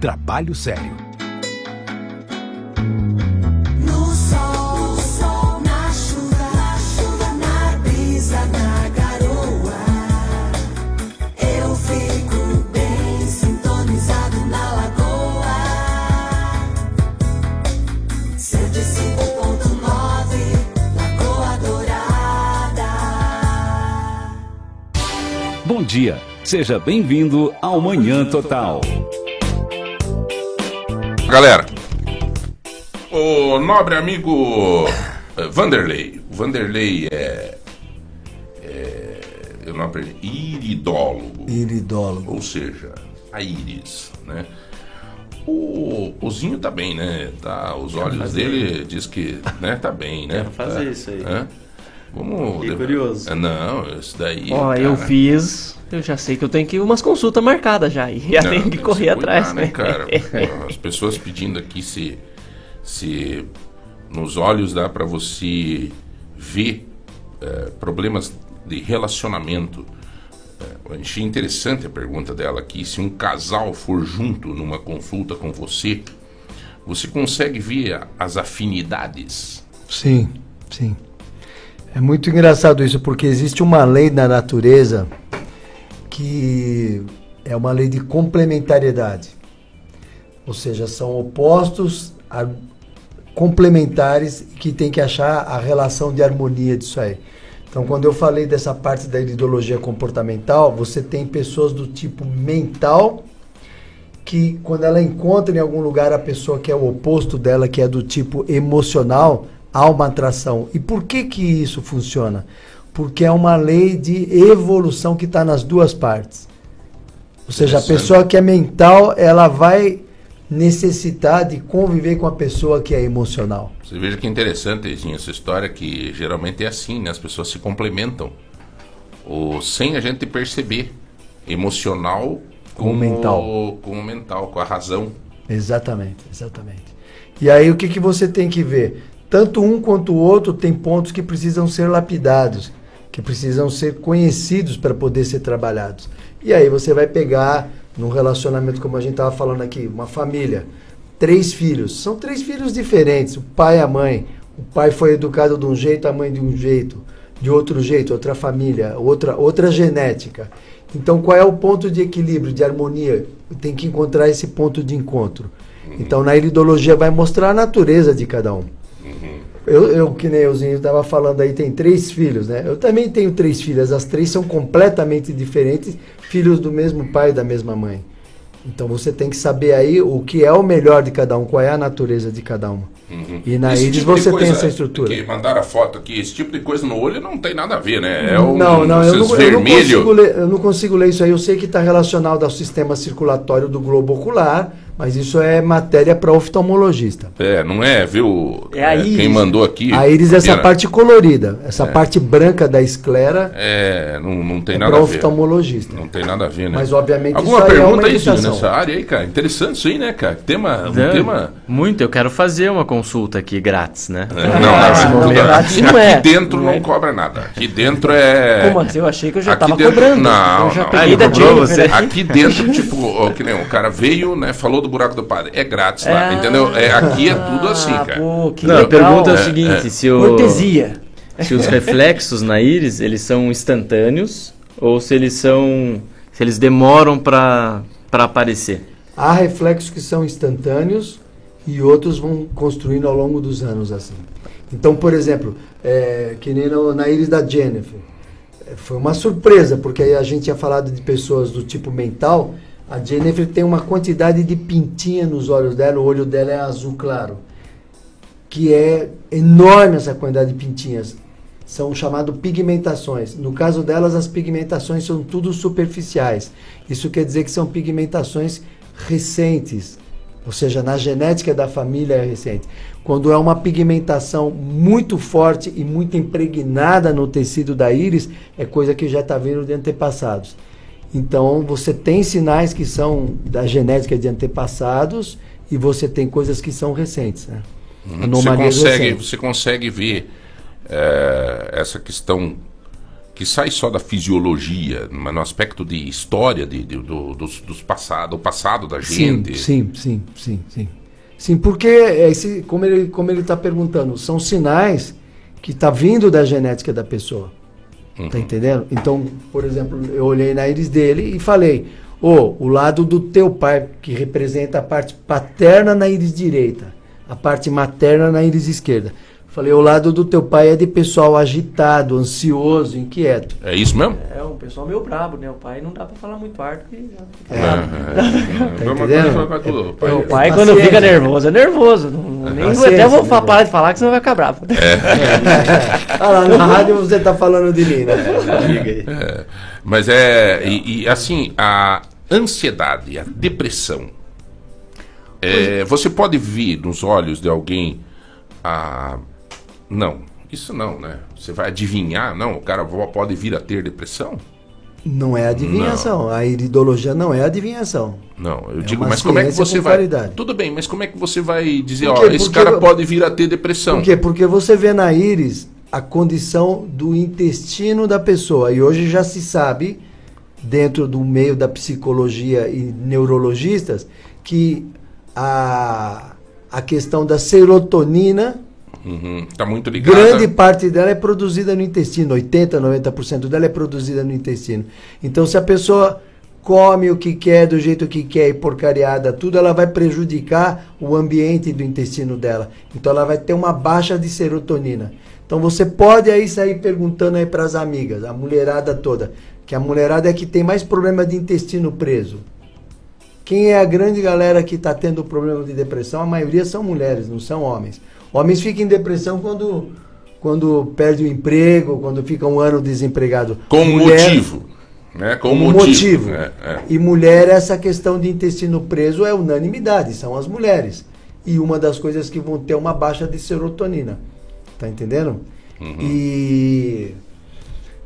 Trabalho sério.
No sol, sol, na chuva, na chuva, na brisa, na garoa. Eu fico bem sintonizado na lagoa. 105.9, Lagoa Dourada.
Bom dia. Seja bem-vindo ao Manhã Total.
Galera, o nobre amigo eh, Vanderlei. O Vanderlei é, é. Eu não aprendi. Iridólogo.
Iridólogo.
Ou seja, a íris, né? O, o Zinho tá bem, né? Tá, os
Quero
olhos
fazer.
dele diz que né, tá bem, né?
Quero fazer
Tá.
isso aí.
Hã? Vamos.
Fiquei curioso.
É, Não, isso daí.
Ó,
cara,
eu fiz. Eu já sei que eu tenho que ir umas consultas marcadas já. E já
Não,
tenho que correr
se
atrás,
cuidar,
né?
cara? As pessoas pedindo aqui se, se nos olhos dá para você ver eh, problemas de relacionamento. Eh, eu achei interessante a pergunta dela aqui. Se um casal for junto numa consulta com você, você consegue ver as afinidades?
Sim, sim. É muito engraçado isso, porque existe uma lei na natureza que é uma lei de complementariedade. Ou seja, são opostos ar- complementares que tem que achar a relação de harmonia disso aí. Então, quando eu falei dessa parte da ideologia comportamental, você tem pessoas do tipo mental que quando ela encontra em algum lugar a pessoa que é o oposto dela, que é do tipo emocional, há uma atração. E por que que isso funciona? Porque é uma lei de evolução que está nas duas partes. Ou seja, a pessoa que é mental, ela vai necessitar de conviver com a pessoa que é emocional.
Você veja que interessante Zinho, essa história que geralmente é assim, né? As pessoas se complementam. Ou sem a gente perceber. Emocional
Com o mental.
Com o mental, com a razão.
Exatamente, exatamente. E aí o que, que você tem que ver? Tanto um quanto o outro tem pontos que precisam ser lapidados, que precisam ser conhecidos para poder ser trabalhados. E aí você vai pegar num relacionamento como a gente estava falando aqui, uma família, três filhos, são três filhos diferentes, o pai e a mãe. O pai foi educado de um jeito, a mãe de um jeito, de outro jeito, outra família, outra outra genética. Então, qual é o ponto de equilíbrio, de harmonia? Tem que encontrar esse ponto de encontro. Então, na iridologia vai mostrar a natureza de cada um. Eu, eu que nem euzinho estava falando aí, tem três filhos, né? Eu também tenho três filhas, as três são completamente diferentes, filhos do mesmo pai e da mesma mãe. Então você tem que saber aí o que é o melhor de cada um, qual é a natureza de cada uma.
Uhum.
E na
Esse tipo
você tem
coisa
essa estrutura.
Que mandaram a foto aqui, esse tipo de coisa no olho não tem nada a ver, né? É um,
não, não, eu não, eu, não consigo ler, eu não consigo ler isso aí. Eu sei que está relacionado ao sistema circulatório do globo ocular, Mas isso é matéria para oftalmologista.
É, não é, viu?
É a íris.
Quem mandou aqui.
A íris é essa parte colorida, essa
É.
parte branca da esclera
É, não, não tem
é
nada
para
a ver.
oftalmologista.
Não tem nada a ver, né?
Mas, obviamente,
Alguma
isso aí é
pergunta
uma
aí, nessa área aí, cara? Interessante isso aí, né, cara? Tema, um
Não,
tema...
Muito, eu quero fazer uma consulta aqui grátis, né?
É, Não, não,
Esse
não, não,
momento.
aqui
Não é.
dentro não,
é.
cobra nada. Aqui dentro é.
Como assim? Eu achei que eu já
Aqui
tava
dentro-
cobrando.
Não,
eu já
não.
peguei
Ele
da
cobrou
Jennifer aqui.
Aqui dentro, tipo, que nem o cara veio, né? Falou do buraco do padre. É grátis lá,
Ah.
entendeu? É, aqui é tudo assim, cara.
Pô, que
Não, a
legal.
pergunta é o seguinte, se o
Cortesia.
se os reflexos na íris, eles são instantâneos ou se eles são se eles demoram para para aparecer.
Há reflexos que são instantâneos e outros vão construindo ao longo dos anos assim. Então, por exemplo, é, que nem no- na íris da Jennifer, é, foi uma surpresa, porque aí a gente tinha falado de pessoas do tipo mental. A Jennifer tem uma quantidade de pintinha nos olhos dela, o olho dela é azul claro, que é enorme essa quantidade de pintinhas. São chamadas pigmentações. No caso delas, as pigmentações são tudo superficiais. Isso quer dizer que são pigmentações recentes, ou seja, na genética da família é recente. Quando é uma pigmentação muito forte e muito impregnada no tecido da íris, é coisa que já está vindo de antepassados. Então, você tem sinais que são da genética de antepassados e você tem coisas que são recentes. Né?
Uhum. Você
Anomalias
consegue,
recentes.
você consegue ver é, essa questão que sai só da fisiologia, mas no aspecto de história de, de- do, dos, dos passado, do passado da gente.
Sim, sim, sim, sim, sim. Sim, porque é esse, como ele como ele está perguntando, são sinais que tá vindo da genética da pessoa. Tá entendendo? Então, por exemplo, eu olhei na íris dele e falei: "Ô, o lado do teu pai que representa a parte paterna na íris direita, a parte materna na íris esquerda". Falei: "O lado do teu pai é de pessoal agitado, ansioso, inquieto".
É isso mesmo?
É um pessoal meio brabo, né? O pai não dá pra falar muito alto que já fica
É, é, é.
Tá
tudo, pai.
O pai,
É
quando
paciência.
fica nervoso, é nervoso. Não, nem, até vou
né,
parar de falar que você vai ficar bravo.
Ah, lá na rádio você tá falando de mim, né? Liga aí.
É, mas é. E, e, assim, a ansiedade, a depressão. é, você pode ver nos olhos de alguém a. Não, isso não, né? Você vai adivinhar, não, o cara pode vir a ter depressão?
Não é adivinhação. A iridologia não é adivinhação.
Não, eu
É
digo, mas como é que você vai.
qualidade.
Tudo bem, mas como é que você vai dizer, ó, esse cara
eu-
pode vir a ter depressão?
Por quê? Porque você vê na íris a condição do intestino da pessoa. E hoje já se sabe, dentro do meio da psicologia e neurologistas, que a, a questão da serotonina,
Uhum, tá muito ligado.
grande parte dela é produzida no intestino. 80, 90% dela é produzida no intestino. Então, se a pessoa come o que quer, do jeito que quer e porcariada, tudo, ela vai prejudicar o ambiente do intestino dela. Então, ela vai ter uma baixa de serotonina. Então, você pode aí sair perguntando aí para as amigas, a mulherada toda, que a mulherada é que tem mais problema de intestino preso. Quem é a grande galera que está tendo problema de depressão? A maioria são mulheres, não são homens. Homens ficam em depressão quando, quando perde o emprego, quando fica um ano desempregado.
Com
Mulher-
motivo. Né? Com motivo.
motivo.
É, é.
E mulher, essa questão de intestino preso é unanimidade, são as mulheres. E uma das coisas que vão ter uma baixa de serotonina. Tá entendendo? E.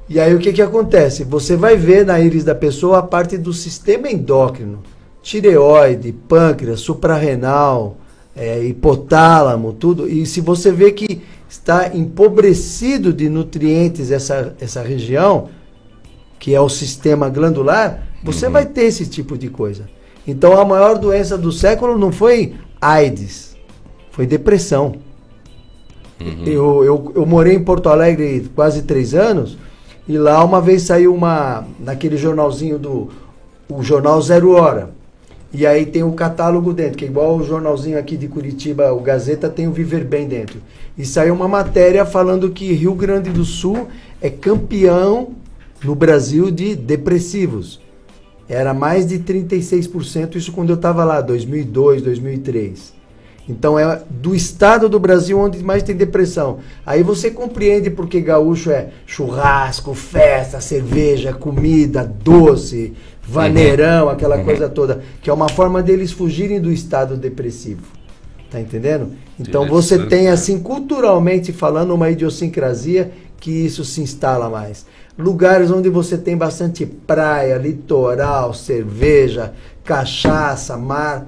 E aí o que, que acontece? Você vai ver na íris da pessoa a parte do sistema endócrino. Tireoide, pâncreas, suprarrenal, é, hipotálamo, tudo. E se você vê que está empobrecido de nutrientes essa, essa região, que é o sistema glandular, você vai ter esse tipo de coisa. Então a maior doença do século não foi AIDS, foi depressão. Eu, eu, eu morei em Porto Alegre quase três anos e lá uma vez saiu uma naquele jornalzinho do o jornal Zero Hora e aí tem o catálogo dentro que é igual o jornalzinho aqui de Curitiba o Gazeta tem o Viver Bem dentro. E saiu uma matéria falando que Rio Grande do Sul é campeão no Brasil de depressivos. Era mais de 36% isso quando eu estava lá 2002 2003 então é do estado do Brasil onde mais tem depressão. Aí você compreende porque gaúcho é churrasco, festa, cerveja, comida, doce, vaneirão,
Uhum.
aquela
Uhum.
coisa toda, que é uma forma deles fugirem do estado depressivo. Tá entendendo? Então você tem assim culturalmente falando uma idiosincrasia que isso se instala mais. Lugares onde você tem bastante praia, litoral, cerveja, cachaça, mar,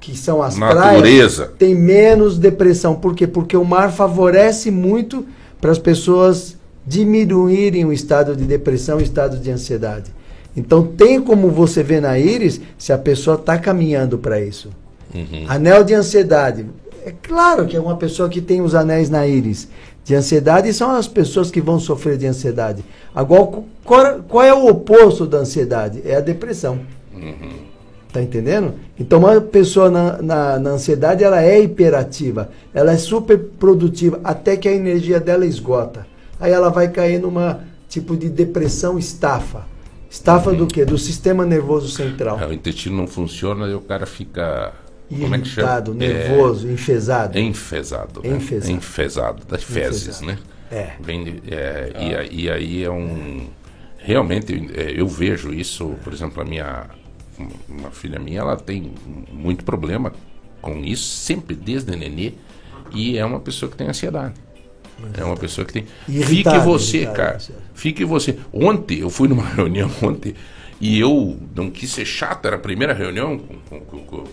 que são as
Natureza.
praias, tem menos depressão. Por quê? Porque o mar favorece muito para as pessoas diminuírem o estado de depressão e o estado de ansiedade. Então tem como você ver na íris se a pessoa está caminhando para isso.
Uhum.
Anel de ansiedade. É claro que é uma pessoa que tem os anéis na íris de ansiedade são as pessoas que vão sofrer de ansiedade. Agora, qual, qual é o oposto da ansiedade? É a depressão.
Uhum.
Tá entendendo? Então, uma pessoa na, na, na ansiedade, ela é hiperativa. Ela é super produtiva, até que a energia dela esgota. Aí ela vai cair numa tipo de depressão estafa. Estafa do quê? Do sistema nervoso central.
É, o intestino não funciona e o cara fica. como é que chama?
Irritado, nervoso, enfesado.
É, enfesado. né?
Enfesado.
Enfesado, das fezes,
Enfesado.
né?
É.
Vem de- é, e, aí- e aí é um. Realmente, é, eu vejo isso, por exemplo, a minha. Uma filha minha, ela tem muito problema com isso, sempre desde nenê. E é uma pessoa que tem ansiedade. É uma pessoa que tem.
Irritado,
Fique você,
irritado,
cara. Fique você. Ontem, eu fui numa reunião ontem e eu não quis ser chato, era a primeira reunião com, com- com- com-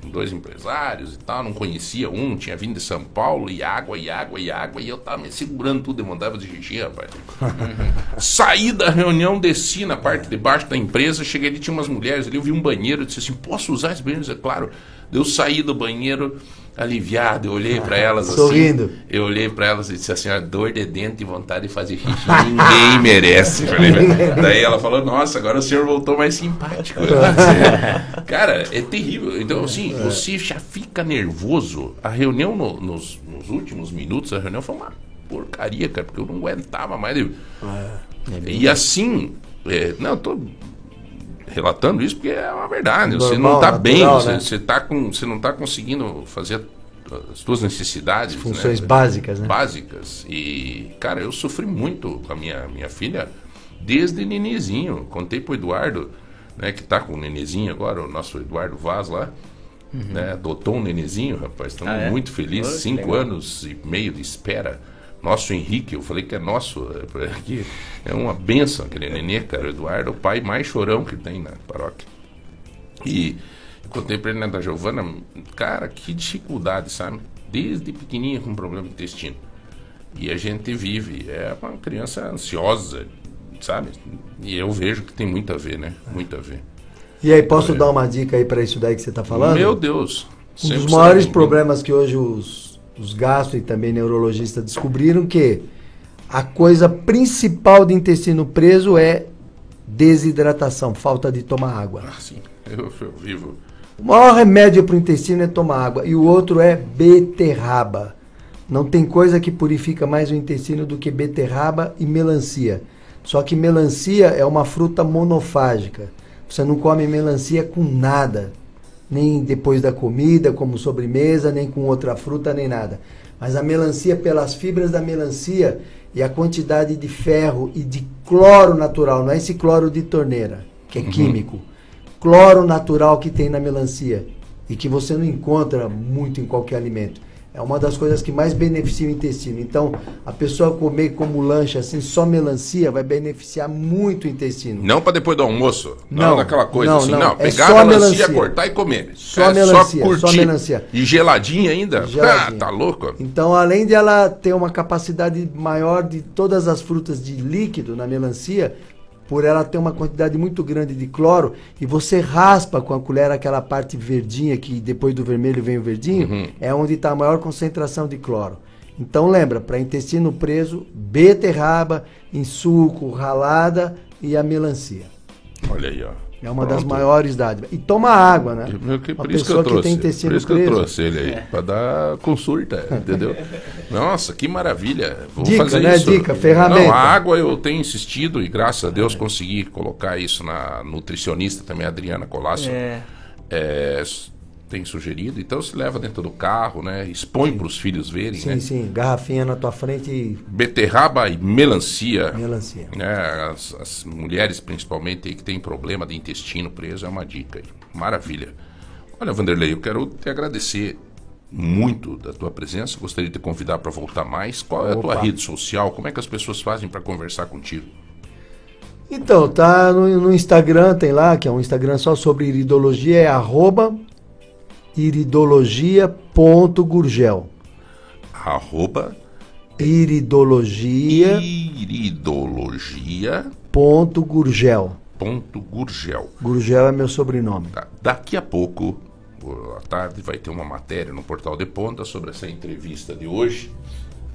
com dois empresários e tal, não conhecia um, tinha vindo de São Paulo, e água, e água, e água, e eu tava me segurando tudo, eu mandava de xixi, rapaz. Saí da reunião, desci na parte de baixo da empresa, cheguei ali, tinha umas mulheres ali, eu vi um banheiro, eu disse assim, posso usar esse banheiro? Eu disse, claro. Eu saí do banheiro aliviado, eu olhei para elas assim.
Sorrindo.
Eu olhei para elas e disse assim, "A dor de dente e vontade de fazer xixi, ninguém merece. Falei, Daí ela falou, nossa, agora o senhor voltou mais simpático. Disse, Cara, é terrível. Então, assim, você já fica nervoso. A reunião no- nos, nos últimos minutos, a reunião foi uma porcaria, cara, porque eu não aguentava mais. Eu- e assim, é, não, eu tô relatando isso porque é uma verdade. você não
Normal,
tá bem,
natural,
você,
né?
você, tá com, você não tá conseguindo fazer as suas necessidades.
Funções
né?
básicas, né?
Básicas. E, cara, eu sofri muito com a minha, minha filha desde nenezinho. Contei pro Eduardo, né, que tá com o nenezinho agora, o nosso Eduardo Vaz lá. Né, adotou um nenezinho, rapaz. Estamos
Ah, é?
muito felizes. Cinco
legal.
anos e meio de espera. Nosso Henrique, eu falei que é nosso, é, porque é uma benção aquele nenê, cara. O Eduardo é o pai mais chorão que tem na paróquia. E contei pra ele né, da Giovana, cara, que dificuldade, sabe? Desde pequenininha com problema de intestino. E a gente vive, é uma criança ansiosa, sabe? E eu vejo que tem muito a ver, né? Muito a ver.
E aí, posso dar uma dica aí para isso daí que você está falando?
Meu Deus!
Um dos maiores problemas que hoje os, os gastro e também neurologistas descobriram que a coisa principal de intestino preso é desidratação, falta de tomar água.
Ah, sim. Eu, eu vivo.
O maior remédio para o intestino é tomar água e o outro é beterraba. Não tem coisa que purifica mais o intestino do que beterraba e melancia. Só que melancia é uma fruta monofágica. Você não come melancia com nada, nem depois da comida, como sobremesa, nem com outra fruta, nem nada. Mas a melancia, pelas fibras da melancia e a quantidade de ferro e de cloro natural, não é esse cloro de torneira, que é
Uhum.
químico cloro natural que tem na melancia e que você não encontra muito em qualquer alimento. É uma das coisas que mais beneficia o intestino. Então, a pessoa comer como lanche assim só melancia vai beneficiar muito o intestino.
Não para depois do almoço. Não,
Não,
naquela coisa
não,
assim.
não.
Não,
É
pegar
só
a melancia,
melancia.
cortar e comer.
Só
é
melancia,
só
só melancia.
E geladinha ainda?
Geladinha.
Ah, tá louco?
Então, além de ela ter uma capacidade maior de todas as frutas de líquido na melancia, por ela ter uma quantidade muito grande de cloro, e você raspa com a colher aquela parte verdinha, que depois do vermelho vem o verdinho,
Uhum.
é onde está a maior concentração de cloro. Então lembra, para intestino preso, beterraba em suco, ralada e a melancia.
Olha aí, ó.
É uma das
Pronto.
maiores dádivas. E toma água, né?
Meu, que,
Uma
por isso que eu trouxe.
tem intestino
por isso que eu trouxe ele aí. Pra dar consulta, entendeu? Nossa, que maravilha. Vou
Dica,
fazer
né?
isso.
Dica, ferramenta.
Não, a água eu tenho insistido e graças a Deus consegui colocar isso na nutricionista também, a Adriana Colasso.
É.
É, tem sugerido. Então se leva dentro do carro, né? Expõe para os filhos verem,
Sim,
né?
sim. Garrafinha na tua frente e.
Beterraba e melancia.
Melancia.
Né? As, as mulheres, principalmente, que tem problema de intestino preso, é uma dica aí. Maravilha. Olha, Vanderlei, eu quero te agradecer muito da tua presença. Gostaria de te convidar para voltar mais. Qual é a tua rede social? Como é que as pessoas fazem para conversar contigo?
Então, tá no, no Instagram, tem lá, que é um Instagram só sobre iridologia, é arroba iridologia.gurgel.
Arroba
Iridologia.
Iridologia.
Ponto Gurgel.
Ponto Gurgel.
Gurgel é meu sobrenome.
Tá. Daqui a pouco, à tarde, vai ter uma matéria no Portal de Ponta sobre essa entrevista de hoje,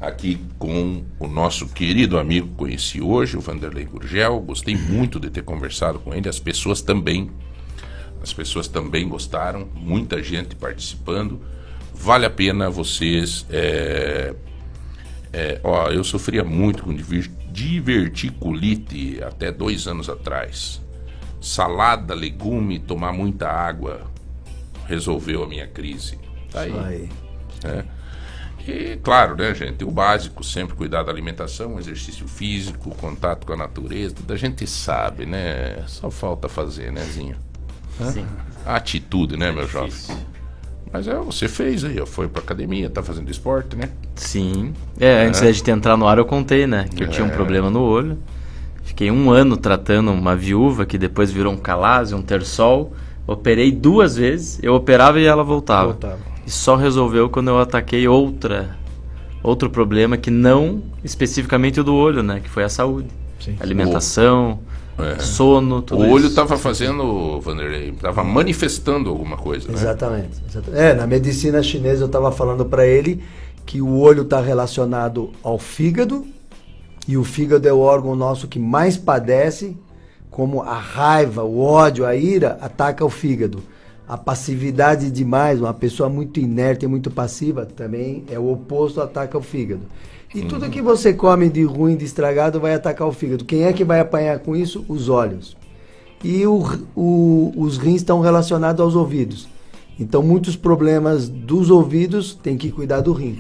aqui com o nosso querido amigo que conheci hoje, o Vanderlei Gurgel. Gostei muito de ter conversado com ele, as pessoas também. As pessoas também gostaram, muita gente participando. Vale a pena vocês. é, é, ó, eu sofria muito com diver- diverticulite até dois anos atrás. Salada, legume, tomar muita água resolveu a minha crise. Tá aí.
Aí.
né? E claro, né, gente? O básico, sempre cuidar da alimentação, exercício físico, contato com a natureza, tudo a gente sabe, né? Só falta fazer, né, Zinho?
Sim.
A atitude, né, meu jovem? Mas é, você fez aí, ó, foi pra academia, tá fazendo esporte, né?
Sim. É, antes
É.
de te entrar no ar eu contei, né? Que eu tinha um
É.
problema no olho. Fiquei um ano tratando uma viúva que depois virou um calásio, um terçol. Operei duas vezes, eu operava e ela voltava.
Voltava.
E só resolveu quando eu ataquei outra outro problema que não especificamente o do olho, né? Que foi a saúde. Alimentação,
É.
sono, tudo
O olho
isso.
tava fazendo, Vanderlei, tava manifestando alguma coisa, né?
Exatamente, exatamente. É, na medicina chinesa eu estava falando para ele que o olho está relacionado ao fígado e o fígado é o órgão nosso que mais padece, como a raiva, o ódio, a ira ataca o fígado. A passividade demais, uma pessoa muito inerte e muito passiva, também é o oposto, ataca o fígado. E tudo que você come de ruim, de estragado, vai atacar o fígado. Quem é que vai apanhar com isso? Os olhos. E o, o- os rins estão relacionados aos ouvidos. Então, muitos problemas dos ouvidos tem que cuidar do rim.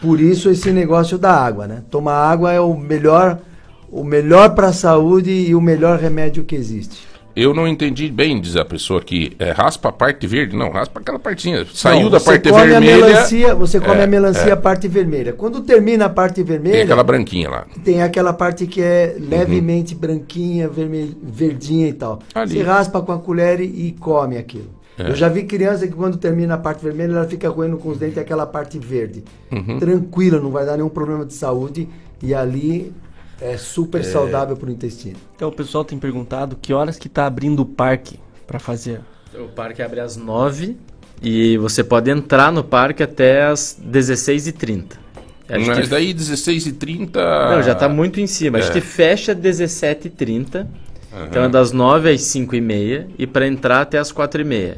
Por isso, esse negócio da água, né? Tomar água é o melhor, o melhor para a saúde e o melhor remédio que existe.
Eu não entendi bem, diz a pessoa aqui. É, raspa a parte verde? Não, raspa aquela partezinha. Saiu
Não,
da
você
parte
come
vermelha.
A melancia, você come
é,
a melancia,
é.
a parte vermelha. Quando termina a parte vermelha,
Tem aquela branquinha lá.
tem aquela parte que é levemente branquinha, vermelh- verdinha e tal.
Ali.
Você raspa com a colher e, e come aquilo.
É.
Eu já vi criança que quando termina a parte vermelha, ela fica roendo com os dentes aquela parte verde.
Uhum.
Tranquila, não vai dar nenhum problema de saúde. E ali é super
É.
saudável para o intestino.
Então o pessoal tem perguntado que horas que tá abrindo o parque pra fazer. O parque abre às 9 e você pode entrar no parque até às 16h30. A gente-
Mas daí 16h30.
Não, já tá muito em cima. A
É.
gente fecha às 17h30.
Aham.
Então é das 9 às 5h30 e para entrar até às 4h30.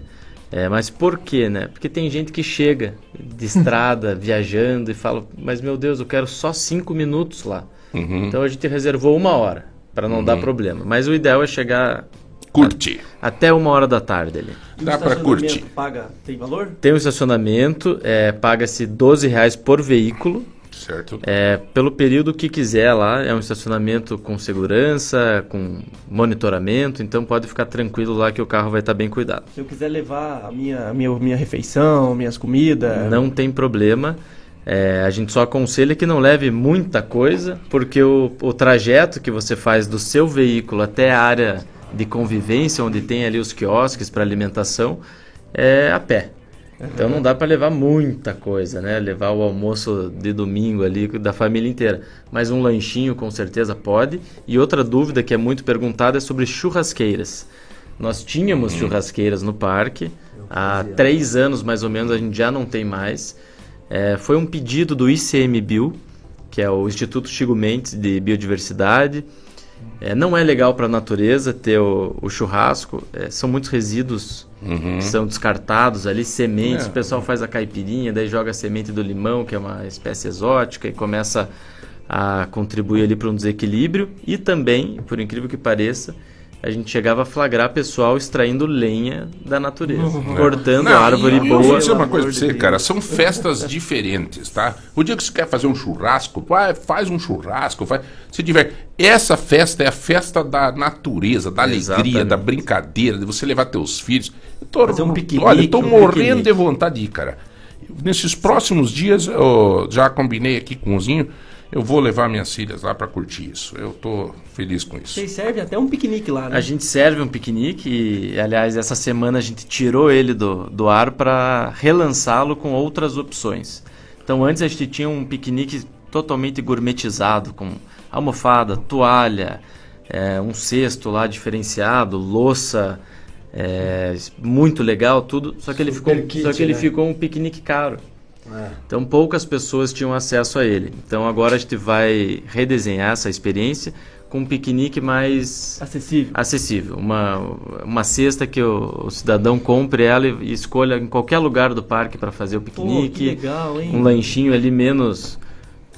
É, mas por quê, né? Porque tem gente que chega de estrada, viajando e fala, mas meu Deus, eu quero só 5 minutos lá.
Uhum.
Então a gente reservou uma hora para não dar
Uhum.
problema. Mas o ideal é chegar
Curte.
a- até uma hora da tarde ali.
Dá pra curtir.
Paga, tem valor?
Tem um estacionamento, é, paga-se 12 reais por veículo.
Certo.
É, pelo período que quiser lá, é um estacionamento com segurança, com monitoramento, então pode ficar tranquilo lá que o carro vai estar bem cuidado.
Se eu quiser levar a minha, a minha, minha refeição, minhas comidas.
Não tem problema. É, a gente só aconselha que não leve muita coisa, porque o, o trajeto que você faz do seu veículo até a área de convivência, onde tem ali os quiosques para alimentação, é a pé. Então não dá para levar muita coisa, né? Levar o almoço de domingo ali da família inteira. Mas um lanchinho com certeza pode. E outra dúvida que é muito perguntada é sobre churrasqueiras. Nós tínhamos churrasqueiras no parque. Há três anos mais ou menos a gente já não tem mais. É, foi um pedido do ICMBio, que é o Instituto Chico Mendes de Biodiversidade. É, não é legal para a natureza ter o, o churrasco. É, são muitos resíduos
Uhum.
que são descartados ali, sementes.
É.
O pessoal faz a caipirinha, daí joga a semente do limão, que é uma espécie exótica, e começa a contribuir ali para um desequilíbrio. E também, por incrível que pareça, a gente chegava a flagrar pessoal extraindo lenha da natureza,
Uhum.
cortando
Não,
árvore
e
boa.
Eu vou dizer uma coisa pra você, cara. São festas diferentes, tá? O dia que você quer fazer um churrasco, vai, faz um churrasco, faz, se tiver. Essa festa é a festa da natureza, da alegria,
Exatamente.
da brincadeira, de você levar teus filhos. Eu tô,
Fazer um piquenique,
olha, eu tô
um
morrendo
piquenique.
de vontade de ir, cara. Nesses próximos dias, eu já combinei aqui com o Zinho, eu vou levar minhas filhas lá pra curtir isso. Eu tô feliz com isso.
Vocês servem até um piquenique lá, né?
A gente serve um piquenique e, aliás, essa semana a gente tirou ele do, do ar para relançá-lo com outras opções. Então, antes a gente tinha um piquenique totalmente gourmetizado, com almofada, toalha, é, um cesto lá diferenciado, louça, é, muito legal, tudo. Só que ele, ficou,
kit,
só que ele
né?
ficou um piquenique caro.
É.
Então poucas pessoas tinham acesso a ele. Então agora a gente vai redesenhar essa experiência com um piquenique mais
acessível.
acessível. Uma, uma cesta que o, o cidadão compre ela e, e escolha em qualquer lugar do parque para fazer o piquenique.
que legal, hein?
Um lanchinho ali menos,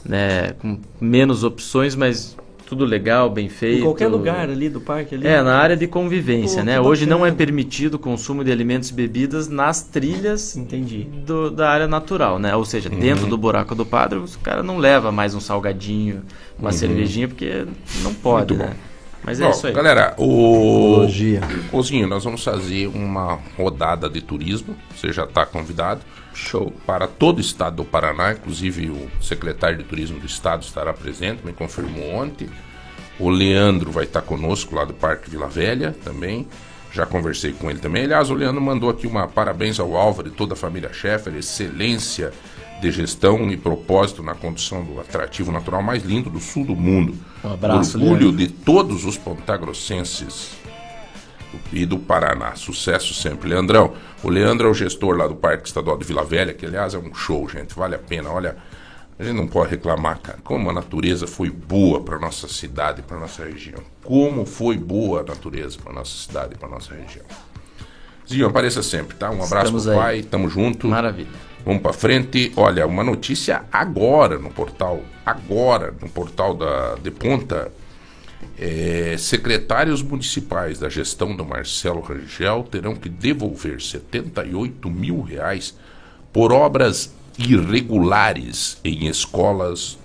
né, com menos opções, mas tudo legal, bem feito.
Em qualquer lugar ali do parque ali.
É, na área de convivência,
Pô,
né? Hoje não é permitido o consumo de alimentos e bebidas nas trilhas
Entendi.
do- da área natural, né? Ou seja,
Uhum.
dentro do buraco do padre, o cara não leva mais um salgadinho, uma
Uhum.
cervejinha, porque não pode,
Muito
né?
bom.
Mas é
Bom,
isso aí.
Galera, o.
Ecologia.
Ozinho, nós vamos fazer uma rodada de turismo. Você já está convidado.
Show.
Para todo o estado do Paraná, inclusive o secretário de turismo do estado estará presente, me confirmou ontem. O Leandro vai estar conosco lá do Parque Vila Velha também. Já conversei com ele também. Aliás, o Leandro mandou aqui uma parabéns ao Álvaro e toda a família Schaeffer, excelência de gestão e propósito na condução do atrativo natural mais lindo do sul do mundo.
Um abraço,
Orgulho
Leandro.
de todos os pontagrossenses e do Paraná. Sucesso sempre. Leandrão, o Leandro é o gestor lá do Parque Estadual de Vila Velha, que aliás é um show, gente. Vale a pena. Olha, a gente não pode reclamar, cara. Como a natureza foi boa para nossa cidade, para nossa região. Como foi boa a natureza para nossa cidade, para nossa região. Zinho, apareça sempre, tá? Um abraço
Estamos
pro
aí.
pai, tamo junto.
Maravilha.
Vamos para frente. Olha, uma notícia agora no portal, agora no portal da De Ponta. É, secretários municipais da gestão do Marcelo Rangel terão que devolver 78 mil reais por obras irregulares em escolas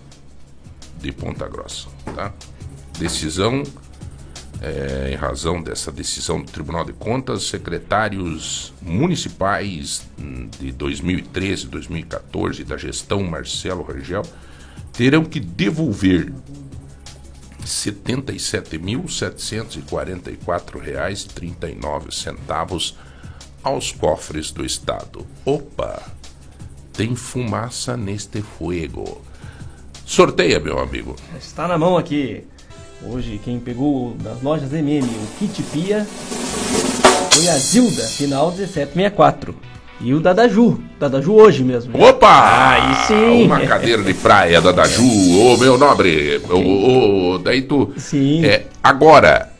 de Ponta Grossa. Tá? Decisão, é, em razão dessa decisão do Tribunal de Contas, secretários municipais de 2013 e 2014 da gestão Marcelo Rangel terão que devolver R$ 77.744,39 aos cofres do Estado. Opa! Tem fumaça neste fuego. Sorteia, meu amigo.
Está na mão aqui. Hoje quem pegou das lojas MM o kit Pia foi a Zilda, final 1764. E o Dadaju, Dadaju hoje mesmo.
Opa!
Aí sim!
Uma cadeira de praia da Daju, ô meu nobre. Ô, ô, daí tu.
Sim.
É, agora,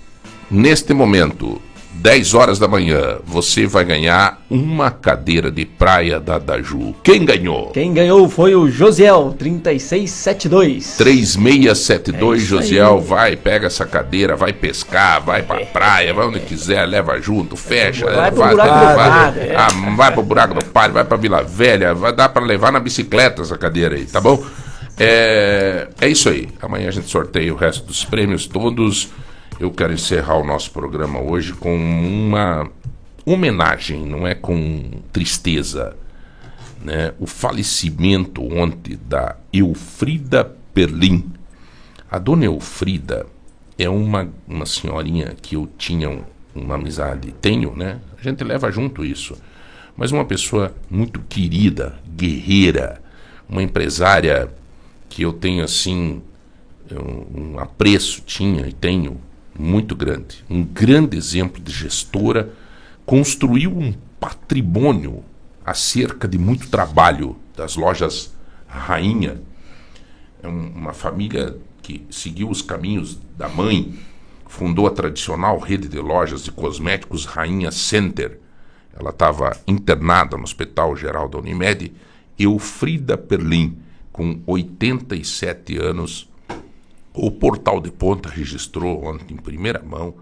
neste momento, 10 horas da manhã, você vai ganhar uma cadeira de praia da Daju. Quem ganhou?
Quem ganhou foi o Josiel, 3672.
3672
É.
Josiel, vai, pega essa cadeira, vai pescar, vai pra praia, vai onde quiser, leva junto, fecha,
Vai pro
vai,
buraco do
vai,
padre, é.
ah, vai pro buraco do padre, vai pra Vila Velha, vai dar pra levar na bicicleta essa cadeira aí, tá bom? É, é isso aí. Amanhã a gente sorteia o resto dos prêmios todos. Eu quero encerrar o nosso programa hoje com uma homenagem, não é com tristeza né, o falecimento ontem da Eufrida Perlim. A dona Eufrida é uma, uma senhorinha que eu tinha um- uma amizade, tenho, né? A gente leva junto isso. Mas uma pessoa muito querida, guerreira, uma empresária que eu tenho assim um apreço, tinha e tenho muito grande. Um grande exemplo de gestora, construiu um patrimônio acerca de muito trabalho das lojas Rainha. É um- uma família que seguiu os caminhos da mãe, fundou a tradicional rede de lojas de cosméticos Rainha Center. Ela estava internada no Hospital Geral da Unimed. Eufrida Perlim, com 87 anos, o Portal de Ponta registrou ontem em primeira mão,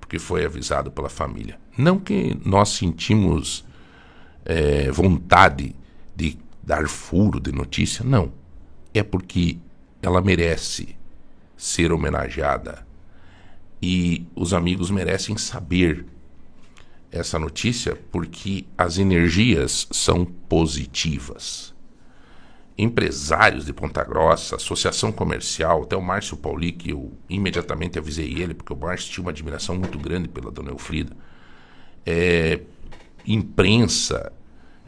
porque foi avisado pela família. Não que nós sentimos é, vontade de dar furo de notícia, não. É porque ela merece ser homenageada e os amigos merecem saber essa notícia porque as energias são positivas. Empresários de Ponta Grossa, associação comercial, até o Márcio Pauli, que eu imediatamente avisei ele, porque o Márcio tinha uma admiração muito grande pela dona Elfrida. É, imprensa,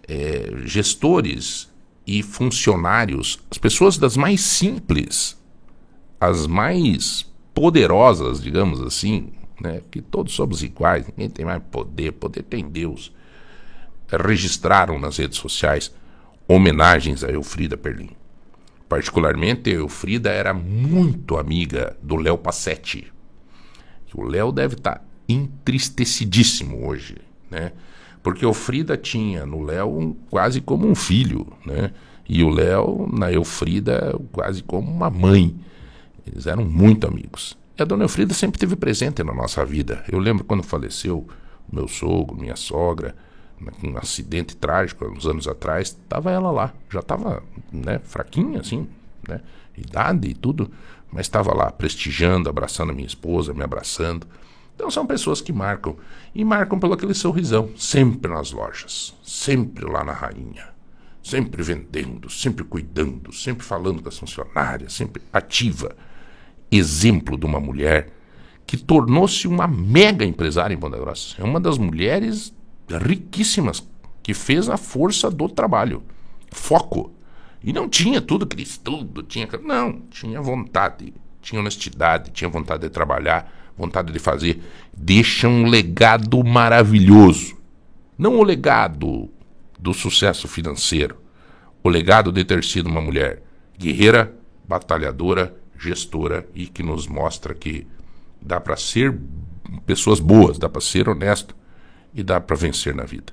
é, gestores e funcionários, as pessoas das mais simples, as mais poderosas, digamos assim, né? que todos somos iguais, ninguém tem mais poder, poder tem Deus, registraram nas redes sociais homenagens a Elfrida Perlin. Particularmente, a Elfrida era muito amiga do Léo Passetti. O Léo deve estar tá entristecidíssimo hoje, né? Porque Elfrida tinha no Léo um, quase como um filho, né? E o Léo na Elfrida quase como uma mãe. Eles eram muito amigos. E a dona Elfrida sempre esteve presente na nossa vida. Eu lembro quando faleceu meu sogro, minha sogra, um acidente trágico, uns anos atrás, estava ela lá. Já estava né, fraquinha, assim, né? Idade e tudo, mas estava lá prestigiando, abraçando a minha esposa, me abraçando. Então são pessoas que marcam. E marcam pelo aquele sorrisão, sempre nas lojas, sempre lá na rainha. Sempre vendendo, sempre cuidando, sempre falando com as funcionárias, sempre ativa exemplo de uma mulher que tornou-se uma mega empresária em Ponta Grossa. É uma das mulheres riquíssimas que fez a força do trabalho. Foco. E não tinha tudo que tudo, tinha, não, tinha vontade, tinha honestidade, tinha vontade de trabalhar, vontade de fazer. Deixa um legado maravilhoso. Não o legado do sucesso financeiro, o legado de ter sido uma mulher guerreira, batalhadora, gestora e que nos mostra que dá para ser pessoas boas, dá para ser honesto e dá para vencer na vida.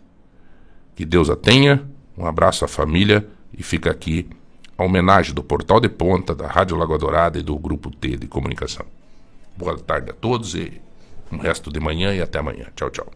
Que Deus a tenha, um abraço à família e fica aqui a homenagem do Portal de Ponta, da Rádio Lagoa Dourada e do Grupo T de Comunicação. Boa tarde a todos e um resto de manhã e até amanhã. Tchau, tchau.